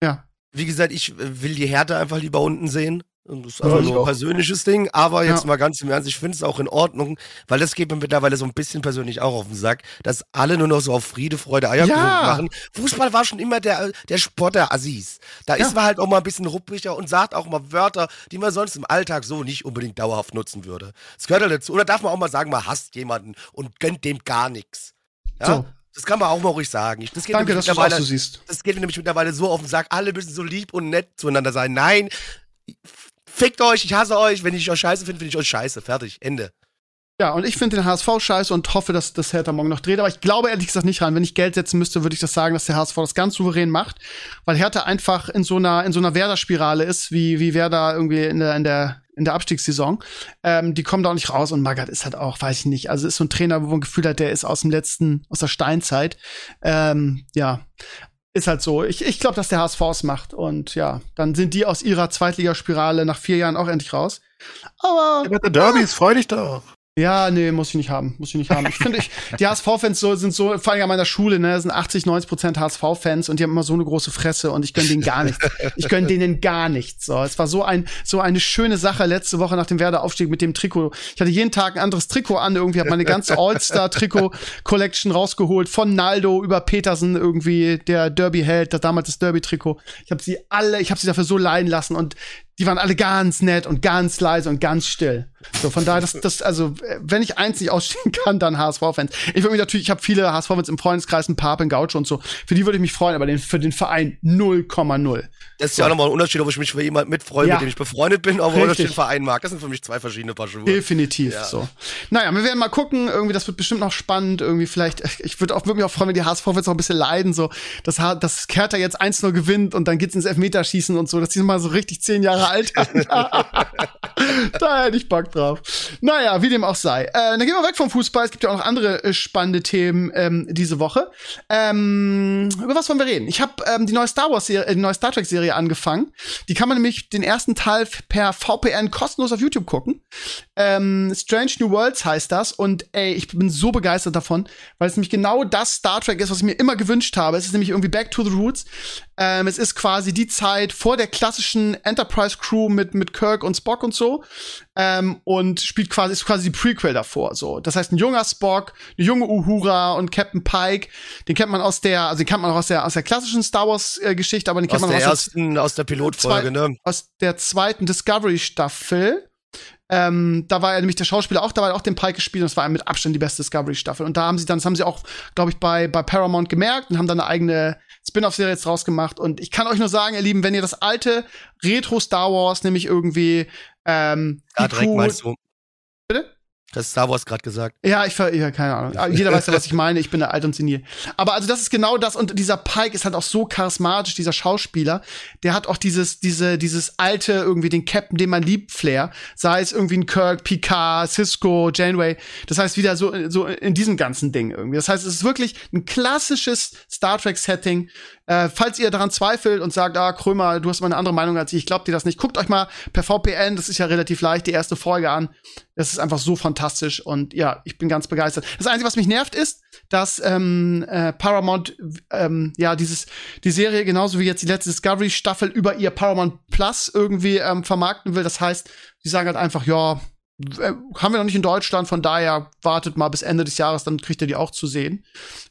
ja wie gesagt, ich äh, will die Härte einfach lieber unten sehen. Und das ist einfach ja, nur ein persönliches Ding. Aber jetzt ja. mal ganz im Ernst, ich finde es auch in Ordnung, weil das geht mir mittlerweile so ein bisschen persönlich auch auf den Sack, dass alle nur noch so auf Friede, Freude, Eierkuchen ja. machen. Fußball war schon immer der, der Sport der Assis. Da ist man halt auch mal ein bisschen ruppiger und sagt auch mal Wörter, die man sonst im Alltag so nicht unbedingt dauerhaft nutzen würde. Das gehört halt dazu. Oder darf man auch mal sagen, man hasst jemanden und gönnt dem gar nichts. Ja? So. Das kann man auch mal ruhig sagen. Das geht Danke, dass du das so siehst. Das geht mir nämlich mittlerweile so auf den Sack. Alle müssen so lieb und nett zueinander sein. Nein, fickt euch, ich hasse euch. Wenn ich euch scheiße finde, finde ich euch scheiße. Fertig, Ende. Ja, und ich finde den HSV scheiße und hoffe, dass das Hertha morgen noch dreht. Aber ich glaube ehrlich gesagt nicht ran. Wenn ich Geld setzen müsste, würde ich das sagen, dass der HSV das ganz souverän macht. Weil Hertha einfach in so einer, in so einer Werder-Spirale ist, wie, wie Werder irgendwie in der, in der in der Abstiegssaison. Ähm, die kommen da auch nicht raus und Magath ist halt auch, weiß ich nicht, also ist so ein Trainer, wo man ein Gefühl hat, der ist aus dem letzten, aus der Steinzeit. Ähm, ja, ist halt so. Ich, ich glaube, dass der HSV es macht. Und ja, dann sind die aus ihrer Zweitligaspirale nach vier Jahren auch endlich raus. Aber. Ja, der Derbys, freu dich doch. Ja, nee, muss ich nicht haben. Muss ich nicht haben. Ich finde, ich, die *laughs* HSV-Fans so, sind so, vor allem an meiner Schule, ne, sind 80, 90 Prozent HSV-Fans und die haben immer so eine große Fresse und ich gönn denen gar nichts. Ich gönn denen gar nichts. So, es war so ein, so eine schöne Sache letzte Woche nach dem Werder-Aufstieg mit dem Trikot. Ich hatte jeden Tag ein anderes Trikot an, irgendwie habe meine ganze All-Star-Trikot-Collection rausgeholt. Von Naldo über Petersen irgendwie, der Derby-Held, das damals das Derby-Trikot. Ich habe sie alle, ich habe sie dafür so leiden lassen und die waren alle ganz nett und ganz leise und ganz still. So, von daher, das, das, also, wenn ich eins nicht ausstehen *laughs* kann, dann HSV-Fans. Ich würde mich natürlich, ich habe viele HSV-Fans im Freundeskreis, ein Papen, Gaucho und so. Für die würde ich mich freuen, aber den, für den Verein 0,0. Das ist ja auch nochmal ein Unterschied, ob ich mich für jemanden mitfreue, Ja. mit dem ich befreundet bin, oder ob ich den Verein mag. Das sind für mich zwei verschiedene Paar Schuhe. Definitiv Ja. so. Naja, wir werden mal gucken. Irgendwie, das wird bestimmt noch spannend. Irgendwie vielleicht, ich würde auch wirklich auch freuen, wenn die HSV jetzt noch ein bisschen leiden. So, dass, dass Kerter jetzt 1-0 gewinnt und dann geht's ins Elfmeterschießen und so, dass die mal so richtig zehn Jahre alt werden. *laughs* da hätte ich Bock drauf. Naja, wie dem auch sei. Äh, dann gehen wir weg vom Fußball. Es gibt ja auch noch andere äh, spannende Themen ähm, diese Woche. Ähm, über was wollen wir reden? Ich habe ähm, die neue Star Wars Serie, äh, die neue Star Trek Serie angefangen. Die kann man nämlich den ersten Teil per VPN kostenlos auf YouTube gucken. Ähm, Strange New Worlds heißt das und ey, ich bin so begeistert davon, weil es nämlich genau das Star Trek ist, was ich mir immer gewünscht habe. Es ist nämlich irgendwie Back to the Roots. Ähm, es ist quasi die Zeit vor der klassischen Enterprise Crew mit mit Kirk und Spock und so ähm, und spielt quasi ist quasi die Prequel davor. So, das heißt ein junger Spock, eine junge Uhura und Captain Pike. Den kennt man aus der, also den kennt man auch aus der aus der klassischen Star Wars äh, Geschichte, aber den kennt Aus man der aus der ersten, aus der Pilotfolge, ne? aus der zweiten Discovery-Staffel. Ähm, da war er nämlich der Schauspieler auch, da war er auch den Pike gespielt und das war mit Abstand die beste Discovery-Staffel. Und da haben sie dann, das haben sie auch, glaube ich, bei, bei Paramount gemerkt und haben dann eine eigene Spin-off-Serie jetzt draus gemacht. Und ich kann euch nur sagen, ihr Lieben, wenn ihr das alte Retro-Star Wars, nämlich irgendwie ähm, direkt Crew- meinst du. Bitte? Das Star Wars gerade gesagt. ja, ich ver ja, keine Ahnung. Ah, Jeder weiß ja, was ich meine. Ich bin da alt und senil. Aber also das ist genau das. Und dieser Pike ist halt auch so charismatisch, dieser Schauspieler. Der hat auch dieses, diese, dieses alte, irgendwie den Captain, den man liebt, Flair. Sei es irgendwie ein Kirk, Picard, Cisco, Janeway. Das heißt wieder so, so in diesem ganzen Ding irgendwie. Das heißt, es ist wirklich ein klassisches Star Trek Setting. Äh, falls ihr daran zweifelt und sagt, ah, Krömer, du hast mal eine andere Meinung als ich, ich glaub dir das nicht. Guckt euch mal per VPN, das ist ja relativ leicht, die erste Folge an. Das ist einfach so fantastisch und ja, ich bin ganz begeistert. Das Einzige, was mich nervt, ist, dass ähm, äh, Paramount ähm, ja dieses die Serie genauso wie jetzt die letzte Discovery Staffel über ihr Paramount Plus irgendwie ähm, vermarkten will. Das heißt, sie sagen halt einfach, ja, haben wir noch nicht in Deutschland, von daher wartet mal bis Ende des Jahres, dann kriegt ihr die auch zu sehen.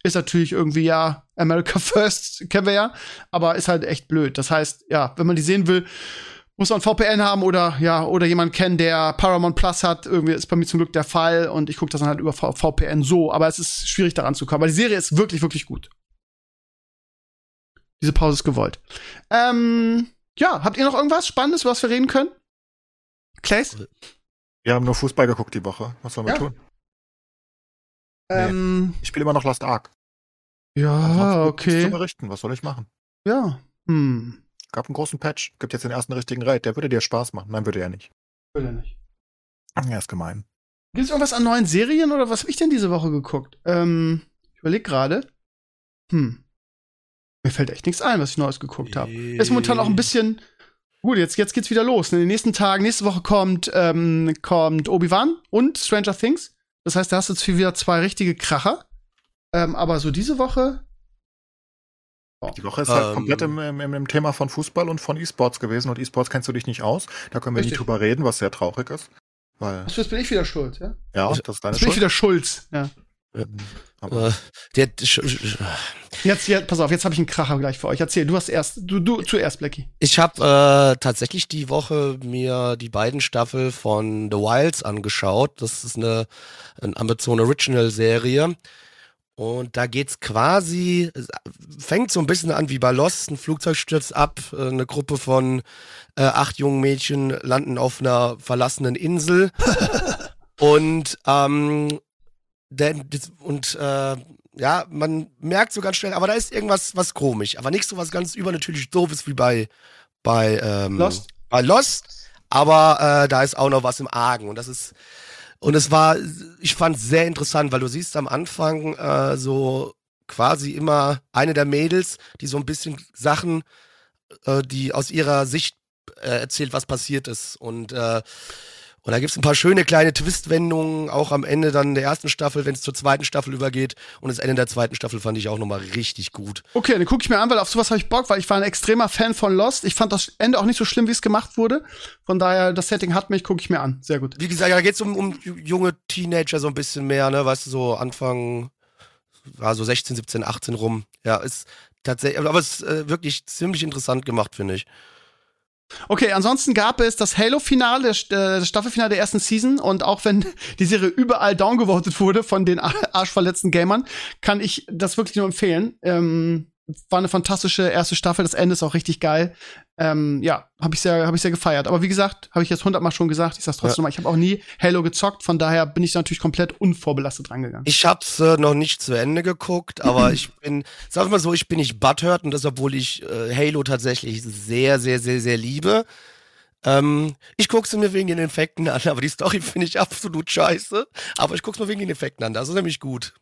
Ist natürlich irgendwie ja America *laughs* First, kennen wir ja, aber ist halt echt blöd. Das heißt, ja, wenn man die sehen will, muss man VPN haben oder ja oder jemand kennen, der Paramount Plus hat. Irgendwie ist bei mir zum Glück der Fall und ich gucke das dann halt über v VPN so. Aber es ist schwierig daran zu kommen. Aber die Serie ist wirklich wirklich gut. Diese Pause ist gewollt. Ähm, ja, habt ihr noch irgendwas Spannendes, über was wir reden können? Clays? Wir haben nur Fußball geguckt die Woche. Was sollen wir Ja. tun? Ähm, Ich spiele immer noch Lost Ark. ja, Ansonsten nichts zu okay. berichten. Was soll ich machen? Ja. Hm. Gab einen großen Patch. Gibt jetzt den ersten richtigen Raid. Der würde dir Spaß machen. Nein, würde er nicht. Will er nicht. Ja, ist gemein. Gibt es irgendwas an neuen Serien oder was habe ich denn diese Woche geguckt? Ähm, ich überlege gerade. Hm. Mir fällt echt nichts ein, was ich Neues geguckt habe. Ist momentan auch ein bisschen. Gut, jetzt, jetzt geht's wieder los. In den nächsten Tagen, nächste Woche kommt, ähm, kommt Obi-Wan und Stranger Things. Das heißt, da hast du jetzt wieder zwei richtige Kracher. Ähm, aber so diese Woche. Die Woche ist halt Ähm. komplett im, im, im Thema von Fußball und von E-Sports gewesen. Und E-Sports kennst du dich nicht aus. Da können wir Richtig. nie drüber reden, was sehr traurig ist. Weil, Achso, jetzt bin ich wieder schuld, ja? ja, das ist deine Jetzt bin ich Schuld. wieder Schulz. Ja. Aber Äh, der, Jetzt, jetzt, pass auf, jetzt habe ich einen Kracher gleich für euch. Erzähl, du hast erst, du, du zuerst, Blackie. ich habe äh, tatsächlich die Woche mir die beiden Staffel von The Wilds angeschaut. Das ist eine, eine Amazon Original Serie. Und da geht's quasi, fängt so ein bisschen an wie bei Lost, ein Flugzeug stürzt ab, äh, eine Gruppe von äh, acht jungen Mädchen landen auf einer verlassenen Insel. *laughs* und ähm, denn, und äh, ja, man merkt so ganz schnell, aber da ist irgendwas was komisch, aber nicht so was ganz übernatürlich doofes wie bei bei ähm, Lost? bei Lost. Aber äh, da ist auch noch was im Argen und das ist und es war, ich fand sehr interessant, weil du siehst am Anfang äh, so quasi immer eine der Mädels, die so ein bisschen Sachen, äh, die aus ihrer Sicht äh, erzählt, was passiert ist und äh, und da gibt's ein paar schöne kleine Twistwendungen, auch am Ende dann der ersten Staffel, wenn es zur zweiten Staffel übergeht. Und das Ende der zweiten Staffel fand ich auch nochmal richtig gut. Okay, dann gucke ich mir an, weil auf sowas habe ich Bock, weil ich war ein extremer Fan von Lost. Ich fand das Ende auch nicht so schlimm, wie es gemacht wurde. Von daher, das Setting hat mich, gucke ich mir an. Sehr gut. Wie gesagt, da geht's um, um junge Teenager so ein bisschen mehr, ne? Weißt du, so Anfang, war so 16, 17, 18 rum. Ja, ist tatsächlich, aber es ist äh, wirklich ziemlich interessant gemacht, finde ich. Okay, ansonsten gab es das Halo-Finale, äh, das Staffelfinale der ersten Season und auch wenn *laughs* die Serie überall downgevotet wurde von den *laughs* arschverletzten Gamern, kann ich das wirklich nur empfehlen. Ähm, war eine fantastische erste Staffel. Das Ende ist auch richtig geil. Ähm, ja, habe ich sehr, habe ich sehr gefeiert. Aber wie gesagt, habe ich jetzt hundertmal schon gesagt. Ich sag's trotzdem ja. mal. Ich habe auch nie Halo gezockt. Von daher bin ich natürlich komplett unvorbelastet rangegangen. Ich hab's äh, noch nicht zu Ende geguckt, aber *clears throat* ich bin, sag mal so, ich bin nicht butthurt und das, obwohl ich äh, Halo tatsächlich sehr, sehr, sehr, sehr liebe. Ähm, ich guck's mir wegen den Effekten an, *laughs* aber die Story finde ich absolut scheiße. Aber ich guck's mir wegen den Effekten an. Das ist nämlich gut.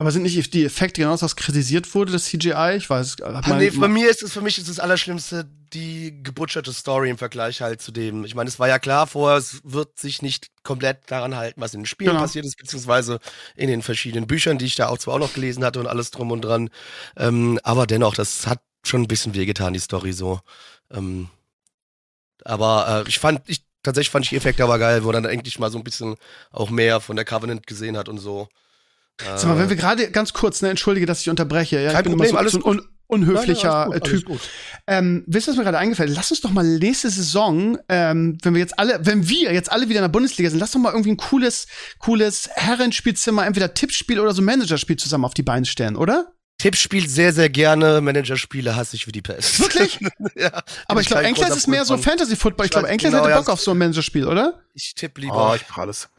Aber sind nicht die Effekte genau das, was kritisiert wurde, das CGI? Ich weiß. Ach, nee, bei mir ist es, für mich ist das Allerschlimmste die gebutscherte Story im Vergleich halt zu dem. Ich meine, es war ja klar vorher, es wird sich nicht komplett daran halten, was in den Spielen genau. passiert ist, beziehungsweise in den verschiedenen Büchern, die ich da auch zwar auch noch gelesen hatte und alles drum und dran. Ähm, aber dennoch, das hat schon ein bisschen wehgetan, die Story so. Ähm, aber äh, ich fand, ich tatsächlich fand ich die Effekte aber geil, wo dann endlich mal so ein bisschen auch mehr von der Covenant gesehen hat und so. Sag mal, wenn wir gerade ganz kurz, ne, entschuldige, dass ich unterbreche. Ja, Kein ich bin Problem, immer so, so ein un unhöflicher nein, nein, gut, Typ. Ähm, wisst ihr, was mir gerade eingefallen? Lass uns doch mal nächste Saison, ähm, wenn wir jetzt alle, wenn wir jetzt alle wieder in der Bundesliga sind, lass doch mal irgendwie ein cooles, cooles Herrenspielzimmer, entweder Tippspiel oder so Managerspiel zusammen auf die Beine stellen, oder? Tippspiel sehr, sehr gerne. Managerspiele hasse ich wie die Pest. Wirklich? *laughs* ja, aber ich glaube, Enkles ist mehr so Fantasy-Football. Ich glaube, Enkles genau, hätte Bock ja. auf so ein Managerspiel, oder? Ich tippe lieber. Oh, ich mache alles.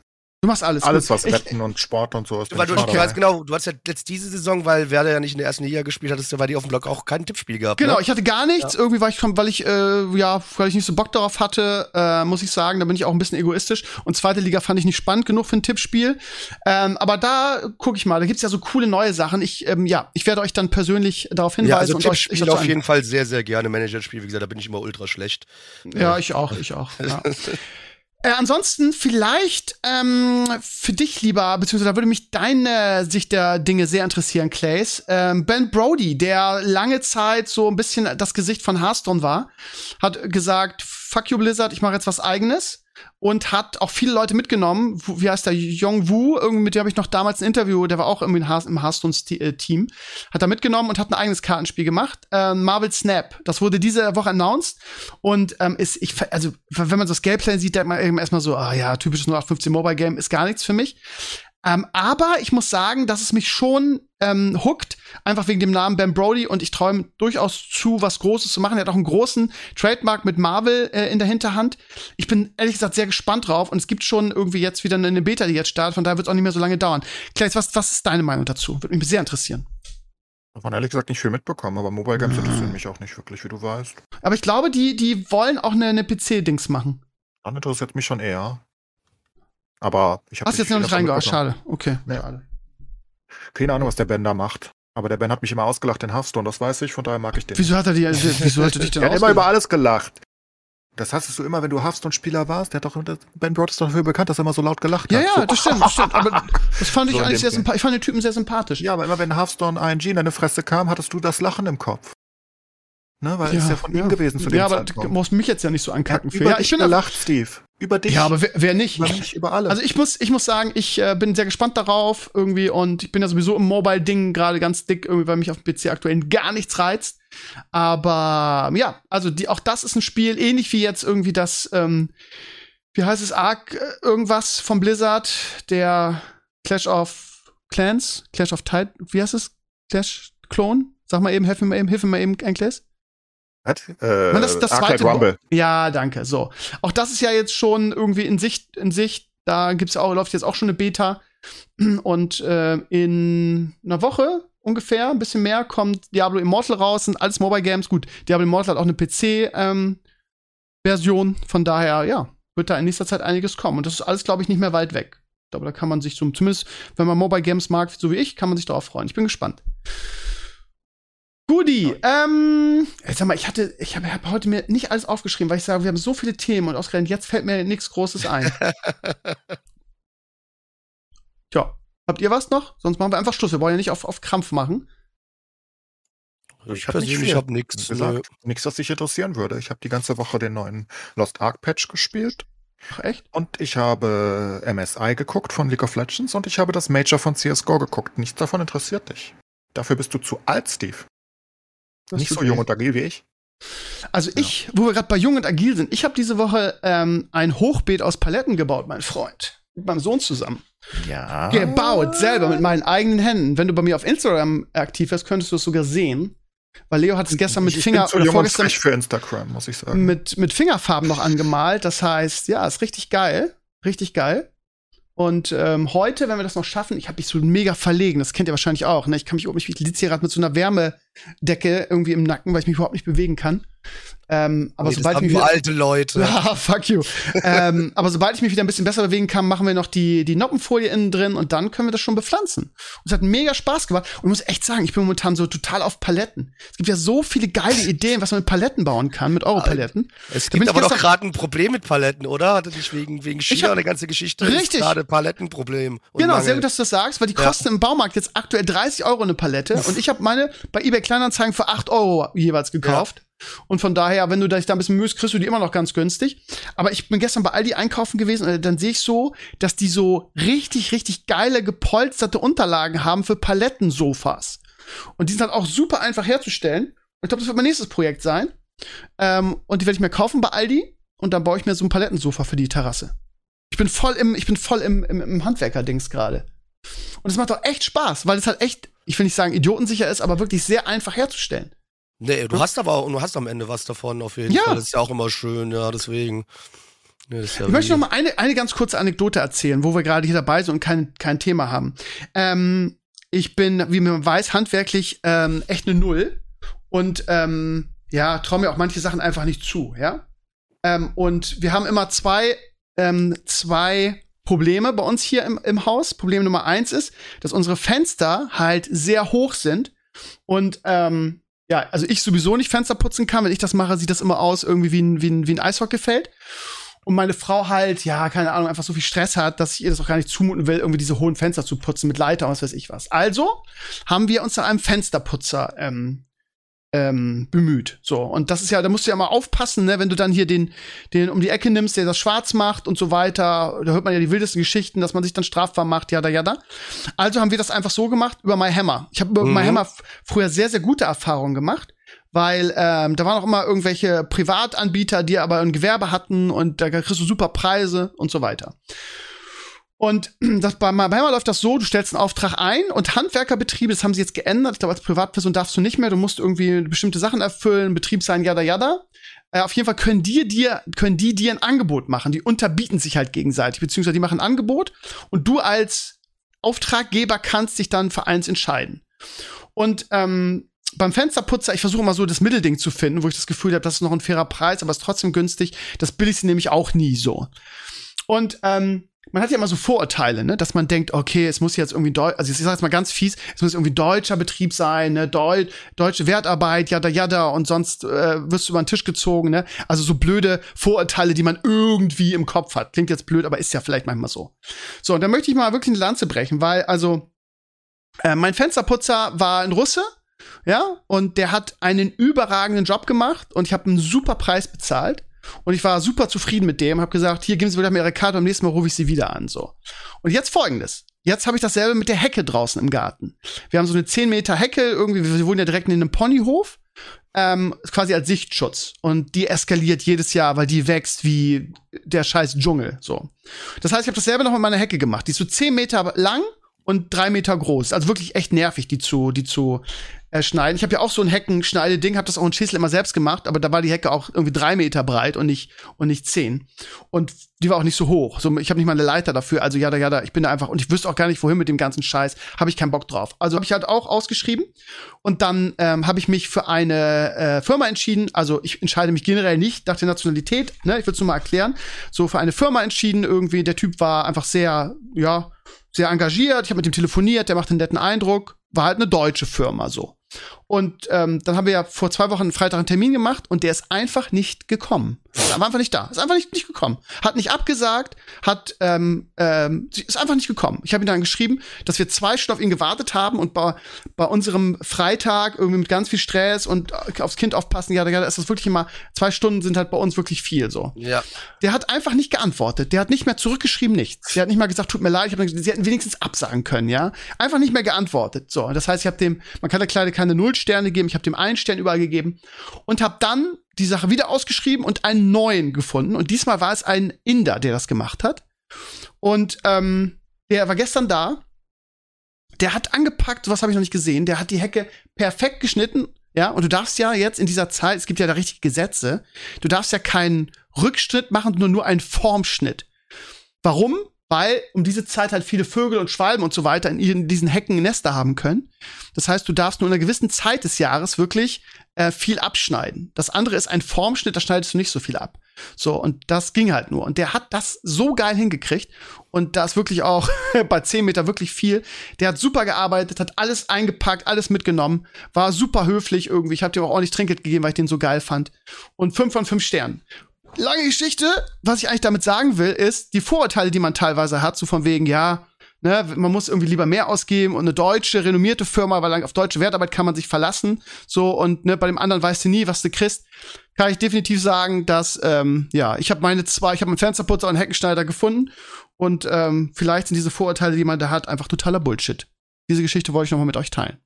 Du machst alles. Alles, gut. was Wetten ich, und Sport und so ist. Weil du, ich weiß genau, du hast ja jetzt diese Saison, weil Werder ja nicht in der ersten Liga gespielt hattest, weil die auf dem Blog auch kein Tippspiel gehabt. Genau, ne? ich hatte gar nichts. Ja. Irgendwie war ich, weil ich, äh, ja, weil ich nicht so Bock darauf hatte, äh, muss ich sagen, da bin ich auch ein bisschen egoistisch. Und zweite Liga fand ich nicht spannend genug für ein Tippspiel. Ähm, aber da gucke ich mal, da gibt's ja so coole neue Sachen. Ich, ähm, ja, ich werde euch dann persönlich darauf hinweisen. Ja, also und Tippspiel euch, auf jeden Fall sehr, sehr gerne. Managerspiel, wie gesagt, da bin ich immer ultra schlecht. Ja, ich auch, ich auch. Ja. *laughs* Äh, ansonsten vielleicht ähm, für dich lieber, beziehungsweise da würde mich deine Sicht der Dinge sehr interessieren, Clays. Ähm, ben Brody, der lange Zeit so ein bisschen das Gesicht von Hearthstone war, hat gesagt, fuck you Blizzard, ich mache jetzt was eigenes und hat auch viele Leute mitgenommen. Wie heißt der? Yong Wu, irgendwie mit dem habe ich noch damals ein Interview, der war auch irgendwie im Hearthstone-Team, hat da mitgenommen und hat ein eigenes Kartenspiel gemacht. Ähm, Marvel Snap. Das wurde diese Woche announced und ähm, ist, ich, also wenn man so das Gameplay sieht, denkt man erstmal so, ah ja, typisches 0815 Mobile Game ist gar nichts für mich. Ähm, aber ich muss sagen, dass es mich schon ähm, hookt, einfach wegen dem Namen Ben Brody und ich träume durchaus zu, was Großes zu machen. Er hat auch einen großen Trademark mit Marvel äh, in der Hinterhand. Ich bin ehrlich gesagt sehr gespannt drauf und es gibt schon irgendwie jetzt wieder eine Beta, die jetzt startet, von daher wird es auch nicht mehr so lange dauern. Klaes, was, was ist deine Meinung dazu? Würde mich sehr interessieren. Hat man ehrlich gesagt nicht viel mitbekommen, aber Mobile Games mhm. interessieren mich auch nicht wirklich, wie du weißt. Aber ich glaube, die, die wollen auch eine, eine PC-Dings machen. Dann interessiert mich schon eher. Aber ich habe. Hast jetzt noch nicht reingehauen, schade. Okay. Nee. Schade. Keine Ahnung, was der Ben da macht. Aber der Ben hat mich immer ausgelacht in Hearthstone, das weiß ich, von daher mag ich den. Wieso hat er die, wieso hat er dich denn *laughs* Er hat immer über alles gelacht. Das hast du immer, wenn du Hearthstone-Spieler warst, der hat doch, Ben Broad ist doch dafür bekannt, dass er immer so laut gelacht ja, hat. Ja, so, das stimmt, das stimmt. Aber das fand ich so eigentlich sehr sympathisch. Ich fand den Typen sehr sympathisch. Ja, aber immer wenn Hearthstone ING in deine Fresse kam, hattest du das Lachen im Kopf. Ne, weil ja, es ist ja von ja. ihm gewesen zu dem Ja, aber du musst mich jetzt ja nicht so ankacken. Für. Ja, ich bin gelacht, Steve. Über dich. Ja, aber wer, wer nicht? Über mich, über alle. Also ich muss, ich muss sagen, ich äh, bin sehr gespannt darauf irgendwie und ich bin ja sowieso im Mobile-Ding gerade ganz dick, irgendwie, weil mich auf dem PC aktuell gar nichts reizt. Aber ja, also die, auch das ist ein Spiel, ähnlich wie jetzt irgendwie das, ähm, wie heißt es, Ark, äh, irgendwas von Blizzard, der Clash of Clans, Clash of Titan, wie heißt es? Clash Clone? Sag mal eben, helf mir mal eben, hilf mir mal eben, Enkles. Was? Äh, das, das zweite Rumble. Ja, danke. So. Auch das ist ja jetzt schon irgendwie in Sicht, in Sicht. Da gibt's auch, läuft jetzt auch schon eine Beta. Und äh, in einer Woche ungefähr, ein bisschen mehr, kommt Diablo Immortal raus, sind alles Mobile Games. Gut, Diablo Immortal hat auch eine PC, ähm, Version. Von daher, ja, wird da in nächster Zeit einiges kommen. Und das ist alles, glaube ich, nicht mehr weit weg. Aber da kann man sich so, zumindest, wenn man Mobile Games mag, so wie ich, kann man sich darauf freuen. Ich bin gespannt. Gudi, ähm, jetzt sag mal, ich hatte, ich habe hab heute mir nicht alles aufgeschrieben, weil ich sage, wir haben so viele Themen und ausgerechnet jetzt fällt mir nichts Großes ein. *laughs* Tja, habt ihr was noch? Sonst machen wir einfach Schluss. Wir wollen ja nicht auf, auf Krampf machen. Ich persönlich habe nichts. gesagt. Nichts, was dich interessieren würde. Ich habe die ganze Woche den neuen Lost Ark Patch gespielt. Ach, echt? Und ich habe MSI geguckt von League of Legends und ich habe das Major von CSGO geguckt. Nichts davon interessiert dich. Dafür bist du zu alt, Steve. Das Nicht so jung und agil wie ich. Also ich, wo wir gerade bei Jung und Agil sind, ich habe diese Woche ähm, ein Hochbeet aus Paletten gebaut, mein Freund. Mit meinem Sohn zusammen. Ja. Gebaut, selber mit meinen eigenen Händen. Wenn du bei mir auf Instagram aktiv bist, könntest du es sogar sehen. Weil Leo hat es gestern mit ich Finger bin zu oder vorgestern für Instagram, muss ich sagen. mit, mit Fingerfarben noch angemalt. Das heißt, ja, ist richtig geil. Richtig geil. Und ähm, heute, wenn wir das noch schaffen, ich habe mich so mega verlegen, das kennt ihr wahrscheinlich auch, ne? Ich kann mich oben, ich sitze hier gerade mit so einer Wärmedecke irgendwie im Nacken, weil ich mich überhaupt nicht bewegen kann. Ähm, aber Nee, das sobald ich mich wieder, alte Leute. ja, *laughs* fuck you. ähm, aber sobald ich mich wieder ein bisschen besser bewegen kann, machen wir noch die, die Noppenfolie innen drin und dann können wir das schon bepflanzen. Und es hat mega Spaß gemacht. Und ich muss echt sagen, ich bin momentan so total auf Paletten. Es gibt ja so viele geile Ideen, was man mit Paletten bauen kann, mit Europaletten. Es Da bin gibt aber doch gerade ein Problem mit Paletten, oder? Hatte nicht wegen, wegen China hab- eine ganze Geschichte? Richtig. Gerade Palettenproblem. Genau, Mangel. sehr gut, dass du das sagst, weil die Ja. kosten im Baumarkt jetzt aktuell 30 Euro eine Palette und ich habe meine bei eBay Kleinanzeigen für 8 Euro jeweils gekauft. Und von daher, wenn du dich da ein bisschen mühst, kriegst du die immer noch ganz günstig. Aber ich bin gestern bei Aldi einkaufen gewesen und dann sehe ich so, dass die so richtig, richtig geile, gepolsterte Unterlagen haben für Palettensofas. Und die sind halt auch super einfach herzustellen. Und ich glaube, das wird mein nächstes Projekt sein. Ähm, und die werde ich mir kaufen bei Aldi und dann baue ich mir so ein Palettensofa für die Terrasse. Ich bin voll im, ich bin voll im, im, im Handwerker-Dings gerade. Und es macht auch echt Spaß, weil es halt echt, ich will nicht sagen idiotensicher ist, aber wirklich sehr einfach herzustellen. Nee, du hast aber auch, du hast am Ende was davon auf jeden Ja. Fall. Das ist ja auch immer schön, ja, deswegen. Nee, ja Ich möchte noch mal eine, eine ganz kurze Anekdote erzählen, wo wir gerade hier dabei sind und kein, kein Thema haben. Ähm, ich bin, wie man weiß, handwerklich ähm, echt eine Null und ähm, ja, traue mir auch manche Sachen einfach nicht zu, ja. Ähm, und wir haben immer zwei, ähm, zwei Probleme bei uns hier im, im Haus. Problem Nummer eins ist, dass unsere Fenster halt sehr hoch sind und ähm, ja, also ich sowieso nicht Fenster putzen kann. Wenn ich das mache, sieht das immer aus irgendwie wie ein, wie ein, wie ein Eishockeyfeld. Und meine Frau halt, ja, keine Ahnung, einfach so viel Stress hat, dass ich ihr das auch gar nicht zumuten will, irgendwie diese hohen Fenster zu putzen mit Leiter und was weiß ich was. Also haben wir uns nach einem Fensterputzer ähm, ähm, bemüht. So, und das ist ja, da musst du ja mal aufpassen, ne, wenn du dann hier den, den um die Ecke nimmst, der das schwarz macht und so weiter. Da hört man ja die wildesten Geschichten, dass man sich dann strafbar macht, jada, jada. Also haben wir das einfach so gemacht über MyHammer. Ich habe über Mhm. MyHammer f- früher sehr, sehr gute Erfahrungen gemacht weil ähm, da waren auch immer irgendwelche Privatanbieter, die aber ein Gewerbe hatten und da kriegst du super Preise und so weiter. Und *clears throat* das, bei Hammer läuft das so, du stellst einen Auftrag ein und Handwerkerbetriebe, das haben sie jetzt geändert. Ich glaube, als Privatperson darfst du nicht mehr, du musst irgendwie bestimmte Sachen erfüllen, Betrieb sein, jada, jada. Äh, auf jeden Fall können die dir, können die dir ein Angebot machen. Die unterbieten sich halt gegenseitig, beziehungsweise die machen ein Angebot und du als Auftraggeber kannst dich dann für eins entscheiden. Und ähm, beim Fensterputzer, ich versuche immer so das Mittelding zu finden, wo ich das Gefühl habe, das ist noch ein fairer Preis, aber es ist trotzdem günstig. Das billigste nehme ich auch nie so. Und ähm, man hat ja immer so Vorurteile, ne, dass man denkt, okay, es muss jetzt irgendwie Deu also ich sage jetzt mal ganz fies, es muss irgendwie deutscher Betrieb sein, ne, Deu deutsche Wertarbeit, jada jada und sonst äh, wirst du über den Tisch gezogen, ne? Also so blöde Vorurteile, die man irgendwie im Kopf hat. Klingt jetzt blöd, aber ist ja vielleicht manchmal so. So, und da möchte ich mal wirklich eine Lanze brechen, weil also äh, mein Fensterputzer war ein Russe, ja, und der hat einen überragenden Job gemacht und ich habe einen super Preis bezahlt. Und ich war super zufrieden mit dem, habe gesagt, hier geben Sie wieder mir Ihre Karte, beim nächsten Mal rufe ich Sie wieder an. So. Und jetzt folgendes. Jetzt habe ich dasselbe mit der Hecke draußen im Garten. Wir haben so eine 10 Meter Hecke, irgendwie, wir wohnen ja direkt in einem Ponyhof, ähm, quasi als Sichtschutz. Und die eskaliert jedes Jahr, weil die wächst wie der scheiß Dschungel. So. Das heißt, ich habe dasselbe noch mit meiner Hecke gemacht. Die ist so 10 Meter lang und drei Meter groß. Also wirklich echt nervig, die zu, die zu äh, schneiden. Ich habe ja auch so ein Heckenschneideding, habe das auch in Schäsel immer selbst gemacht, aber da war die Hecke auch irgendwie drei Meter breit und nicht und nicht zehn. Und die war auch nicht so hoch. So, ich habe nicht mal eine Leiter dafür. Also ja, ja, da, ich bin da einfach und ich wüsste auch gar nicht, wohin mit dem ganzen Scheiß. Habe ich keinen Bock drauf. Also habe ich halt auch ausgeschrieben und dann ähm, habe ich mich für eine äh, Firma entschieden. Also ich entscheide mich generell nicht nach der Nationalität. Ne, ich will es nur mal erklären. So für eine Firma entschieden. Irgendwie der Typ war einfach sehr, ja, sehr engagiert. Ich habe mit ihm telefoniert. Der macht einen netten Eindruck. War halt eine deutsche Firma so. Und ähm, dann haben wir ja vor zwei Wochen einen Freitag einen Termin gemacht und der ist einfach nicht gekommen. Ist einfach nicht da. Ist einfach nicht, nicht gekommen. Hat nicht abgesagt, hat ähm, ähm, ist einfach nicht gekommen. Ich habe ihm dann geschrieben, dass wir zwei Stunden auf ihn gewartet haben und bei, bei unserem Freitag irgendwie mit ganz viel Stress und aufs Kind aufpassen, ja, da ist das wirklich immer, zwei Stunden sind halt bei uns wirklich viel so. Ja. Der hat einfach nicht geantwortet. Der hat nicht mehr zurückgeschrieben, nichts. Der hat nicht mal gesagt, tut mir leid, ich hab, sie hätten wenigstens absagen können, ja. Einfach nicht mehr geantwortet. So, das heißt, ich habe dem, man kann der Kleine keine Nullsterne geben, ich habe dem einen Stern überall gegeben und habe dann die Sache wieder ausgeschrieben und einen neuen gefunden. Und diesmal war es ein Inder, der das gemacht hat. Und ähm, der war gestern da. Der hat angepackt, was habe ich noch nicht gesehen. Der hat die Hecke perfekt geschnitten. Ja, und du darfst ja jetzt in dieser Zeit, es gibt ja da richtig Gesetze, du darfst ja keinen Rückschnitt machen, nur nur einen Formschnitt. Warum? Weil um diese Zeit halt viele Vögel und Schwalben und so weiter in diesen Hecken Nester haben können. Das heißt, du darfst nur in einer gewissen Zeit des Jahres wirklich äh, viel abschneiden. Das andere ist ein Formschnitt, da schneidest du nicht so viel ab. So, und das ging halt nur. Und der hat das so geil hingekriegt. Und da ist wirklich auch *laughs* bei 10 Meter wirklich viel. Der hat super gearbeitet, hat alles eingepackt, alles mitgenommen, war super höflich irgendwie. Ich habe dem auch ordentlich Trinkgeld gegeben, weil ich den so geil fand. Und 5 von 5 Sternen. Lange Geschichte. Was ich eigentlich damit sagen will, ist, die Vorurteile, die man teilweise hat, so von wegen, ja, Ne, man muss irgendwie lieber mehr ausgeben und eine deutsche, renommierte Firma, weil auf deutsche Wertarbeit kann man sich verlassen. So, und ne, bei dem anderen weißt du nie, was du kriegst. Kann ich definitiv sagen, dass, ähm, ja, ich habe meine zwei, ich habe einen Fensterputzer und einen Heckenschneider gefunden. Und ähm, vielleicht sind diese Vorurteile, die man da hat, einfach totaler Bullshit. Diese Geschichte wollte ich nochmal mit euch teilen.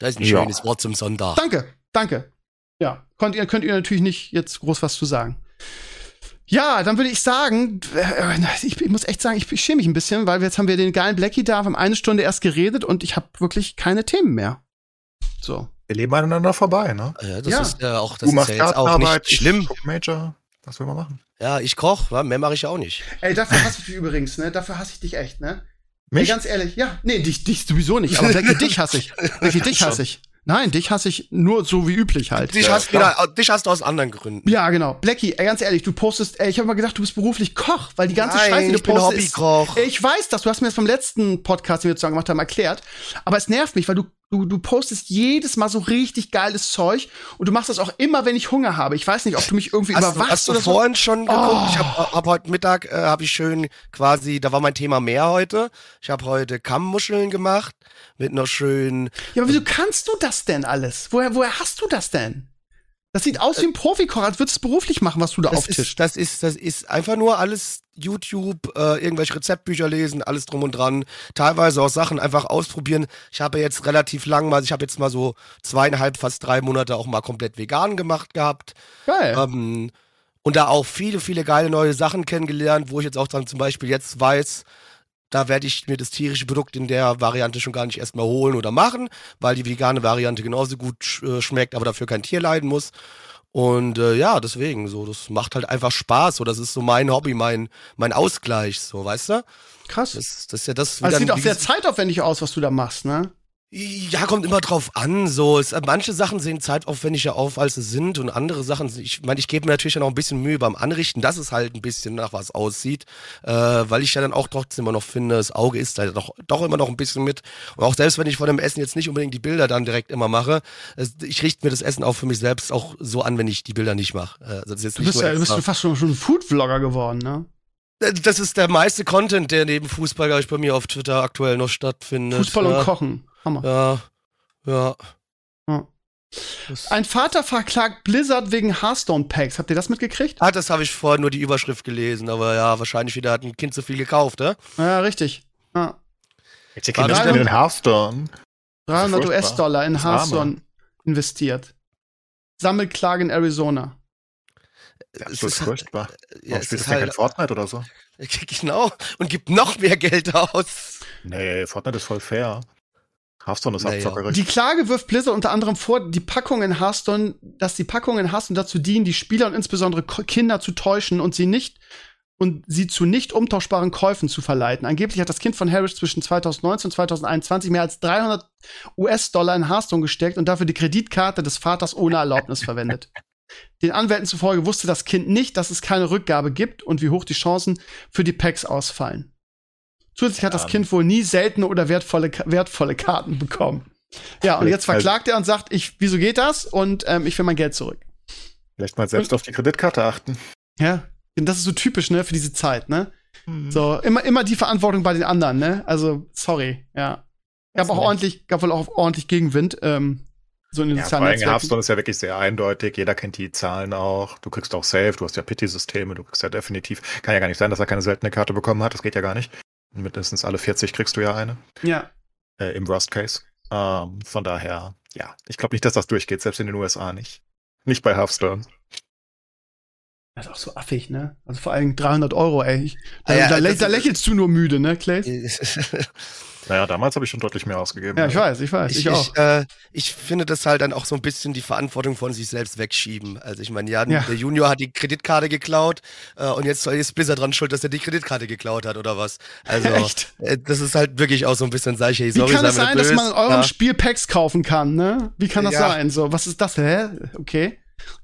Das ist ein Ja. schönes Wort zum Sonntag. Danke, danke. Ja, könnt ihr, könnt ihr natürlich nicht jetzt groß was zu sagen. Ja, dann würde ich sagen, äh, ich, ich muss echt sagen, ich, schäme mich ein bisschen, weil jetzt haben wir den geilen Blackie da, wir haben eine Stunde erst geredet und ich habe wirklich keine Themen mehr. So. Wir leben aneinander vorbei, ne? Ja, das Ja. ist ja auch, das du ist machst ja jetzt auch nicht schlimm. Major. Was will man machen? Ja, ich koch, mehr mache ich auch nicht. Ey, dafür hasse ich dich übrigens, ne? Dafür hasse ich dich echt, ne? Ey, Mich? ganz ehrlich, ja, nee, dich, dich sowieso nicht, aber *laughs* Blackie, dich hasse ich. Blackie, dich hasse ich. Nein, dich hasse ich nur so wie üblich halt. Dich, hast wieder, dich hast du aus anderen Gründen. Ja, genau. Blackie, ey, ganz ehrlich, du postest, ey, ich habe mal gedacht, du bist beruflich Koch, weil die ganze Nein, Scheiße, die du ich bin postest, ist- Hobbykoch. Ey, Ich weiß das, du hast mir das beim letzten Podcast, den wir zusammen gemacht haben, erklärt. Aber es nervt mich, weil du, du, du postest jedes Mal so richtig geiles Zeug und du machst das auch immer, wenn ich Hunger habe. Ich weiß nicht, ob du mich irgendwie Hast du, überwachst hast du oder so. vorhin schon geguckt? Oh. Ich habe hab heute Mittag, äh, habe ich schön quasi, da war mein Thema Meer heute. Ich habe heute Kammmuscheln gemacht mit einer schönen, Ja, aber wieso kannst du das denn alles? Woher, woher hast du das denn? Das sieht aus wie ein Profikoch, als würdest du es beruflich machen, was du da das auftischst. ist, das ist, das ist einfach nur alles YouTube, äh, irgendwelche Rezeptbücher lesen, alles drum und dran. Teilweise auch Sachen einfach ausprobieren. Ich habe jetzt relativ lang mal, ich habe jetzt mal so zweieinhalb, fast drei Monate auch mal komplett vegan gemacht gehabt. Geil. Ähm, und da auch viele, viele geile neue Sachen kennengelernt, wo ich jetzt auch dann zum Beispiel jetzt weiß, da werde ich mir das tierische Produkt in der Variante schon gar nicht erstmal holen oder machen, weil die vegane Variante genauso gut sch äh, schmeckt, aber dafür kein Tier leiden muss. Und äh, ja, deswegen, so, das macht halt einfach Spaß. So, das ist so mein Hobby, mein, mein Ausgleich, so, weißt du? Krass. Das, das ist ja das Aber es sieht auch sehr zeitaufwendig aus, was du da machst, ne? Ja, kommt immer drauf an. So, es, manche Sachen sehen zeitaufwendiger auf, als sie sind, und andere Sachen, ich meine, ich gebe mir natürlich dann auch ein bisschen Mühe beim Anrichten, dass es halt ein bisschen nach was aussieht, äh, weil ich ja dann auch trotzdem immer noch finde, das Auge ist da doch, doch immer noch ein bisschen mit. Und auch selbst wenn ich von dem Essen jetzt nicht unbedingt die Bilder dann direkt immer mache, es, ich richte mir das Essen auch für mich selbst auch so an, wenn ich die Bilder nicht mache. Also das ist jetzt Du bist, ja, du bist fast schon, schon ein Food-Vlogger geworden, ne? Äh, Das ist der meiste Content, der neben Fußball, glaube ich, bei mir auf Twitter aktuell noch stattfindet. Fußball ja. und Kochen. Hammer. Ja, ja. Ja. Ein Vater verklagt Blizzard wegen Hearthstone-Packs. Habt ihr das mitgekriegt? Ah, das habe ich vorher nur die Überschrift gelesen, aber ja, wahrscheinlich wieder hat ein Kind zu viel gekauft, ne? Ja, richtig. Ja. Jetzt Kinder stellen in den Hearthstone. 300 furchtbar. US-Dollar in. Hearthstone investiert. Sammelklage in Arizona. Ja, das ist ist- furchtbar. Ja, Warum es spielst ist du halt, kein Fortnite oder so? *laughs* genau, und gibt noch mehr Geld aus. Nee, Fortnite ist voll fair. Hearthstone ist Naja. abzockerig. Die Klage wirft Blizzard unter anderem vor, die Packungen in Hearthstone, dass die Packungen in Hearthstone dazu dienen, die Spieler und insbesondere Kinder zu täuschen und sie nicht und sie zu nicht umtauschbaren Käufen zu verleiten. Angeblich hat das Kind von Harris zwischen 2019 und 2021 mehr als 300 US-Dollar in Hearthstone gesteckt und dafür die Kreditkarte des Vaters ohne Erlaubnis verwendet. *laughs* Den Anwälten zufolge wusste das Kind nicht, dass es keine Rückgabe gibt und wie hoch die Chancen für die Packs ausfallen. Zusätzlich hat das Ja. Kind wohl nie seltene oder wertvolle, wertvolle Karten bekommen. Ja, und jetzt verklagt er und sagt, ich, wieso geht das? Und ähm, ich will mein Geld zurück. Vielleicht mal selbst auf die Kreditkarte achten. Ja, und das ist so typisch, ne, für diese Zeit, ne? Mhm. So, immer, immer die Verantwortung bei den anderen, ne? Also, sorry, ja. Gab auch ordentlich, gab wohl auch ordentlich Gegenwind, ähm, so in den Ja, vor sozialen allem Netzwerken. Hearthstone ist ja wirklich sehr eindeutig. Jeder kennt die Zahlen auch. Du kriegst auch Safe, du hast ja Pity-Systeme, du kriegst ja definitiv. Kann ja gar nicht sein, dass er keine seltene Karte bekommen hat. Das geht ja gar nicht. Mindestens alle 40 kriegst du ja eine. Ja. Äh, Im Worst Case. Ähm, von daher, ja. Ich glaube nicht, dass das durchgeht, selbst in den USA nicht. Nicht bei Hearthstone. Das ist auch so affig, ne? Also vor allem 300 Euro, ey. Da, Ah ja, da, das- da lächelst du nur müde, ne, Clay? *laughs* Naja, damals habe ich schon deutlich mehr ausgegeben. Ja, ich weiß, ich weiß, ich, auch. Ich, äh, ich finde das halt dann auch so ein bisschen die Verantwortung von sich selbst wegschieben. Also ich meine, ja, Ja. der Junior hat die Kreditkarte geklaut äh, und jetzt ist Blizzard dran schuld, dass er die Kreditkarte geklaut hat oder was. Also Echt? äh, das ist halt wirklich auch so ein bisschen, ich, hey, Wie sorry, kann sei es mir sein, nicht dass man in eurem ja. Spiel Packs kaufen kann, ne? Wie kann das Ja. sein? So, was ist das? Hä? Okay.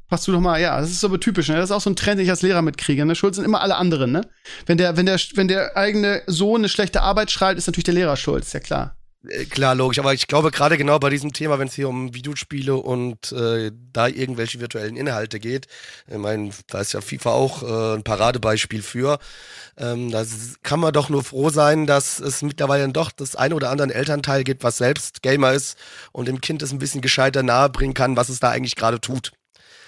Passt du doch mal, ja, das ist aber typisch, ne? Das ist auch so ein Trend, den ich als Lehrer mitkriege, ne? Schuld sind immer alle anderen, ne? Wenn der, wenn der, wenn der eigene Sohn eine schlechte Arbeit schreibt, ist natürlich der Lehrer schuld, ist ja klar. Äh, Klar, logisch, aber ich glaube gerade genau bei diesem Thema, wenn es hier um Videospiele und äh, da irgendwelche virtuellen Inhalte geht, ich meine, da ist ja FIFA auch äh, ein Paradebeispiel für, ähm, da kann man doch nur froh sein, dass es mittlerweile doch das eine oder andere Elternteil gibt, was selbst Gamer ist und dem Kind es ein bisschen gescheiter nahebringen kann, was es da eigentlich gerade tut.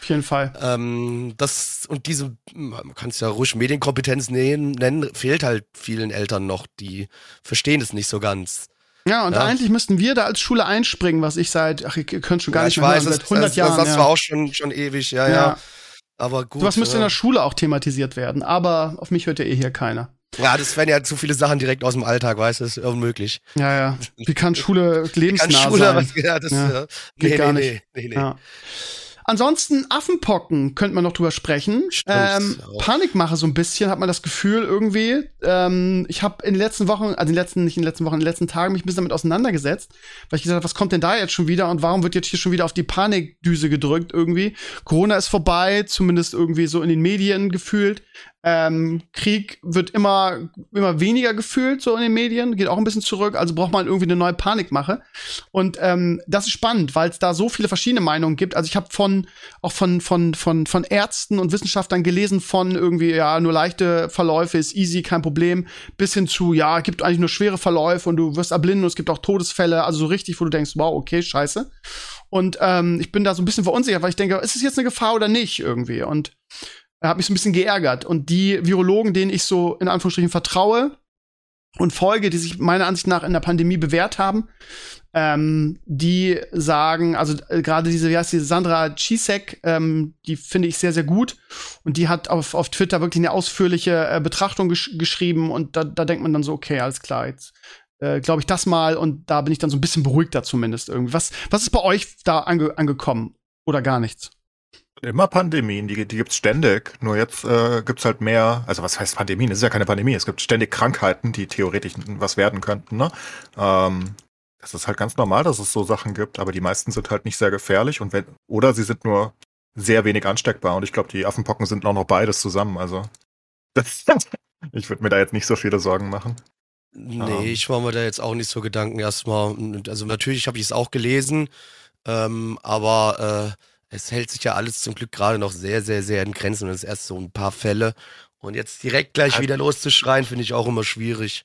Auf jeden Fall. Ähm, das und diese, man kann es ja ruhig Medienkompetenz nehmen, nennen, fehlt halt vielen Eltern noch, die verstehen es nicht so ganz. Ja, und Ja. eigentlich müssten wir da als Schule einspringen, was ich seit, ach, ihr könnt schon gar ja, nicht ich mehr weiß, hören, seit 100 das, Jahren. Das, das ja. war auch schon, schon ewig, ja, ja. ja. Aber gut. Sowas müsste in der Schule auch thematisiert werden, aber auf mich hört ja eh hier keiner. ja, das wären ja zu viele Sachen direkt aus dem Alltag, weißt du, das ist unmöglich. Ja, ja. Wie kann Schule lebensnah Kann Schule, sein? was, ja, das, Ja, geht nee, gar nee, nicht. nee, nee, nee. Ja. Ansonsten Affenpocken könnte man noch drüber sprechen. Ähm. Panikmache so ein bisschen, hat man das Gefühl irgendwie. Ähm, ich habe in den letzten Wochen, also in den letzten, nicht in den letzten Wochen, in den letzten Tagen mich ein bisschen damit auseinandergesetzt, weil ich gesagt habe, was kommt denn da jetzt schon wieder und warum wird jetzt hier schon wieder auf die Panikdüse gedrückt irgendwie? Corona ist vorbei, zumindest irgendwie so in den Medien gefühlt. Ähm, Krieg wird immer, immer weniger gefühlt, so in den Medien, geht auch ein bisschen zurück, also braucht man irgendwie eine neue Panikmache. Und ähm, das ist spannend, weil es da so viele verschiedene Meinungen gibt. Also ich habe von auch von von von von Ärzten und Wissenschaftlern gelesen von irgendwie ja nur leichte Verläufe ist easy, kein Problem, bis hin zu ja gibt eigentlich nur schwere Verläufe und du wirst erblinden und es gibt auch Todesfälle, also so richtig, wo du denkst, wow, okay, scheiße. Und ähm, ich bin da so ein bisschen verunsichert, weil ich denke, ist es jetzt eine Gefahr oder nicht irgendwie? Und hat mich so ein bisschen geärgert. Und die Virologen, denen ich so in Anführungsstrichen vertraue und folge, die sich meiner Ansicht nach in der Pandemie bewährt haben, ähm, die sagen, also äh, gerade diese, wie heißt die, Sandra Cisek, ähm, die finde ich sehr, sehr gut. Und die hat auf, auf Twitter wirklich eine ausführliche äh, Betrachtung gesch geschrieben und da, da denkt man dann so, okay, alles klar, jetzt äh, glaube ich das mal und da bin ich dann so ein bisschen beruhigter zumindest irgendwie. Was, was ist bei euch da ange angekommen? Oder gar nichts? Immer Pandemien, die, die gibt's ständig. Nur jetzt äh, gibt's halt mehr, also was heißt Pandemien? Es ist ja keine Pandemie. Es gibt ständig Krankheiten, die theoretisch was werden könnten. Ne? Ähm, das ist halt ganz normal, dass es so Sachen gibt, aber die meisten sind halt nicht sehr gefährlich und wenn, oder sie sind nur sehr wenig ansteckbar. Und ich glaube, die Affenpocken sind auch noch beides zusammen. Also das, *laughs* ich würde mir da jetzt nicht so viele Sorgen machen. Nee, Ähm. ich mache mir da jetzt auch nicht so Gedanken erstmal. Also natürlich habe ich es auch gelesen, ähm, aber äh, es hält sich ja alles zum Glück gerade noch sehr, sehr, sehr in Grenzen und es ist erst so ein paar Fälle. Und jetzt direkt gleich Halt- wieder loszuschreien, finde ich auch immer schwierig.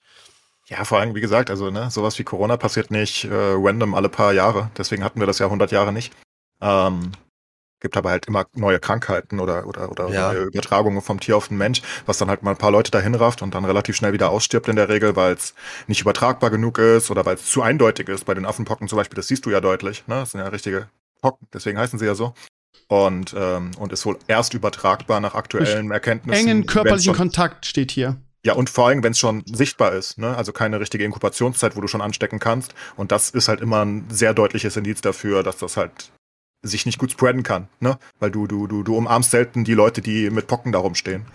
Ja, vor allem, wie gesagt, also ne, sowas wie Corona passiert nicht äh, random alle paar Jahre. Deswegen hatten wir das ja 100 Jahre nicht. Ähm, gibt aber halt immer neue Krankheiten oder, oder, oder Ja. neue Übertragungen vom Tier auf den Mensch, was dann halt mal ein paar Leute dahin rafft und dann relativ schnell wieder ausstirbt in der Regel, weil es nicht übertragbar genug ist oder weil es zu eindeutig ist. Bei den Affenpocken zum Beispiel, das siehst du ja deutlich. Ne? Das sind ja richtige Pocken, deswegen heißen sie ja so. Und, ähm, und ist wohl erst übertragbar nach aktuellen Erkenntnissen. Engen körperlichen schon- Kontakt steht hier. Ja, und vor allem, wenn es schon sichtbar ist, ne? also keine richtige Inkubationszeit, wo du schon anstecken kannst. Und das ist halt immer ein sehr deutliches Indiz dafür, dass das halt sich nicht gut spreaden kann, ne? Weil du, du, du, du umarmst selten die Leute, die mit Pocken da rumstehen.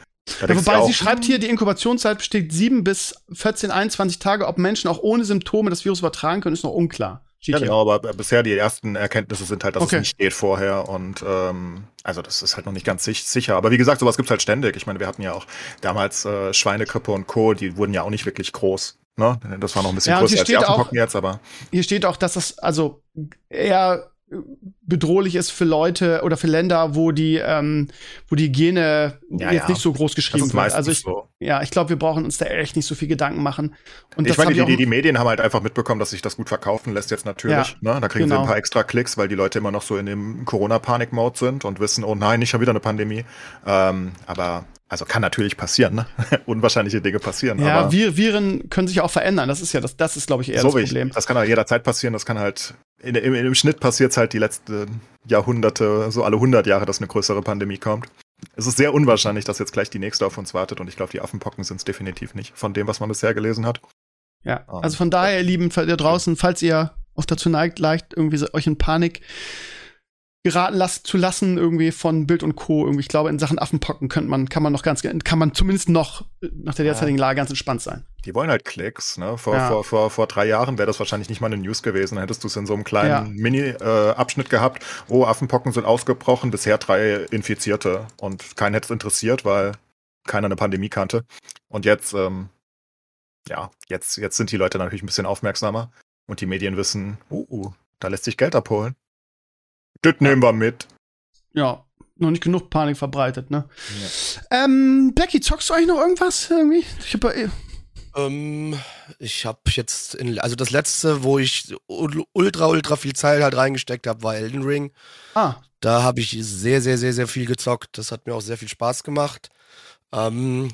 Da Ja, wobei auch, sie schreibt hier, die Inkubationszeit besteht 7 bis 14, 21 Tage. Ob Menschen auch ohne Symptome das Virus übertragen können, ist noch unklar. Ja, genau, aber bisher die ersten Erkenntnisse sind halt, dass Okay. es nicht geht vorher und ähm, also das ist halt noch nicht ganz sich- sicher. Aber wie gesagt, sowas gibt's halt ständig. Ich meine, wir hatten ja auch damals äh, Schweinegrippe und Co., die wurden ja auch nicht wirklich groß. Ne? Das war noch ein bisschen Ja, größer als die Affenpocken jetzt, aber Hier steht auch, dass das also eher bedrohlich ist für Leute oder für Länder, wo die, ähm, wo die Hygiene Ja, jetzt ja. nicht so groß geschrieben ist wird. Also ich, so. ja, ich glaube, wir brauchen uns da echt nicht so viel Gedanken machen. Und ich meine, die, die, die Medien haben halt einfach mitbekommen, dass sich das gut verkaufen lässt jetzt natürlich. ne? Da kriegen genau. sie ein paar extra Klicks, weil die Leute immer noch so in dem Corona-Panik-Mode sind und wissen, oh nein, nicht schon wieder eine Pandemie. Ähm, aber also kann natürlich passieren, ne? *laughs* Unwahrscheinliche Dinge passieren. ja, aber Viren können sich auch verändern. Das ist ja das, das ist, glaube ich, eher so das wie ich. Problem. Das kann halt jederzeit passieren. Das kann halt in, im, im Schnitt passiert halt die letzten Jahrhunderte, so alle 100 Jahre, dass eine größere Pandemie kommt. Es ist sehr unwahrscheinlich, dass jetzt gleich die nächste auf uns wartet und ich glaube, die Affenpocken sind es definitiv nicht, von dem, was man bisher gelesen hat. Ja, Ah. also von daher, ihr Lieben, da draußen, falls ihr auch dazu neigt, leicht irgendwie so, euch in Panik geraten las zu lassen, irgendwie von Bild und Co. Irgendwie, ich glaube, in Sachen Affenpocken könnte man, kann man noch ganz, kann man zumindest noch äh, nach der derzeitigen Lage ganz entspannt sein. Die wollen halt Klicks. Ne? Vor, Ja. vor, vor, vor drei Jahren wäre das wahrscheinlich nicht mal eine News gewesen. Dann hättest du es in so einem kleinen Ja. Mini-Abschnitt gehabt. Oh, Affenpocken sind ausgebrochen, bisher drei Infizierte. Und keinen hätte es interessiert, weil keiner eine Pandemie kannte. Und jetzt, ähm, ja, jetzt, jetzt sind die Leute natürlich ein bisschen aufmerksamer. Und die Medien wissen, uh, uh da lässt sich Geld abholen. Das nehmen wir mit. Ja, noch nicht genug Panik verbreitet, ne? Ähm, Becky, zockst du eigentlich noch irgendwas irgendwie? Ich hab, äh, Ähm, ich habe jetzt, in, also das letzte, wo ich ul- ultra, ultra viel Zeit halt reingesteckt habe, war Elden Ring. ah, Da habe ich sehr, sehr, sehr, sehr viel gezockt. Das hat mir auch sehr viel Spaß gemacht. Ähm,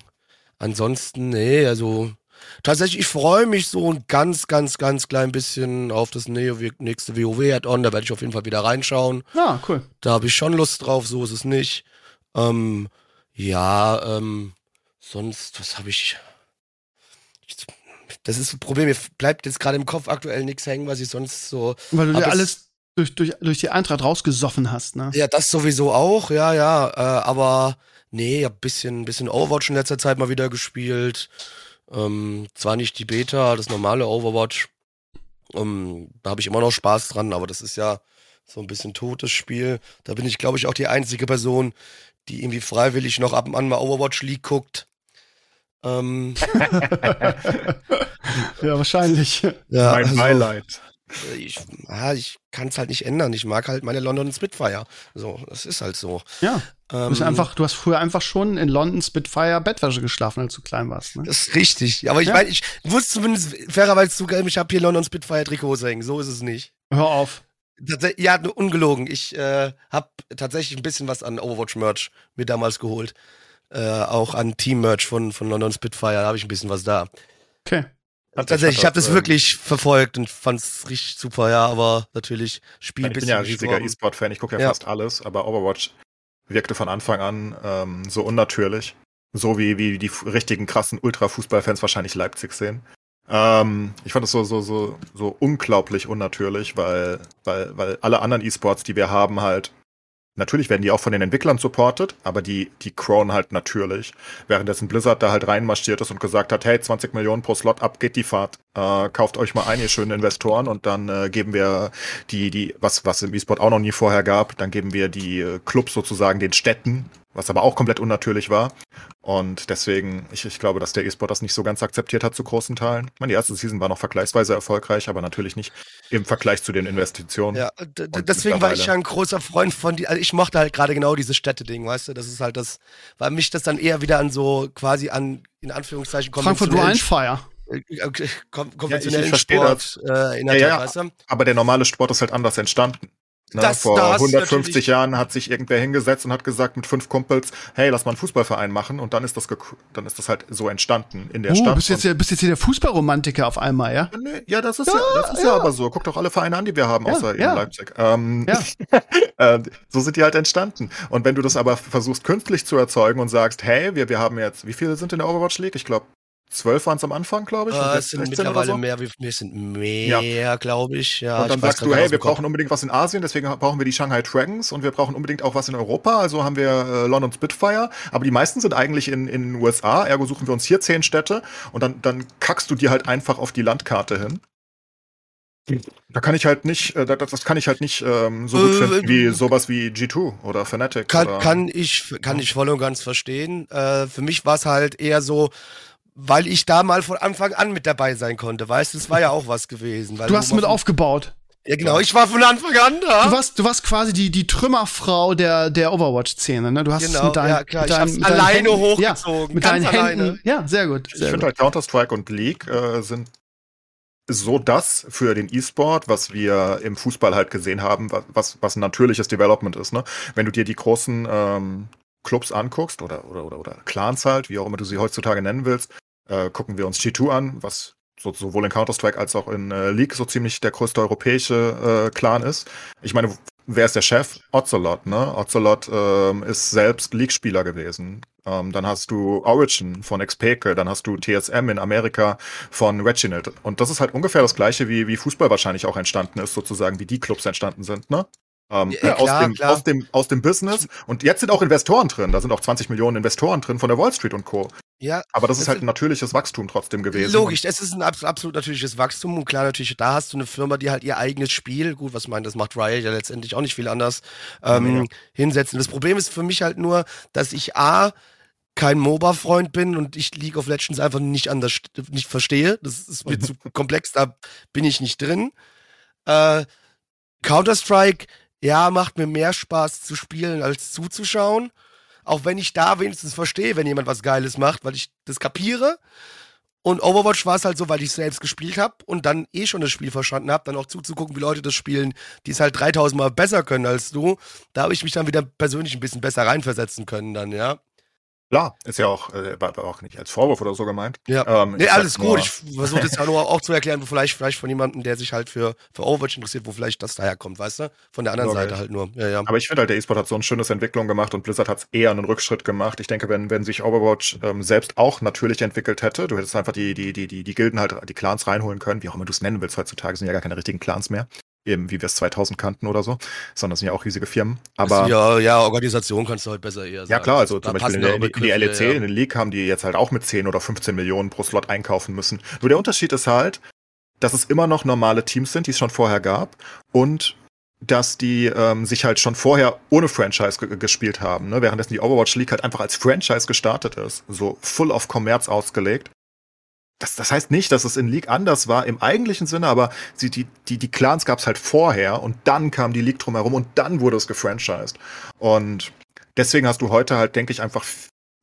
ansonsten, nee, also tatsächlich, ich freue mich so ein ganz, ganz, ganz klein bisschen auf das nächste WoW-Add-on. Da werde ich auf jeden Fall wieder reinschauen. ja, cool. Da habe ich schon Lust drauf, so ist es nicht. Ähm, ja, ähm, sonst, was habe ich. ich- Das ist ein Problem, mir bleibt jetzt gerade im Kopf aktuell nichts hängen, was ich sonst so. Weil du dir es- alles durch, durch, durch die Eintracht rausgesoffen hast, ne? Ja, das sowieso auch, ja, ja. Äh, aber nee, ich hab bisschen, bisschen Overwatch in letzter Zeit mal wieder gespielt. Ähm, zwar nicht die Beta, das normale Overwatch. Ähm, da habe ich immer noch Spaß dran, aber das ist ja so ein bisschen totes Spiel. Da bin ich, glaube ich, auch die einzige Person, die irgendwie freiwillig noch ab und an mal Overwatch League guckt. Ähm, *laughs* ja, wahrscheinlich. ja, mein also, Highlight. Ich, ja, ich kann es halt nicht ändern. Ich mag halt meine London Spitfire. So, das ist halt so. Ja. Du, bist Ähm, einfach, du hast früher einfach schon in London Spitfire Bettwäsche geschlafen, als du klein warst. Ne? Das ist richtig. Aber ich Ja. meine, ich muss zumindest fairerweise zugeben, ich habe hier London Spitfire Trikots hängen. So ist es nicht. Hör auf. Tats- Ja, nur ungelogen. Ich äh, habe tatsächlich ein bisschen was an Overwatch-Merch mir damals geholt. Äh, auch an Team-Merch von, von London Spitfire, da habe ich ein bisschen was da. Okay. Tatsächlich, ich habe das ähm, wirklich verfolgt und fand's richtig super, ja, aber natürlich Spiel Ich bin bisschen ja ein riesiger. E-Sport-Fan, ich gucke ja, Ja. fast alles, aber Overwatch wirkte von Anfang an ähm, so unnatürlich. So wie, wie die richtigen krassen Ultra-Fußballfans wahrscheinlich Leipzig sehen. Ähm, ich fand es so, so, so, so unglaublich unnatürlich, weil, weil, weil alle anderen E-Sports, die wir haben, halt, natürlich werden die auch von den Entwicklern supported, aber die, die crown halt natürlich. Währenddessen Blizzard da halt reinmarschiert ist und gesagt hat, hey, 20 Millionen pro Slot, ab geht die Fahrt. Äh, kauft euch mal ein, ihr schönen Investoren, und dann äh, geben wir die, die, was, was im E-Sport auch noch nie vorher gab, dann geben wir die äh, Clubs sozusagen den Städten, was aber auch komplett unnatürlich war. Und deswegen, ich, ich glaube, dass der E-Sport das nicht so ganz akzeptiert hat zu großen Teilen. Ich meine, die erste Season war noch vergleichsweise erfolgreich, aber natürlich nicht im Vergleich zu den Investitionen. Ja, deswegen war ich ja ein großer Freund von die, also ich mochte halt gerade genau dieses Städteding, weißt du, das ist halt das, weil mich das dann eher wieder an so quasi an, in Anführungszeichen, Frankfurt Rheinfire. Äh, äh, kon konventionellen verstehe Sport äh, Ja, hat, ja. du? Aber der normale Sport ist halt anders entstanden. Ne? Das- Vor da hast du 150 natürlich- Jahren hat sich irgendwer hingesetzt und hat gesagt mit fünf Kumpels, hey, lass mal einen Fußballverein machen und dann ist das, dann ist das halt so entstanden in der Oh, Stadt. bist jetzt, bist jetzt hier der Fußballromantiker auf einmal, ja? Ja, nee, ja, das ist ja, das ist ja. aber so. Guck doch alle Vereine an, die wir haben, Ja, außer ja. in Leipzig. Ähm, Ja. *laughs* äh, so sind die halt entstanden. Und wenn du das aber versuchst künstlich zu erzeugen und sagst, hey, wir, wir haben jetzt, wie viele sind in der Overwatch League? Ich glaube zwölf waren es am Anfang, glaube ich. Äh, es sind mittlerweile so. mehr, wir sind mehr, ja. glaube ich. Ja, und dann sagst du, hey, wir brauchen unbedingt was in Asien, deswegen brauchen wir die Shanghai Dragons und wir brauchen unbedingt auch was in Europa, also haben wir äh, London Spitfire, aber die meisten sind eigentlich in, in den USA, ergo suchen wir uns hier zehn Städte und dann, dann kackst du dir halt einfach auf die Landkarte hin. Da kann ich halt nicht, äh, das, das kann ich halt nicht ähm, so gut äh, finden wie sowas wie G2 oder Fnatic. Kann, oder, kann ich, kann ich voll und ganz verstehen. Äh, für mich war es halt eher so, weil ich da mal von Anfang an mit dabei sein konnte. Weißt du, das war ja auch was gewesen. du hast mit aufgebaut. Ja, genau, ich war von Anfang an da. Du warst, du warst quasi die, die Trümmerfrau der, der Overwatch-Szene, ne? Du hast genau, mit deinen, ja, klar, mit deinem, ich mit alleine Händen, hochgezogen. Ja, mit deinen alleine. Händen. Ja, sehr gut. Sehr ich finde halt Counter-Strike und League äh, sind so das für den E-Sport, was wir im Fußball halt gesehen haben, was, was ein natürliches Development ist. Ne? Wenn du dir die großen ähm, Clubs anguckst oder, oder, oder, oder Clans halt, wie auch immer du sie heutzutage nennen willst, äh, gucken wir uns G2 an, was so, sowohl in Counter-Strike als auch in äh, League so ziemlich der größte europäische äh, Clan ist. Ich meine, wer ist der Chef? Ocelot, ne? Ocelot ähm, ist selbst League-Spieler gewesen. Ähm, dann hast du Origin von Xpeke, dann hast du TSM in Amerika von Reginald. Und das ist halt ungefähr das gleiche, wie, wie Fußball wahrscheinlich auch entstanden ist, sozusagen, wie die Clubs entstanden sind, ne? Ähm, ja, klar, aus, dem, aus, dem, aus dem Business. Und jetzt sind auch Investoren drin. Da sind auch 20 Millionen Investoren drin von der Wall Street und Co. Ja, aber das ist halt ein natürliches Wachstum trotzdem gewesen. Logisch, es ist ein absolut natürliches Wachstum und klar, natürlich, da hast du eine Firma, die halt ihr eigenes Spiel, gut, was meint, das macht Riot ja letztendlich auch nicht viel anders, ähm, ja. hinsetzen. Das Problem ist für mich halt nur, dass ich A, kein MOBA-Freund bin und ich League of Legends einfach nicht anders nicht verstehe. Das ist mir zu komplex, da bin ich nicht drin. Äh, Counter-Strike, ja, macht mir mehr Spaß zu spielen als zuzuschauen. Auch wenn ich da wenigstens verstehe, wenn jemand was Geiles macht, weil ich das kapiere. Und Overwatch war es halt so, weil ich selbst gespielt habe und dann eh schon das Spiel verstanden habe, dann auch zuzugucken, wie Leute das spielen, die es halt 3000 Mal besser können als du. Da habe ich mich dann wieder persönlich ein bisschen besser reinversetzen können dann, ja. Klar, ist ja auch, äh, war auch nicht als Vorwurf oder so gemeint. Ja, ähm, nee, alles gut. Ich versuche das ja nur auch zu erklären, wo vielleicht, vielleicht von jemandem, der sich halt für, für Overwatch interessiert, wo vielleicht das daherkommt, weißt du? Von der anderen okay. Seite halt nur. Ja, ja. Aber ich finde halt, der E-Sport hat so eine schöne Entwicklung gemacht und Blizzard hat es eher einen Rückschritt gemacht. Ich denke, wenn, wenn sich Overwatch ähm, selbst auch natürlich entwickelt hätte, du hättest einfach die, die, die, die, die Gilden halt, die Clans reinholen können, wie auch immer du es nennen willst heutzutage, sind ja gar keine richtigen Clans mehr eben wie wir es 2000 kannten oder so, sondern das sind ja auch riesige Firmen. Aber ja, ja, Organisation kannst du halt besser eher sagen. Ja klar, also da zum Beispiel in, der, in die LEC, ja. in den League haben die jetzt halt auch mit 10 oder 15 Millionen pro Slot einkaufen müssen. Nur der Unterschied ist halt, dass es immer noch normale Teams sind, die es schon vorher gab und dass die ähm, sich halt schon vorher ohne Franchise gespielt haben, ne? währenddessen die Overwatch League halt einfach als Franchise gestartet ist, so full of Commerz ausgelegt das, das heißt nicht, dass es in League anders war im eigentlichen Sinne, aber sie, die, die, die Clans gab es halt vorher und dann kam die League drumherum und dann wurde es gefranchised. Und deswegen hast du heute halt, denke ich, einfach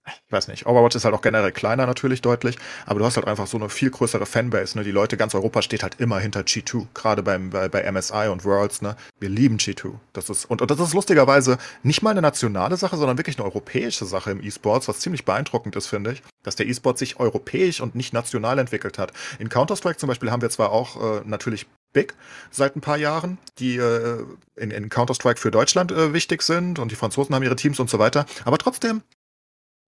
ich weiß nicht, Overwatch ist halt auch generell kleiner natürlich deutlich, aber du hast halt einfach so eine viel größere Fanbase, ne? Die Leute, ganz Europa steht halt immer hinter G2, gerade beim, bei, bei MSI und Worlds, ne? Wir lieben G2. Das ist, und, und das ist lustigerweise nicht mal eine nationale Sache, sondern wirklich eine europäische Sache im E-Sports, was ziemlich beeindruckend ist, finde ich, dass der E-Sport sich europäisch und nicht national entwickelt hat. In Counter-Strike zum Beispiel haben wir zwar auch äh, natürlich Big seit ein paar Jahren, die äh, in, in Counter-Strike für Deutschland äh, wichtig sind und die Franzosen haben ihre Teams und so weiter. Aber trotzdem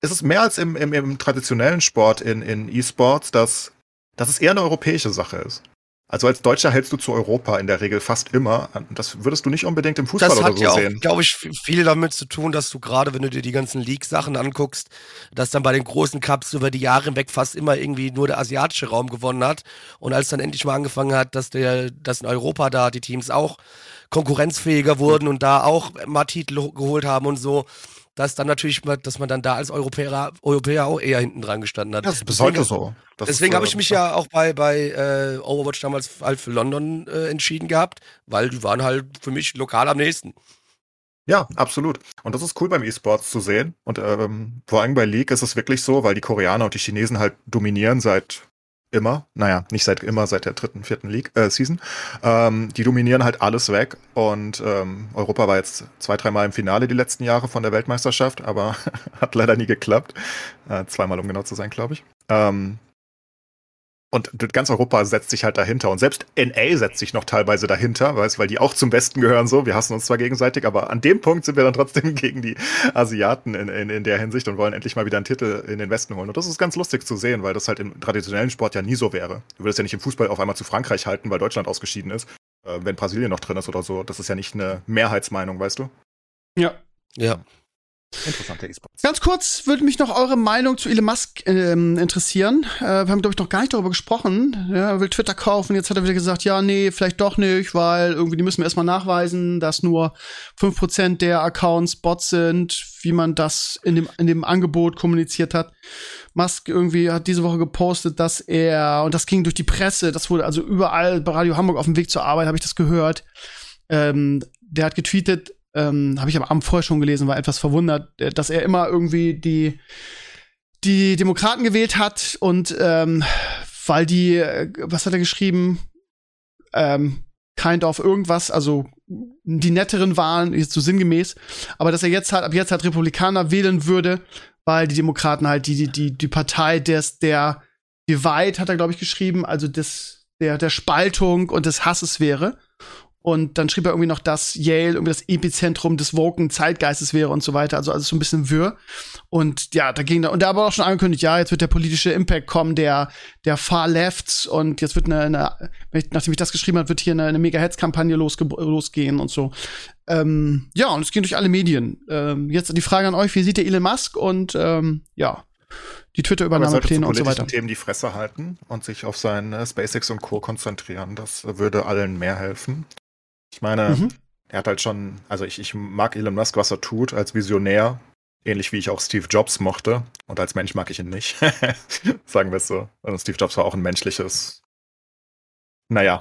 ist es mehr als im, im, im traditionellen Sport in, in E-Sports, dass, dass es eher eine europäische Sache ist. Also als Deutscher hältst du zu Europa in der Regel fast immer. Das würdest du nicht unbedingt im Fußball oder so ja sehen. Das hat glaube ich, viel damit zu tun, dass du gerade, wenn du dir die ganzen League-Sachen anguckst, dass dann bei den großen Cups über die Jahre hinweg fast immer irgendwie nur der asiatische Raum gewonnen hat. Und als dann endlich mal angefangen hat, dass der, dass in Europa da die Teams auch konkurrenzfähiger wurden und da auch mal Titel geholt haben und so, dass dann natürlich, dass man dann da als Europäer, Europäer auch eher hinten dran gestanden hat. Das ist bis heute so. Das deswegen habe ich mich ja auch bei, bei äh, Overwatch damals halt für London äh, entschieden gehabt, weil die waren halt für mich lokal am nächsten. Ja, absolut. Und das ist cool beim E-Sports zu sehen. Und ähm, vor allem bei League ist es wirklich so, weil die Koreaner und die Chinesen halt dominieren seit immer, naja, nicht seit immer, seit der dritten, vierten League, äh, Season. Ähm, die dominieren halt alles weg und ähm, Europa war jetzt zwei, dreimal im Finale die letzten Jahre von der Weltmeisterschaft, aber *laughs* hat leider nie geklappt. Äh, zweimal, um genau zu sein, glaube ich. Ähm, und ganz Europa setzt sich halt dahinter. Und selbst NA setzt sich noch teilweise dahinter, weißt, weil die auch zum Westen gehören so. Wir hassen uns zwar gegenseitig, aber an dem Punkt sind wir dann trotzdem *laughs* gegen die Asiaten in, in, in der Hinsicht und wollen endlich mal wieder einen Titel in den Westen holen. Und das ist ganz lustig zu sehen, weil das halt im traditionellen Sport ja nie so wäre. Du würdest ja nicht im Fußball auf einmal zu Frankreich halten, weil Deutschland ausgeschieden ist, äh, wenn Brasilien noch drin ist oder so. Das ist ja nicht eine Mehrheitsmeinung, weißt du? Ja. Ja. Interessante E-Sports. Ganz kurz würde mich noch eure Meinung zu Elon Musk ähm, interessieren. Äh, wir haben, glaube ich, noch gar nicht darüber gesprochen. Ja, er will Twitter kaufen. Jetzt hat er wieder gesagt, ja, nee, vielleicht doch nicht, weil irgendwie die müssen wir erstmal nachweisen, dass nur 5% der Accounts Bots sind, wie man das in dem, in dem Angebot kommuniziert hat. Musk irgendwie hat diese Woche gepostet, dass er, und das ging durch die Presse, das wurde also überall bei Radio Hamburg auf dem Weg zur Arbeit, habe ich das gehört. Ähm, der hat getweetet, ähm, habe ich am Abend vorher schon gelesen, war etwas verwundert, äh, dass er immer irgendwie die, die Demokraten gewählt hat und ähm, weil die, äh, was hat er geschrieben? Ähm, kind of irgendwas, also die netteren Wahlen, jetzt so sinngemäß, aber dass er jetzt halt, ab jetzt halt Republikaner wählen würde, weil die Demokraten halt die, die, die, die Partei des, der Divide, hat er, glaube ich, geschrieben, also des, der, der Spaltung und des Hasses wäre. Und dann schrieb er irgendwie noch, dass Yale irgendwie das Epizentrum des woken Zeitgeistes wäre und so weiter. Also alles so ein bisschen wirr. Und ja, da ging da, und da aber auch schon angekündigt, ja, jetzt wird der politische Impact kommen, der, der Far Lefts und jetzt wird eine, eine nachdem ich das geschrieben habe, wird hier eine, eine Mega-Heads-Kampagne losgehen und so. Ähm, ja, und es ging durch alle Medien. Ähm, jetzt die Frage an euch, wie sieht der Elon Musk und ähm, ja, die Twitter-Übernahmepläne und so weiter. Themen die Fresse halten und sich auf sein SpaceX und Co. konzentrieren. Das würde allen mehr helfen. Ich meine, mhm. er hat halt schon, also ich, ich mag Elon Musk, was er tut, als Visionär. Ähnlich wie ich auch Steve Jobs mochte. Und als Mensch mag ich ihn nicht. *laughs* Sagen wir es so. Also Steve Jobs war auch ein menschliches, naja,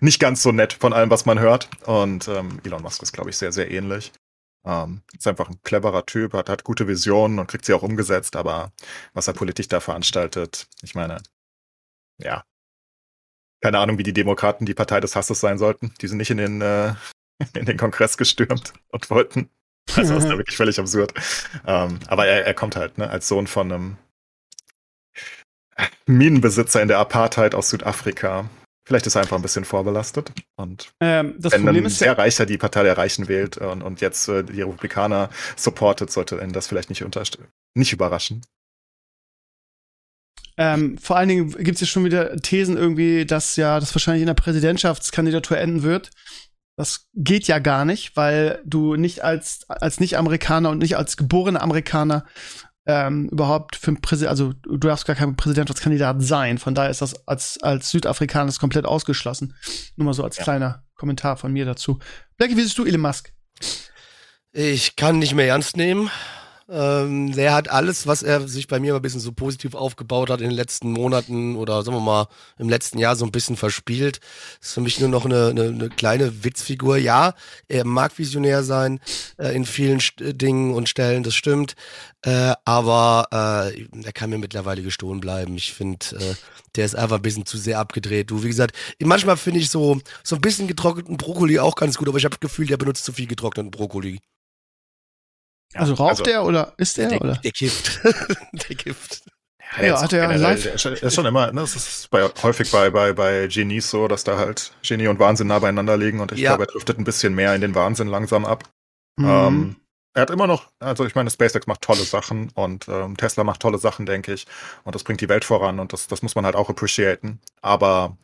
nicht ganz so nett von allem, was man hört. Und ähm, Elon Musk ist, glaube ich, sehr, sehr ähnlich. Ähm, ist einfach ein cleverer Typ, hat, hat gute Visionen und kriegt sie auch umgesetzt, aber was er politisch da veranstaltet, ich meine, ja, keine Ahnung, wie die Demokraten die Partei des Hasses sein sollten. Die sind nicht in den, äh, *laughs* in den Kongress gestürmt und wollten. Also das ist ja *laughs* wirklich völlig absurd. Ähm, aber er, er kommt halt, ne, als Sohn von einem Minenbesitzer in der Apartheid aus Südafrika. Vielleicht ist er einfach ein bisschen vorbelastet. Und ähm, das wenn Problem ein ist sehr reicher die Partei der Reichen wählt und, und jetzt äh, die Republikaner supportet, sollte ihn das vielleicht nicht, nicht überraschen. Ähm, vor allen Dingen gibt es ja schon wieder Thesen irgendwie, dass ja das wahrscheinlich in der Präsidentschaftskandidatur enden wird. Das geht ja gar nicht, weil du nicht als, als Nicht-Amerikaner und nicht als geborener Amerikaner ähm, überhaupt für Präsident, also du darfst gar kein Präsidentschaftskandidat sein. Von daher ist das als, als Südafrikaner komplett ausgeschlossen. Nur mal so als ja. kleiner Kommentar von mir dazu. Blackie, wie siehst du Elon Musk? Ich kann nicht mehr ernst nehmen. Ähm, der hat alles, was er sich bei mir ein bisschen so positiv aufgebaut hat in den letzten Monaten oder sagen wir mal im letzten Jahr so ein bisschen verspielt. Ist für mich nur noch eine, eine, eine kleine Witzfigur. Ja, er mag visionär sein äh, in vielen St Dingen und Stellen, das stimmt. Äh, aber äh, der kann mir mittlerweile gestohlen bleiben. Ich finde, äh, der ist einfach ein bisschen zu sehr abgedreht. Du, wie gesagt, manchmal finde ich so, so ein bisschen getrockneten Brokkoli auch ganz gut, aber ich habe das Gefühl, der benutzt zu viel getrockneten Brokkoli. Ja, also raucht also, der oder ist der? Der, oder? der kifft. *laughs* der kifft. Ja, ja hat er live. Der ist schon immer, ne, das ist bei, häufig bei, bei, bei Genies so, dass da halt Genie und Wahnsinn nah beieinander liegen und ich ja. glaube, er driftet ein bisschen mehr in den Wahnsinn langsam ab. Mhm. Ähm, er hat immer noch, also ich meine, SpaceX macht tolle Sachen und ähm, Tesla macht tolle Sachen, denke ich. Und das bringt die Welt voran und das, das muss man halt auch appreciaten. Aber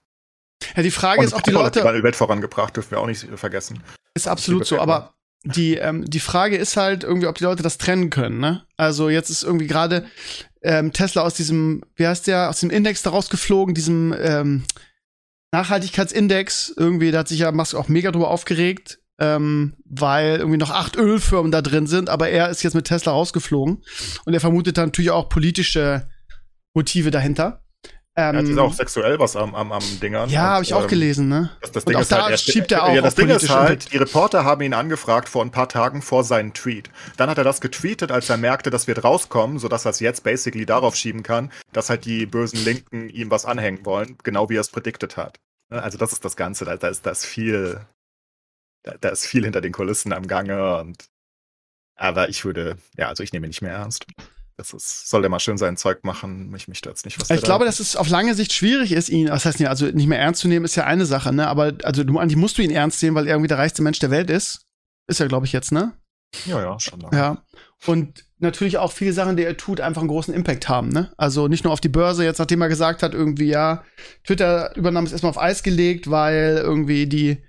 ja, die Frage ist, ob die Leute. Die Welt vorangebracht, dürfen wir auch nicht vergessen. Ist absolut so, aber die, ähm, die Frage ist halt irgendwie, ob die Leute das trennen können, ne? Also jetzt ist irgendwie gerade ähm, Tesla aus diesem, wie heißt der, aus dem Index da rausgeflogen, diesem ähm, Nachhaltigkeitsindex. Irgendwie, da hat sich ja Musk auch mega drüber aufgeregt, ähm, weil irgendwie noch acht Ölfirmen da drin sind, aber er ist jetzt mit Tesla rausgeflogen. Und er vermutet dann natürlich auch politische Motive dahinter. Ähm, ja, ist auch sexuell was am, am, am Dingern. Ja, habe ich auch ähm, gelesen, ne? Das, das Ding und auch ist da halt, schiebt er auch. Ja, das Ding ist halt, die Reporter haben ihn angefragt vor ein paar Tagen vor seinen Tweet. Dann hat er das getweetet, als er merkte, das wird rauskommen, sodass er es jetzt basically darauf schieben kann, dass halt die bösen Linken ihm was anhängen wollen, genau wie er es prediktet hat. Ne, also das ist das Ganze, da, da ist das viel, da, da ist viel hinter den Kulissen am Gange und aber ich würde, ja, also ich nehme nicht mehr ernst. Das ist, soll der mal schön sein Zeug machen, mich, mich da jetzt nicht was. Ich glaube, dass es auf lange Sicht schwierig ist, ihn, das heißt, also nicht mehr ernst zu nehmen, ist ja eine Sache, ne? Aber also du, eigentlich musst du ihn ernst nehmen, weil er irgendwie der reichste Mensch der Welt ist. Ist er, glaube ich, jetzt, ne? Ja, ja, schon lange. Ja. Und natürlich auch viele Sachen, die er tut, einfach einen großen Impact haben, ne? Also nicht nur auf die Börse, jetzt nachdem er gesagt hat, irgendwie, ja, Twitter-Übernahme ist erstmal auf Eis gelegt, weil irgendwie die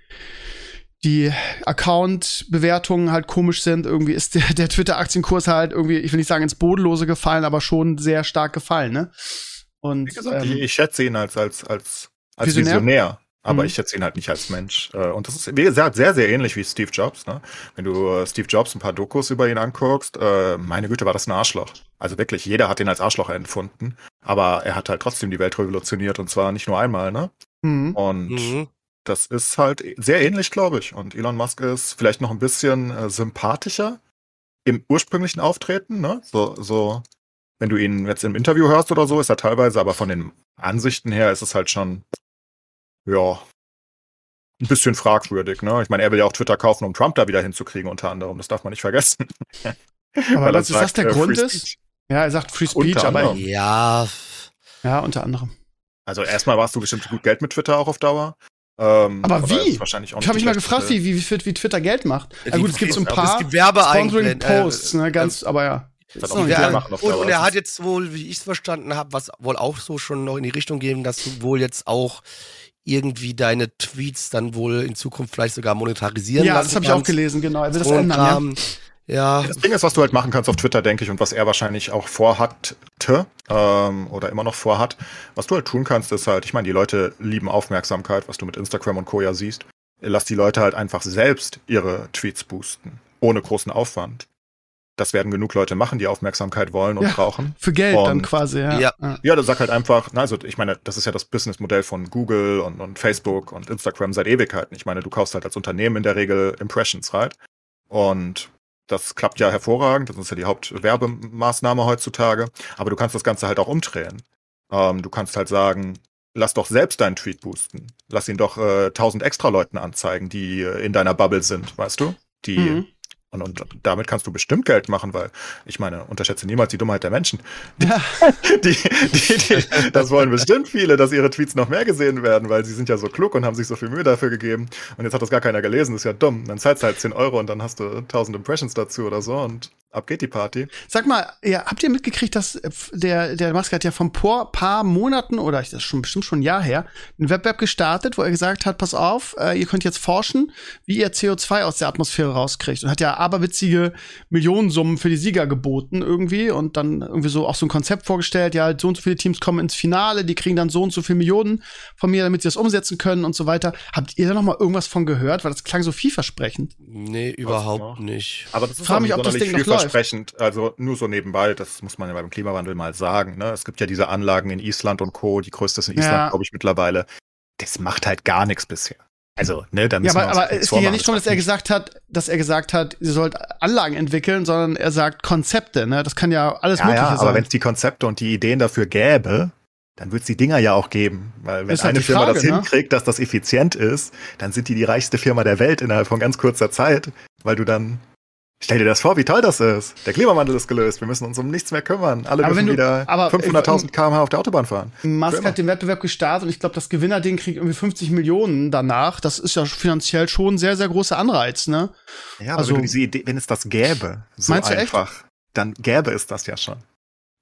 die Account-Bewertungen halt komisch sind. Irgendwie ist der, der Twitter-Aktienkurs halt irgendwie, ich will nicht sagen ins Bodenlose gefallen, aber schon sehr stark gefallen, ne? Und Wie gesagt, ähm, ich, ich schätze ihn als, als, als, als Visionär? Visionär. aber Mhm. ich schätze ihn halt nicht als Mensch. Äh, Und das ist, wie gesagt, sehr, sehr ähnlich wie Steve Jobs. Ne? Wenn du äh, Steve Jobs ein paar Dokus über ihn anguckst, äh, meine Güte, war das ein Arschloch. Also wirklich, jeder hat ihn als Arschloch empfunden. Aber er hat halt trotzdem die Welt revolutioniert und zwar nicht nur einmal, ne? mhm. Und Mhm. Das ist halt sehr ähnlich, glaube ich. Und Elon Musk ist vielleicht noch ein bisschen äh, sympathischer im ursprünglichen Auftreten, ne? So, so, wenn du ihn jetzt im Interview hörst oder so, ist er teilweise, aber von den Ansichten her ist es halt schon, ja, ein bisschen fragwürdig, ne? Ich meine, er will ja auch Twitter kaufen, um Trump da wieder hinzukriegen, unter anderem. Das darf man nicht vergessen. *laughs* Aber er was ist das sagt, der äh, Grund Free ist? Speech. Ja, er sagt Free Speech, Unter aber anderem. Ja, ja, unter anderem. Also erstmal warst du bestimmt gut Geld mit Twitter auch auf Dauer. Ähm, Aber er wie? Wahrscheinlich auch Ich habe mich mal gefragt, wie, wie, wie, wie Twitter Geld macht. Ja, gut, es gibt so ein es paar gibt Werbeeinblenden, Sponsoring-Posts, äh, ne, ganz, aber ja. Das machen Und, und er hat jetzt wohl, wie ich es verstanden habe, was wohl auch so schon noch in die Richtung gehen, dass du wohl jetzt auch irgendwie deine Tweets dann wohl in Zukunft vielleicht sogar monetarisieren Ja, das habe ich auch gelesen, genau. Er will das ändern, ja. Ja, Das Ding ist, was du halt machen kannst auf Twitter, denke ich, und was er wahrscheinlich auch vorhatte ähm, oder immer noch vorhat. Was du halt tun kannst, ist halt, ich meine, die Leute lieben Aufmerksamkeit, was du mit Instagram und Co. ja siehst. Lass die Leute halt einfach selbst ihre Tweets boosten, ohne großen Aufwand. Das werden genug Leute machen, die Aufmerksamkeit wollen und Ja. brauchen. Für Geld dann Und- quasi, ja. Ja. ja. Das sagt halt einfach, na, also ich meine, das ist ja das Businessmodell von Google und, und Facebook und Instagram seit Ewigkeiten. Ich meine, du kaufst halt als Unternehmen in der Regel Impressions, right? Und das klappt ja hervorragend, das ist ja die Hauptwerbemaßnahme heutzutage, aber du kannst das Ganze halt auch umdrehen. Ähm, du kannst halt sagen, lass doch selbst deinen Tweet boosten. Lass ihn doch äh, tausend extra Leuten anzeigen, die äh, in deiner Bubble sind, weißt du? Die Mhm. Und, und damit kannst du bestimmt Geld machen, weil ich meine, unterschätze niemals die Dummheit der Menschen. Ja. *laughs* Die, die, die, das wollen bestimmt viele, dass ihre Tweets noch mehr gesehen werden, weil sie sind ja so klug und haben sich so viel Mühe dafür gegeben. Und jetzt hat das gar keiner gelesen, das ist ja dumm. Dann zahlst du halt 10 Euro und dann hast du 1000 Impressions dazu oder so und ab geht die Party. Sag mal, ja, habt ihr mitgekriegt, dass äh, der, der Musk hat ja vor ein paar, Monaten oder das ist schon bestimmt schon ein Jahr her, ein Wettbewerb gestartet, wo er gesagt hat, pass auf, äh, ihr könnt jetzt forschen, wie ihr CO2 aus der Atmosphäre rauskriegt. Und hat ja aberwitzige Millionensummen für die Sieger geboten irgendwie und dann irgendwie so auch so ein Konzept vorgestellt, ja, so und so viele Teams kommen ins Finale, die kriegen dann so und so viele Millionen von mir, damit sie das umsetzen können und so weiter. Habt ihr da noch mal irgendwas von gehört? Weil das klang so vielversprechend. nee, überhaupt nicht. Aber das ist Frag auch mich, nicht ob das Ding noch läuft. Vielversprechend. Also nur so nebenbei, das muss man ja beim Klimawandel mal sagen. Ne? Es gibt ja diese Anlagen in Island und Co., die größte ist in Island, Ja. glaube ich, mittlerweile. Das macht halt gar nichts bisher. Also, ne, da Ja, aber, wir uns aber es ging ja nicht darum, dass er gesagt hat, dass er gesagt hat, ihr sollt Anlagen entwickeln, sondern er sagt Konzepte, ne? Das kann ja alles ja, Mögliche ja, aber sein. wenn es die Konzepte und die Ideen dafür gäbe, dann wird es die Dinger ja auch geben. Weil wenn Ist halt eine die Firma Frage, das ne? hinkriegt, dass das effizient ist, dann sind die die reichste Firma der Welt innerhalb von ganz kurzer Zeit, weil du dann Stell dir das vor, wie toll das ist. Der Klimawandel ist gelöst. Wir müssen uns um nichts mehr kümmern. Alle Aber dürfen du- wieder aber- 500.000 km/h auf der Autobahn fahren. Musk hat den Wettbewerb gestartet und ich glaube, das Gewinnerding kriegt irgendwie 50 Millionen danach. Das ist ja finanziell schon ein sehr, sehr großer Anreiz, ne? Ja, aber Also- wenn, Idee, wenn es das gäbe, so Meinst du echt? einfach, dann gäbe es das ja schon.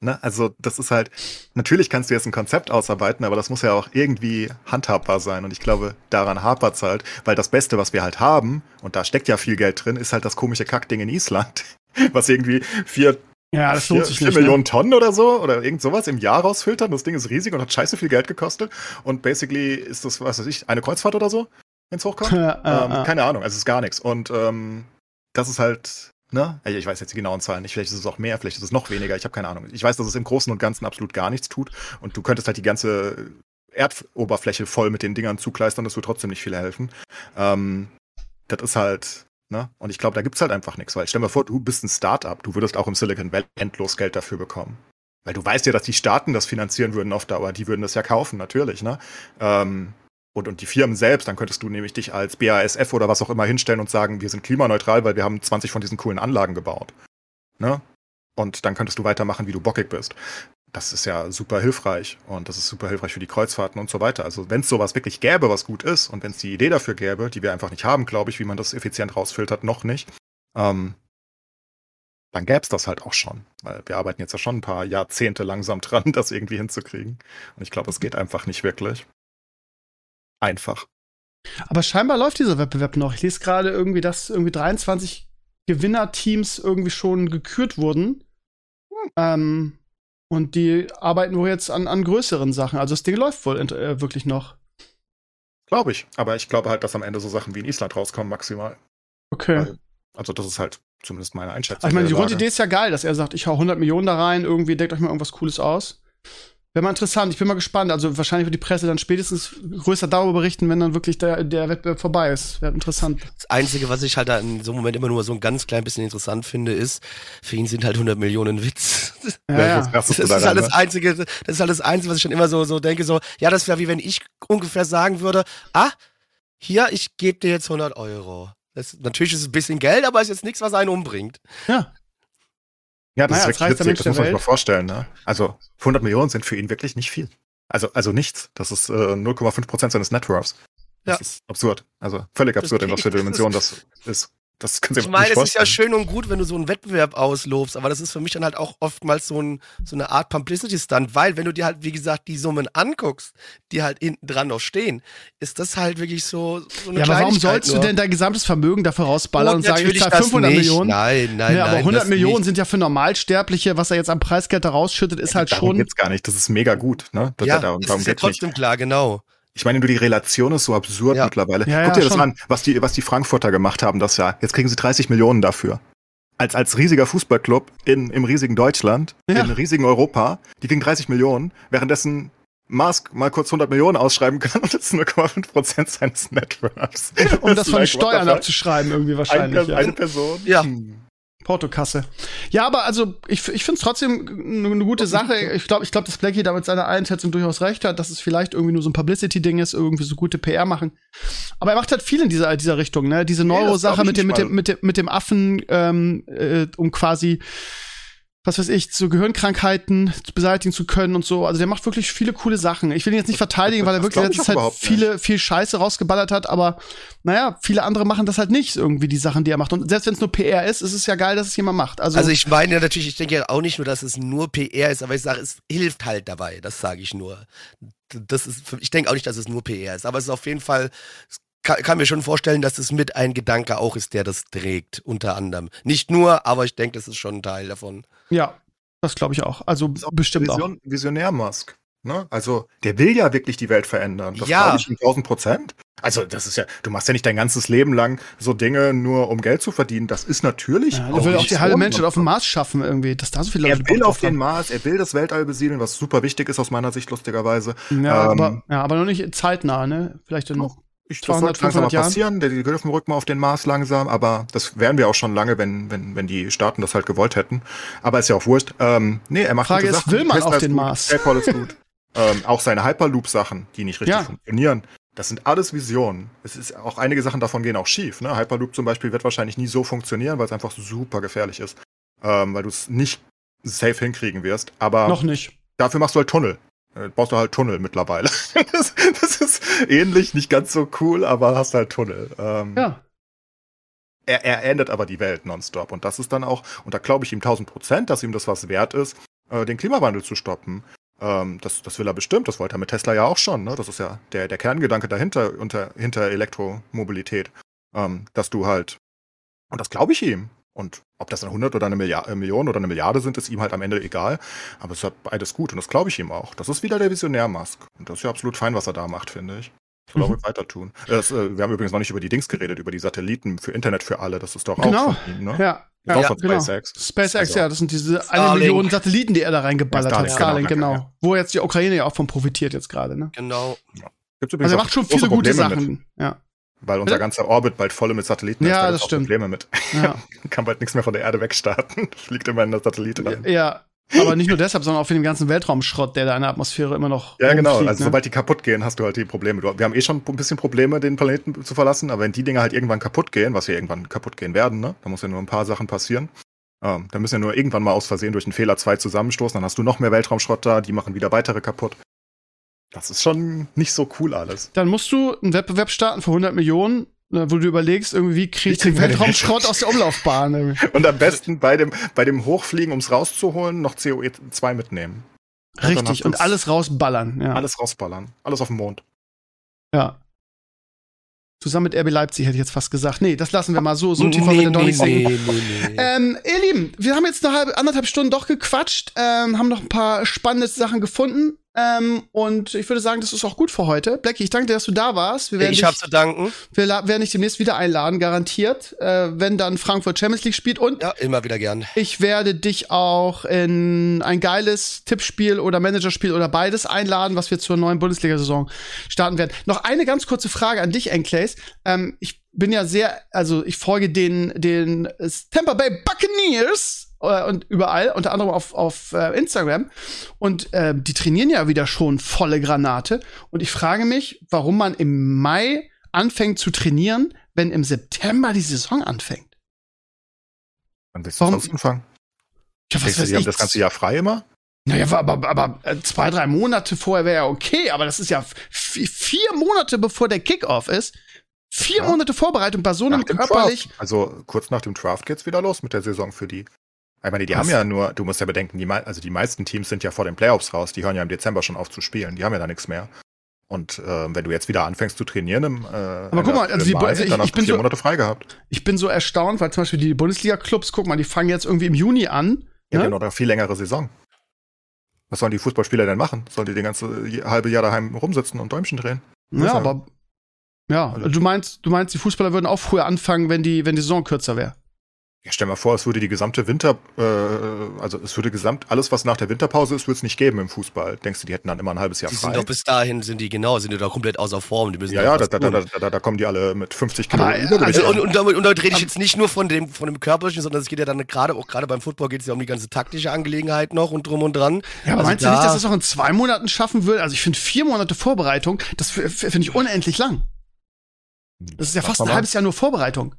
Ne? Also das ist halt, natürlich kannst du jetzt ein Konzept ausarbeiten, aber das muss ja auch irgendwie handhabbar sein. Und ich glaube, daran hapert es halt, weil das Beste, was wir halt haben, und da steckt ja viel Geld drin, ist halt das komische Kackding in Island, *laughs* was irgendwie vier, Ja, das vier, vier nicht. Ne? Millionen Tonnen oder so oder irgend sowas im Jahr rausfiltern. Das Ding ist riesig und hat scheiße viel Geld gekostet. Und basically ist das, was weiß ich, eine Kreuzfahrt oder so, wenn es hochkommt. *laughs* Ähm, keine Ahnung, also es ist gar nichts. Und ähm, das ist halt, ne? Ich weiß jetzt die genauen Zahlen nicht. Vielleicht ist es auch mehr, vielleicht ist es noch weniger. Ich habe keine Ahnung. Ich weiß, dass es im Großen und Ganzen absolut gar nichts tut. Und du könntest halt die ganze Erdoberfläche voll mit den Dingern zukleistern. Das würde trotzdem nicht viel helfen. Ähm, das ist halt, ne? Und ich glaube, da gibt's halt einfach nichts. Weil stell dir vor, du bist ein Startup. Du würdest auch im Silicon Valley endlos Geld dafür bekommen. Weil du weißt ja, dass die Staaten das finanzieren würden auf Dauer. Die würden das ja kaufen, natürlich, ne? Ähm, und, und die Firmen selbst, dann könntest du nämlich dich als BASF oder was auch immer hinstellen und sagen, wir sind klimaneutral, weil wir haben 20 von diesen coolen Anlagen gebaut. Ne? Und dann könntest du weitermachen, wie du bockig bist. Das ist ja super hilfreich und das ist super hilfreich für die Kreuzfahrten und so weiter. Also wenn es sowas wirklich gäbe, was gut ist und wenn es die Idee dafür gäbe, die wir einfach nicht haben, glaube ich, wie man das effizient rausfiltert, noch nicht, ähm, dann gäbe es das halt auch schon. Weil wir arbeiten jetzt ja schon ein paar Jahrzehnte langsam *laughs* dran, das irgendwie hinzukriegen. Und ich glaube, es geht einfach nicht wirklich. Einfach. Aber scheinbar läuft dieser Wettbewerb noch. Ich lese gerade irgendwie, dass irgendwie 23 Gewinnerteams irgendwie schon gekürt wurden. Ähm, und die arbeiten wohl jetzt an, an größeren Sachen. Also das Ding läuft wohl äh, wirklich noch. Glaube ich. Aber ich glaube halt, dass am Ende so Sachen wie in Island rauskommen, maximal. Okay. Weil, also das ist halt zumindest meine Einschätzung. ich meine, die. Grundidee ist ja geil, dass er sagt, ich hau 100 Millionen da rein, irgendwie deckt euch mal irgendwas Cooles aus. Wäre mal interessant, ich bin mal gespannt. Also wahrscheinlich wird die Presse dann spätestens größer darüber berichten, wenn dann wirklich der, der Wettbewerb vorbei ist. Wäre interessant. Das Einzige, was ich halt da in so einem Moment immer nur so ein ganz klein bisschen interessant finde, ist, für ihn sind halt 100 Millionen Witz. Ja, Ja, ja. das ist halt das? Einzige, das ist halt das Einzige, was ich schon immer so, so denke, so, ja, das wäre wie wenn ich ungefähr sagen würde, ah, hier, ich gebe dir jetzt 100 Euro. Das, natürlich ist es ein bisschen Geld, aber ist jetzt nichts, was einen umbringt. ja. Ja, das Naja, ist als witzig, das muss man sich mal vorstellen. Ne? Also 100 Millionen sind für ihn wirklich nicht viel. Also, also nichts. Das ist äh, 0,5 Prozent seines Networths. Das Ja. ist absurd. Also völlig absurd, in was für Dimension das *laughs* ist. Das Ich meine, nicht es ist ja schön und gut, wenn du so einen Wettbewerb auslobst, aber das ist für mich dann halt auch oftmals so, ein, so eine Art Publicity-Stunt, weil wenn du dir halt, wie gesagt, die Summen anguckst, die halt hinten dran noch stehen, ist das halt wirklich so, so eine Ja, aber warum sollst du nur. denn dein gesamtes Vermögen dafür rausballern und, sagen, ich zahle das 500 nicht. Millionen? Nein, nein, ja, aber nein, 100 das Millionen nicht. sind ja für Normalsterbliche, was er jetzt am Preisgeld da rausschüttet, ist halt darum schon. geht's gar nicht. Das ist mega gut. Ne? Das, Ja, darum das darum ist ja geht's nicht. trotzdem klar, genau. Ich meine, nur die Relation ist so absurd Ja. mittlerweile. Ja, Guck ja, dir das schon. an, was die, was die Frankfurter gemacht haben das Jahr. Jetzt kriegen sie 30 Millionen dafür. Als, als riesiger Fußballclub in, im riesigen Deutschland, Ja. im riesigen Europa, die kriegen 30 Millionen, währenddessen Musk mal kurz 100 Millionen ausschreiben kann und das ist 0,5 Prozent seines Networks. um das von like, what Steuern abzuschreiben, irgendwie wahrscheinlich. Eine, ja. eine Person? Ja. Hm. Portokasse. Ja, aber also ich, ich finde es trotzdem eine eine gute Sache. Ich glaube, ich glaub, dass Blackie da mit seiner Einschätzung durchaus recht hat, dass es vielleicht irgendwie nur so ein Publicity-Ding ist, irgendwie so gute PR machen. Aber er macht halt viel in dieser, dieser Richtung, ne? Diese Neuro-Sache ich mit dem, mit dem, mit dem, mit dem Affen, ähm, äh, um quasi was weiß ich, so Gehirnkrankheiten beseitigen zu können und so. Also der macht wirklich viele coole Sachen. Ich will ihn jetzt nicht verteidigen, weil er wirklich letzte Zeit überhaupt nicht. viele, viel Scheiße rausgeballert hat, aber naja, viele andere machen das halt nicht irgendwie, die Sachen, die er macht. Und selbst wenn es nur PR ist, ist es ja geil, dass es jemand macht. Also, Also ich meine ja natürlich, ich denke ja auch nicht nur, dass es nur PR ist, aber ich sage, es hilft halt dabei. Das sage ich nur. Das ist, ich denke auch nicht, dass es nur PR ist, aber es ist auf jeden Fall, kann, kann mir schon vorstellen, dass es mit ein Gedanke auch ist, der das trägt, unter anderem. Nicht nur, aber ich denke, das ist schon ein Teil davon. Ja, das glaube ich auch. Also Ist auch bestimmt auch. Vision, Visionär Musk. Ne? Also, der will ja wirklich die Welt verändern. Das Ja. glaube ich ihm 1000 Prozent. Also, das ist ja, du machst ja nicht dein ganzes Leben lang so Dinge nur, um Geld zu verdienen. Das ist natürlich. Ja, er will auch die halbe so. Menschheit auf dem Mars schaffen irgendwie, dass da so viele Er Leute will Bock auf den haben. Mars, er will das Weltall besiedeln, was super wichtig ist aus meiner Sicht, lustigerweise. Ja, Ähm, aber, ja, aber noch nicht zeitnah, ne? Vielleicht in Doch. Ich, das 200, wird langsam mal 500 Jahren? passieren. Die dürfen rück mal auf den Mars langsam, aber das wären wir auch schon lange, wenn, wenn, wenn die Staaten das halt gewollt hätten. Aber ist ja auch wurscht. Ähm, nee, er macht Frage ist, Sachen. will man Tesla auf den gut, Mars? PayPal ist gut. *laughs* ähm, auch seine Hyperloop-Sachen, die nicht richtig Ja. funktionieren. Das sind alles Visionen. Es ist auch einige Sachen davon gehen auch schief. Ne? Hyperloop zum Beispiel wird wahrscheinlich nie so funktionieren, weil es einfach super gefährlich ist. Ähm, weil du es nicht safe hinkriegen wirst. Aber noch nicht. dafür machst du halt Tunnel. Äh, Baust du halt Tunnel mittlerweile. *laughs* das, das ist ähnlich, nicht ganz so cool, aber hast halt Tunnel. Ähm, Ja. er, er ändert aber die Welt nonstop. Und das ist dann auch, und da glaube ich ihm 1000 Prozent, dass ihm das was wert ist, äh, den Klimawandel zu stoppen. Ähm, das, das will er bestimmt, das wollte er mit Tesla ja auch schon. Ne? Das ist ja der, der Kerngedanke dahinter, unter, hinter Elektromobilität. Ähm, dass du halt, und das glaube ich ihm. Und ob das dann 100 oder eine Milliard, Million oder eine Milliarde sind, ist ihm halt am Ende egal. Aber es ist halt beides gut und das glaube ich ihm auch. Das ist wieder der Visionär Musk. Und das ist ja absolut fein, was er da macht, finde ich. Soll er Mhm. ruhig weiter tun. Das, äh, wir haben übrigens noch nicht über die Dings geredet, über die Satelliten für Internet für alle. Das ist doch Genau. auch von ihm, ne? Ja. Das Ja, auch von genau. SpaceX. SpaceX, Also- ja, das sind diese eine Starlink. Million Satelliten, die er da reingeballert Ja, hat. Starlink, Starlink, genau, genau. Wo jetzt die Ukraine ja auch von profitiert jetzt gerade, ne? Genau. Gibt's übrigens Also er auch macht schon viele gute Probleme Sachen. Mit, Ja. Weil unser Bitte? ganzer Orbit bald voll mit Satelliten Ja, ist. Da das stimmt. Probleme mit. Ja. *laughs* Kann bald nichts mehr von der Erde wegstarten. *laughs* Fliegt immer in der Satellit rein. ja. Aber nicht nur deshalb, sondern auch für den ganzen Weltraumschrott, der da in der Atmosphäre immer noch. Ja, genau. Also ne? sobald die kaputt gehen, hast du halt die Probleme. Wir haben eh schon ein bisschen Probleme, den Planeten zu verlassen, aber wenn die Dinger halt irgendwann kaputt gehen, was ja irgendwann kaputt gehen werden, ne? Da muss ja nur ein paar Sachen passieren. Ähm, da müssen ja nur irgendwann mal aus Versehen durch einen Fehler zwei zusammenstoßen, dann hast du noch mehr Weltraumschrott da, die machen wieder weitere kaputt. Das ist schon nicht so cool alles. Dann musst du einen Wettbewerb starten für 100 Millionen, ne, wo du überlegst, irgendwie, wie krieg ich den Weltraumschrott aus der Umlaufbahn? irgendwie. *laughs* Und am besten bei dem, bei dem Hochfliegen, ums rauszuholen, noch COE2 mitnehmen. Richtig, und alles rausballern. Ja. Alles rausballern. Alles auf dem Mond. ja. Zusammen mit RB Leipzig hätte ich jetzt fast gesagt. Nee, das lassen wir mal so. So tief wollen wir nee, doch nee, nicht nee, nee, nee. Ähm, ihr Lieben, wir haben jetzt eine halbe, anderthalb Stunden doch gequatscht, ähm, haben noch ein paar spannende Sachen gefunden. Ähm, und ich würde sagen, das ist auch gut für heute. Blackie, ich danke dir, dass du da warst. Wir werden, ich dich, habe zu danken. wir werden dich demnächst wieder einladen, garantiert, äh, wenn dann Frankfurt Champions League spielt. Und Ja, immer wieder gern. ich werde dich auch in ein geiles Tippspiel oder Managerspiel oder beides einladen, was wir zur neuen Bundesliga-Saison starten werden. Noch eine ganz kurze Frage an dich, Enclays. Ähm, ich bin ja sehr, also ich folge den, den Tampa Bay Buccaneers äh, und überall, unter anderem auf, auf äh, Instagram. Und äh, die trainieren ja wieder schon volle Granate. Und ich frage mich, warum man im Mai anfängt zu trainieren, wenn im September die Saison anfängt. Dann willst du Warum- sonst anfangen. Ja, Denkst du, die haben das ganze Jahr frei immer? Naja, aber, aber, äh, zwei, drei Monate vorher wäre ja okay, aber das ist ja vier Monate bevor der Kickoff ist. Vier Ja. Monate Vorbereitung bei so einem körperlich. Draft. Also kurz nach dem Draft geht's wieder los mit der Saison für die. Ich meine, die Was? haben ja nur, du musst ja bedenken, die, also die meisten Teams sind ja vor den Playoffs raus, die hören ja im Dezember schon auf zu spielen, die haben ja da nichts mehr. Und äh, wenn du jetzt wieder anfängst zu trainieren im, äh, Aber guck mal, also die- also ich- dann hast ich bin vier so- Monate frei gehabt. Ich bin so erstaunt, weil zum Beispiel die Bundesliga-Clubs, guck mal, die fangen jetzt irgendwie im Juni an. Ja, Ne? die haben noch eine viel längere Saison. Was sollen die Fußballspieler denn machen? Sollen die den ganze halbe Jahr daheim rumsitzen und Däumchen drehen? Ja, Ja. aber. Ja, Also- du meinst, du meinst, die Fußballer würden auch früher anfangen, wenn die, wenn die Saison kürzer wäre. Ja, stell mal vor, es würde die gesamte Winter, äh, also es würde gesamt, alles was nach der Winterpause ist, würde es nicht geben im Fußball. Denkst du, die hätten dann immer ein halbes Jahr Die frei? sind doch bis dahin, sind die genau, sind die doch komplett außer Form. Die müssen ja, ja, da, da, da, da, da, da kommen die alle mit 50 Kilo also, Also, und, und, damit, und damit rede ich jetzt nicht nur von dem, von dem körperlichen, sondern es geht ja dann gerade, auch gerade beim Football geht es ja um die ganze taktische Angelegenheit noch und drum und dran. Ja, aber Also meinst du nicht, dass das auch in zwei Monaten schaffen würde? Also ich finde vier Monate Vorbereitung, das finde ich unendlich lang. Das ist ja fast ein halbes Jahr nur Vorbereitung.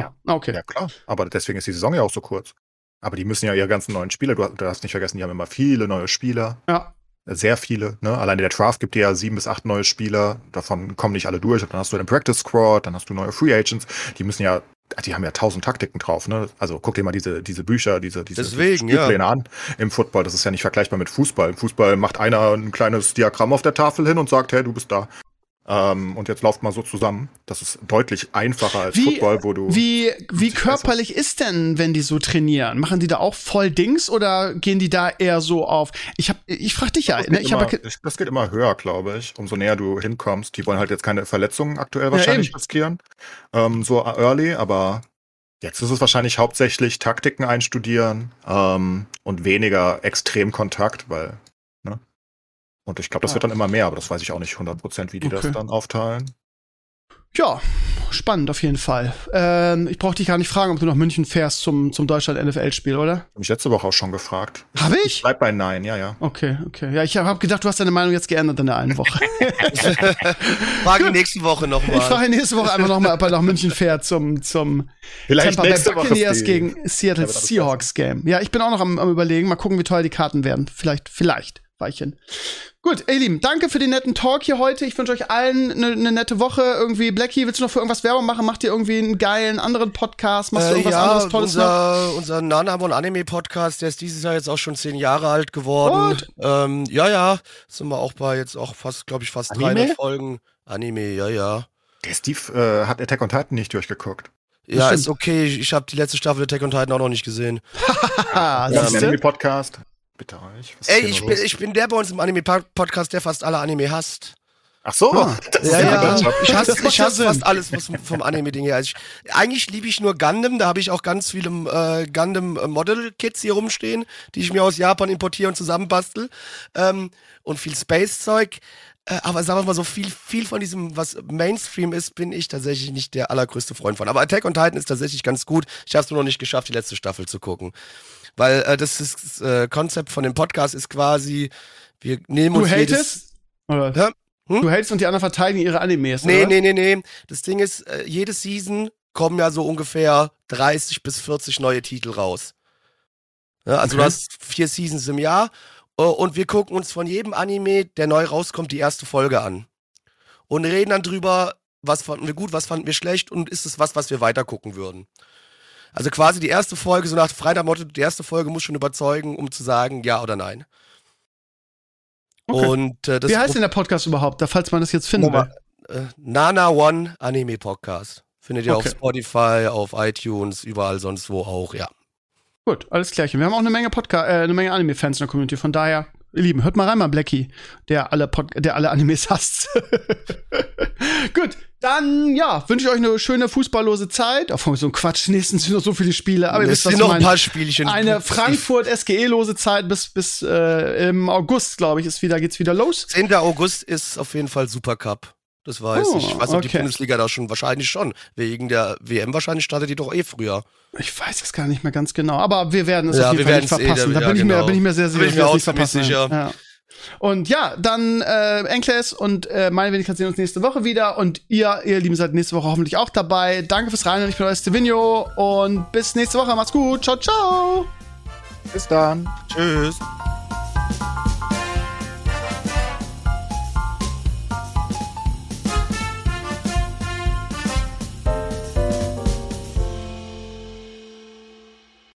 Ja. Ah, okay. Ja, klar. Aber deswegen ist die Saison ja auch so kurz. Aber die müssen ja ihre ganzen neuen Spieler, du, du darfst nicht vergessen, die haben immer viele neue Spieler. Ja. Sehr viele. Ne? Alleine der Draft gibt dir ja sieben bis acht neue Spieler. Davon kommen nicht alle durch. Dann hast du den Practice Squad, dann hast du neue Free Agents. Die müssen ja, die haben ja tausend Taktiken drauf. Ne? Also guck dir mal diese, diese Bücher, diese, diese Deswegen, Spielpläne an im Football. Das ist ja nicht vergleichbar mit Fußball. Im Fußball macht einer ein kleines Diagramm auf der Tafel hin und sagt, hey, du bist da. Ähm, und jetzt lauft mal so zusammen. Das ist deutlich einfacher als Wie- Football, wo du. Wie, wie 50 körperlich ist denn, wenn die so trainieren? Machen die da auch voll Dings oder gehen die da eher so auf? Ich hab, ich frag dich ja, Das ne? geht, ich immer, ich- das geht immer höher, glaube ich, umso näher du hinkommst. Die wollen halt jetzt keine Verletzungen aktuell wahrscheinlich eben. riskieren, ähm, so early, aber jetzt ist es wahrscheinlich hauptsächlich Taktiken einstudieren ähm, und weniger Extremkontakt, weil? Und ich glaube, das Ah. wird dann immer mehr, aber das weiß ich auch nicht 100%, wie die Okay. das dann aufteilen. ja, spannend auf jeden Fall. Ähm, ich brauche dich gar nicht fragen, ob du nach München fährst zum, zum Deutschland-NFL-Spiel, oder? Hab mich letzte Woche auch schon gefragt. Habe ich? Bleib bei Nein, ja, ja. Okay, okay. Ja, ich habe gedacht, du hast deine Meinung jetzt geändert in der einen Woche. *laughs* Frage nächste Woche ich nochmal. frage nächste Woche einfach nochmal, ob er nach München fährt zum, zum Vielleicht Tampa Bay nächste Woche. Buccaneers gegen Seattle Ja, Seahawks Game. Ja, ich bin auch noch am, am überlegen. Mal gucken, wie teuer die Karten werden. Vielleicht, vielleicht, Weichen. Gut, ihr Lieben, danke für den netten Talk hier heute. Ich wünsche euch allen eine ne nette Woche. Irgendwie, Blackie, willst du noch für irgendwas Werbung machen? Macht ihr irgendwie einen geilen anderen Podcast? Machst du Äh, irgendwas ja, anderes Tolles noch? unser, unser Nanamon Anime Podcast, der ist dieses Jahr jetzt auch schon zehn Jahre alt geworden. Ähm, ja, ja, sind wir auch bei jetzt auch fast, glaube ich, fast Anime? 300 Folgen. Anime, ja, ja. Der Steve äh, hat Attack on Titan nicht durchgeguckt. Ja, stimmt. ist okay. Ich, ich habe die letzte Staffel Attack on Titan auch noch nicht gesehen. *laughs* Ja, siehste? Anime Podcast. Bitte euch. Ey, ich bin, ich bin der bei uns im Anime-Podcast, der fast alle Anime hasst. Ach so, Ah. das ist Ja, ja. Ich hasse, ich hasse fast alles was vom Anime-Ding her. Also ich, eigentlich liebe ich nur Gundam, da habe ich auch ganz viele äh, Gundam-Model-Kits hier rumstehen, die ich mir aus Japan importiere und zusammenbastel. Ähm, und viel Space-Zeug. Äh, aber sagen wir mal so, viel, viel von diesem, was Mainstream ist, bin ich tatsächlich nicht der allergrößte Freund von. Aber Attack on Titan ist tatsächlich ganz gut. Ich habe es nur noch nicht geschafft, die letzte Staffel zu gucken. Weil äh, das ist, äh, Konzept von dem Podcast ist quasi, wir nehmen Du uns jedes, hatest? Oder? Ja. Hm? Du hältst und die anderen verteidigen ihre Animes, Nee, oder? nee, nee, nee. Das Ding ist, äh, jede Season kommen ja so ungefähr 30 bis 40 neue Titel raus. Ja, also Okay. du hast vier Seasons im Jahr äh, und wir gucken uns von jedem Anime, der neu rauskommt, die erste Folge an. Und reden dann drüber, was fanden wir gut, was fanden wir schlecht und ist es was, was wir weiter gucken würden. Also quasi die erste Folge, so nach Freitag Motto, die erste Folge muss schon überzeugen, um zu sagen, ja oder nein. Okay. Und äh, das Wie heißt denn der Podcast überhaupt, da, falls man das jetzt finden Moment. will? äh, Nana One Anime Podcast. Findet ihr Okay. auf Spotify, auf iTunes, überall sonst wo auch, ja. Gut, alles klärchen. Wir haben auch eine Menge Podcast, äh, eine Menge Anime-Fans in der Community. Von daher, ihr Lieben, hört mal rein, mal Blackie, der alle, Pod der alle Animes hasst. *laughs* Gut, dann ja, wünsche ich euch eine schöne fußballlose Zeit. Auf so ein Quatsch. Nächstens sind noch so viele Spiele. Aber ihr es wisst, was noch ein paar Spielchen. Eine Frankfurt SGE-lose Zeit bis bis äh, im August, glaube ich, ist wieder geht's wieder los. 10. August ist auf jeden Fall Supercup. Das weiß Oh, ich. Ich weiß nicht, ob die okay. Bundesliga da schon, wahrscheinlich schon. Wegen der WM wahrscheinlich startet die doch eh früher. Ich weiß es gar nicht mehr ganz genau, aber wir werden es Ja, auf jeden Fall nicht werden's eh, verpassen. da- da ja, bin ich mir, genau. da bin ich mir sehr Da sicher, bin ich mir verpassen. sicher. Ja. Und ja, dann äh, Enkles und äh, meine Wenigkeit sehen uns nächste Woche wieder und ihr, ihr Lieben, seid nächste Woche hoffentlich auch dabei. Danke fürs Reinhören, ich bin euer Stevenio und bis nächste Woche. Macht's gut. Ciao, ciao. Bis dann. Tschüss.